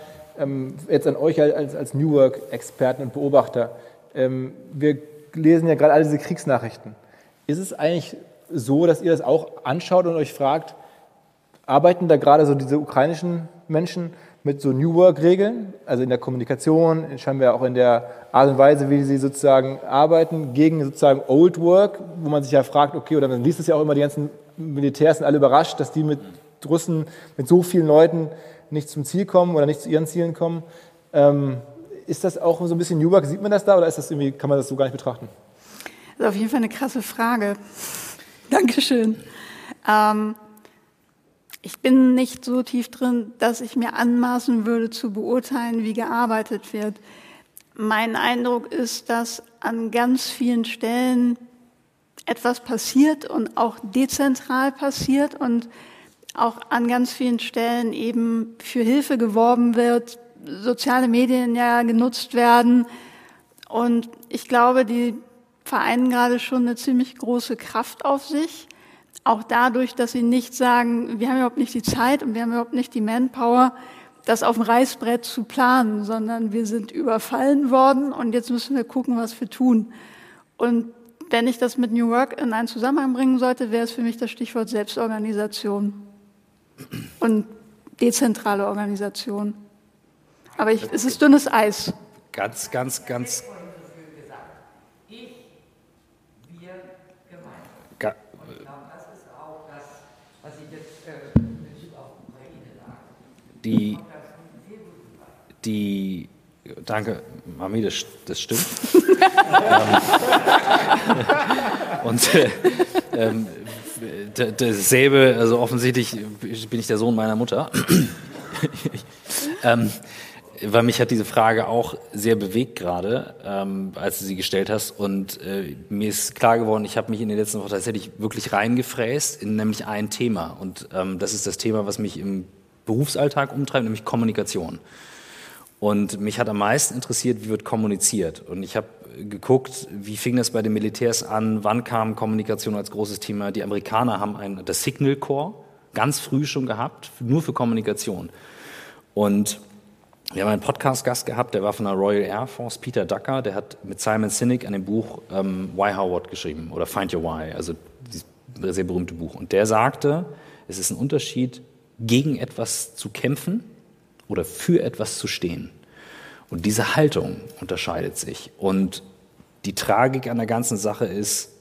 jetzt an euch als, als New Work-Experten und Beobachter. Ähm, wir lesen ja gerade alle diese Kriegsnachrichten. Ist es eigentlich so, dass ihr das auch anschaut und euch fragt, arbeiten da gerade so diese ukrainischen Menschen mit so New Work-Regeln, also in der Kommunikation, scheinbar auch in der Art und Weise, wie sie sozusagen arbeiten, gegen sozusagen Old Work, wo man sich ja fragt, okay, oder man liest es ja auch immer, die ganzen Militärs sind alle überrascht, dass die mit Russen, mit so vielen Leuten nicht zum Ziel kommen oder nicht zu ihren Zielen kommen. Ähm, ist das auch so ein bisschen New Work? Sieht man das da oder ist das irgendwie, kann man das so gar nicht betrachten? Das ist auf jeden Fall eine krasse Frage. [laughs] Dankeschön. Ähm, ich bin nicht so tief drin, dass ich mir anmaßen würde zu beurteilen, wie gearbeitet wird. Mein Eindruck ist, dass an ganz vielen Stellen etwas passiert und auch dezentral passiert und auch an ganz vielen Stellen eben für Hilfe geworben wird, soziale Medien ja genutzt werden. Und ich glaube, die vereinen gerade schon eine ziemlich große Kraft auf sich. Auch dadurch, dass sie nicht sagen, wir haben überhaupt nicht die Zeit und wir haben überhaupt nicht die Manpower, das auf dem Reißbrett zu planen, sondern wir sind überfallen worden und jetzt müssen wir gucken, was wir tun. Und wenn ich das mit New Work in einen Zusammenhang bringen sollte, wäre es für mich das Stichwort Selbstorganisation und dezentrale Organisation. Aber ich, es ist dünnes Eis. Ganz, ganz, ganz die, die, danke, Mami, das, das stimmt. [laughs] Ähm, [laughs] und äh, ähm, dasselbe, also offensichtlich bin ich der Sohn meiner Mutter. [laughs] ähm, weil mich hat diese Frage auch sehr bewegt gerade, ähm, als du sie gestellt hast. Und äh, mir ist klar geworden, ich habe mich in den letzten Wochen tatsächlich wirklich reingefräst in nämlich ein Thema. Und ähm, das ist das Thema, was mich im Berufsalltag umtreibt, nämlich Kommunikation. Und mich hat am meisten interessiert, wie wird kommuniziert. Und ich habe geguckt, wie fing das bei den Militärs an, wann kam Kommunikation als großes Thema. Die Amerikaner haben ein, das Signal Corps ganz früh schon gehabt, nur für Kommunikation. Und wir haben einen Podcast-Gast gehabt, der war von der Royal Air Force, Peter Ducker, der hat mit Simon Sinek an dem Buch ähm, Why Howard geschrieben oder Find Your Why, also dieses sehr berühmte Buch. Und der sagte, es ist ein Unterschied, gegen etwas zu kämpfen oder für etwas zu stehen. Und diese Haltung unterscheidet sich. Und die Tragik an der ganzen Sache ist,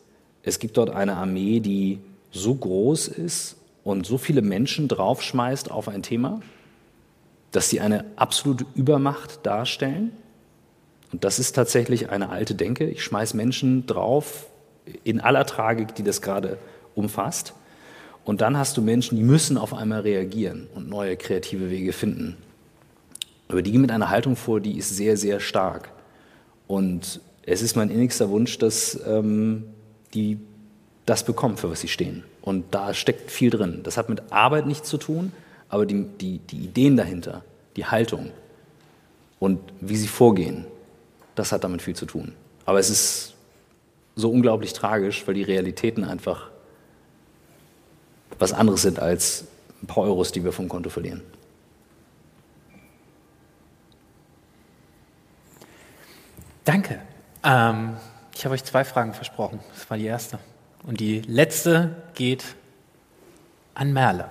es gibt dort eine Armee, die so groß ist und so viele Menschen draufschmeißt auf ein Thema, dass sie eine absolute Übermacht darstellen. Und das ist tatsächlich eine alte Denke. Ich schmeiß Menschen drauf in aller Tragik, die das gerade umfasst. Und dann hast du Menschen, die müssen auf einmal reagieren und neue kreative Wege finden. Aber die gehen mit einer Haltung vor, die ist sehr, sehr stark. Und es ist mein innigster Wunsch, dass ähm, die das bekommen, für was sie stehen. Und da steckt viel drin. Das hat mit Arbeit nichts zu tun, aber die, die, die Ideen dahinter, die Haltung und wie sie vorgehen, das hat damit viel zu tun. Aber es ist so unglaublich tragisch, weil die Realitäten einfach was anderes sind als ein paar Euros, die wir vom Konto verlieren. Danke. Ähm, ich habe euch zwei Fragen versprochen. Das war die erste. Und die letzte geht an Merle.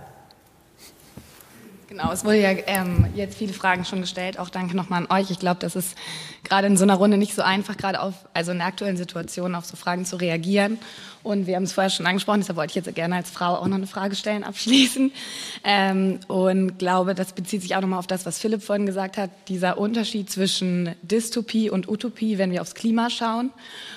Genau, es wurde ja ähm, jetzt viele Fragen schon gestellt. Auch danke nochmal an euch. Ich glaube, das ist gerade in so einer Runde nicht so einfach, gerade auf, also in der aktuellen Situation auf so Fragen zu reagieren. Und wir haben es vorher schon angesprochen, deshalb wollte ich jetzt gerne als Frau auch noch eine Frage stellen, abschließen. Ähm, und glaube, das bezieht sich auch nochmal auf das, was Philipp vorhin gesagt hat, dieser Unterschied zwischen Dystopie und Utopie, wenn wir aufs Klima schauen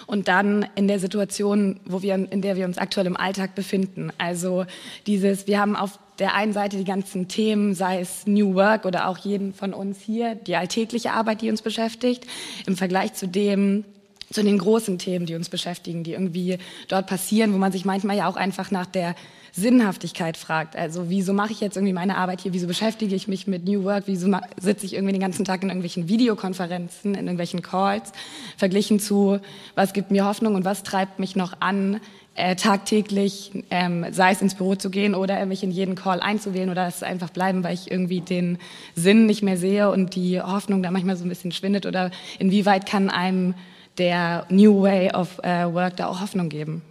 und dann in der Situation, wo wir, in der wir uns aktuell im Alltag befinden. Also dieses, wir haben auf der einen Seite die ganzen Themen, sei es New Work oder auch jeden von uns hier, die alltägliche Arbeit, die uns beschäftigt, im Vergleich zu dem, zu den großen Themen, die uns beschäftigen, die irgendwie dort passieren, wo man sich manchmal ja auch einfach nach der Sinnhaftigkeit fragt. Also wieso mache ich jetzt irgendwie meine Arbeit hier? Wieso beschäftige ich mich mit New Work? Wieso sitze ich irgendwie den ganzen Tag in irgendwelchen Videokonferenzen, in irgendwelchen Calls? Verglichen zu, was gibt mir Hoffnung und was treibt mich noch an, äh, tagtäglich, ähm, sei es ins Büro zu gehen oder mich in jeden Call einzuwählen oder es einfach bleiben, weil ich irgendwie den Sinn nicht mehr sehe und die Hoffnung da manchmal so ein bisschen schwindet oder inwieweit kann einem der New Way of uh, Work da auch Hoffnung geben?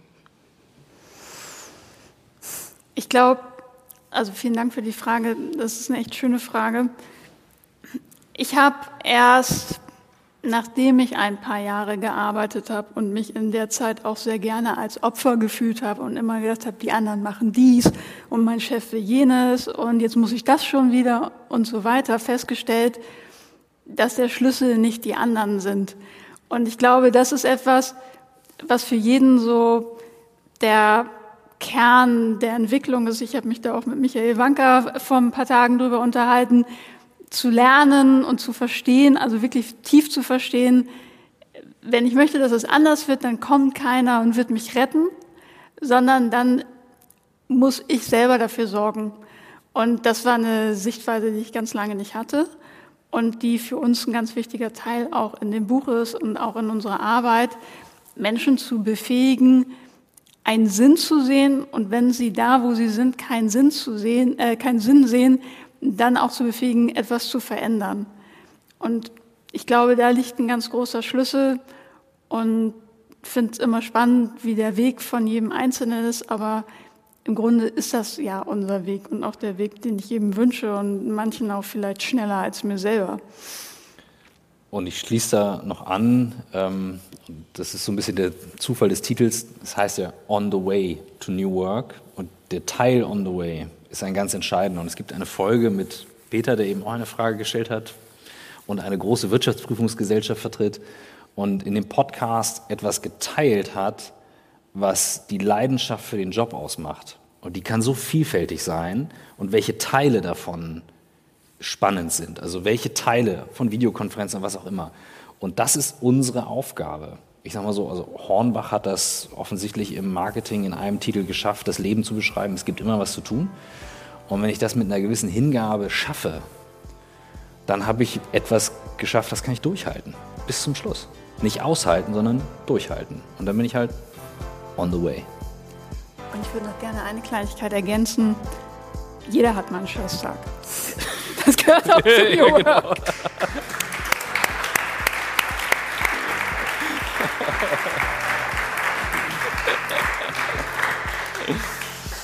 Ich glaube, also vielen Dank für die Frage, das ist eine echt schöne Frage. Ich habe erst nachdem ich ein paar Jahre gearbeitet habe und mich in der Zeit auch sehr gerne als Opfer gefühlt habe und immer gedacht habe, die anderen machen dies und mein Chef will jenes und jetzt muss ich das schon wieder und so weiter, festgestellt, dass der Schlüssel nicht die anderen sind. Und ich glaube, das ist etwas, was für jeden so der Kern der Entwicklung ist. Ich habe mich da auch mit Michael Wanker vor ein paar Tagen drüber unterhalten zu lernen und zu verstehen, also wirklich tief zu verstehen, wenn ich möchte, dass es anders wird, dann kommt keiner und wird mich retten, sondern dann muss ich selber dafür sorgen. Und das war eine Sichtweise, die ich ganz lange nicht hatte und die für uns ein ganz wichtiger Teil auch in dem Buch ist und auch in unserer Arbeit, Menschen zu befähigen, einen Sinn zu sehen und wenn sie da, wo sie sind, keinen Sinn zu sehen, äh, keinen Sinn sehen, dann auch zu befähigen, etwas zu verändern. Und ich glaube, da liegt ein ganz großer Schlüssel und finde es immer spannend, wie der Weg von jedem Einzelnen ist, aber im Grunde ist das ja unser Weg und auch der Weg, den ich jedem wünsche und manchen auch vielleicht schneller als mir selber. Und ich schließe da noch an, ähm, das ist so ein bisschen der Zufall des Titels, das heißt ja On the Way to New Work und der Teil On the Way ist ein ganz entscheidender. Und es gibt eine Folge mit Peter, der eben auch eine Frage gestellt hat und eine große Wirtschaftsprüfungsgesellschaft vertritt und in dem Podcast etwas geteilt hat, was die Leidenschaft für den Job ausmacht. Und die kann so vielfältig sein und welche Teile davon spannend sind. Also welche Teile von Videokonferenzen, was auch immer. Und das ist unsere Aufgabe. Ich sage mal so, also Hornbach hat das offensichtlich im Marketing in einem Titel geschafft, das Leben zu beschreiben. Es gibt immer was zu tun. Und wenn ich das mit einer gewissen Hingabe schaffe, dann habe ich etwas geschafft, das kann ich durchhalten. Bis zum Schluss. Nicht aushalten, sondern durchhalten. Und dann bin ich halt on the way. Und ich würde noch gerne eine Kleinigkeit ergänzen. Jeder hat mal einen Scheißtag. [laughs] Das gehört auch zu [laughs] New genau.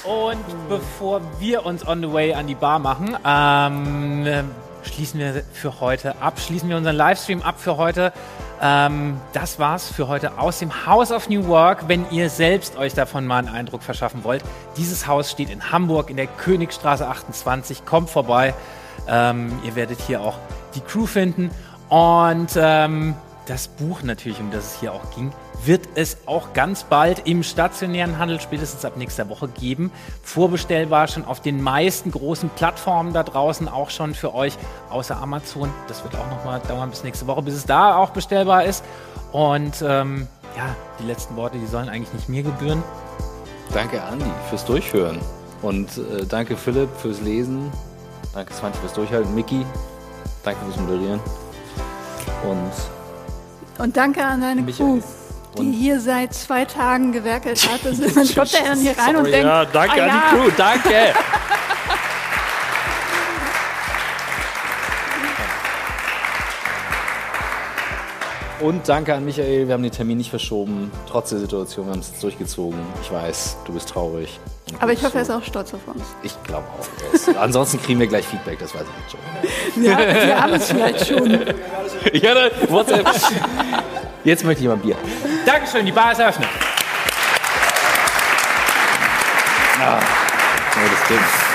Und bevor wir uns on the way an die Bar machen, ähm, schließen wir für heute ab, schließen wir unseren Livestream ab für heute. Ähm, das war's für heute aus dem House of New Work. Wenn ihr selbst euch davon mal einen Eindruck verschaffen wollt, dieses Haus steht in Hamburg in der Königstraße 28. Kommt vorbei. Ähm, ihr werdet hier auch die Crew finden. Und ähm, das Buch natürlich, um das es hier auch ging, wird es auch ganz bald im stationären Handel, spätestens ab nächster Woche geben. Vorbestellbar schon auf den meisten großen Plattformen da draußen, auch schon für euch, außer Amazon. Das wird auch nochmal dauern bis nächste Woche, bis es da auch bestellbar ist. Und ähm, ja, die letzten Worte, die sollen eigentlich nicht mir gebühren. Danke, Andi, fürs Durchhören. Und äh, danke, Philipp, fürs Lesen. Danke, Svante, fürs Durchhalten. Miki, danke fürs Moderieren. Und, und danke an deine Michael. Crew die hier seit zwei Tagen gewerkelt hat. Also man kommt ja dann hier rein Sorry, und denkt, ja, danke ah, an die Crew, danke. [laughs] Und danke an Michael, wir haben den Termin nicht verschoben, trotz der Situation, wir haben es durchgezogen. Ich weiß, du bist traurig. Aber ich hoffe, er ist auch stolz auf uns. Ich glaube auch. Ansonsten kriegen wir gleich Feedback, das weiß ich jetzt schon. Ja, wir haben es vielleicht schon. [laughs] ja, WhatsApp. Jetzt möchte ich mal ein Bier. Dankeschön, die Bar ist eröffnet. Ah, das Ding.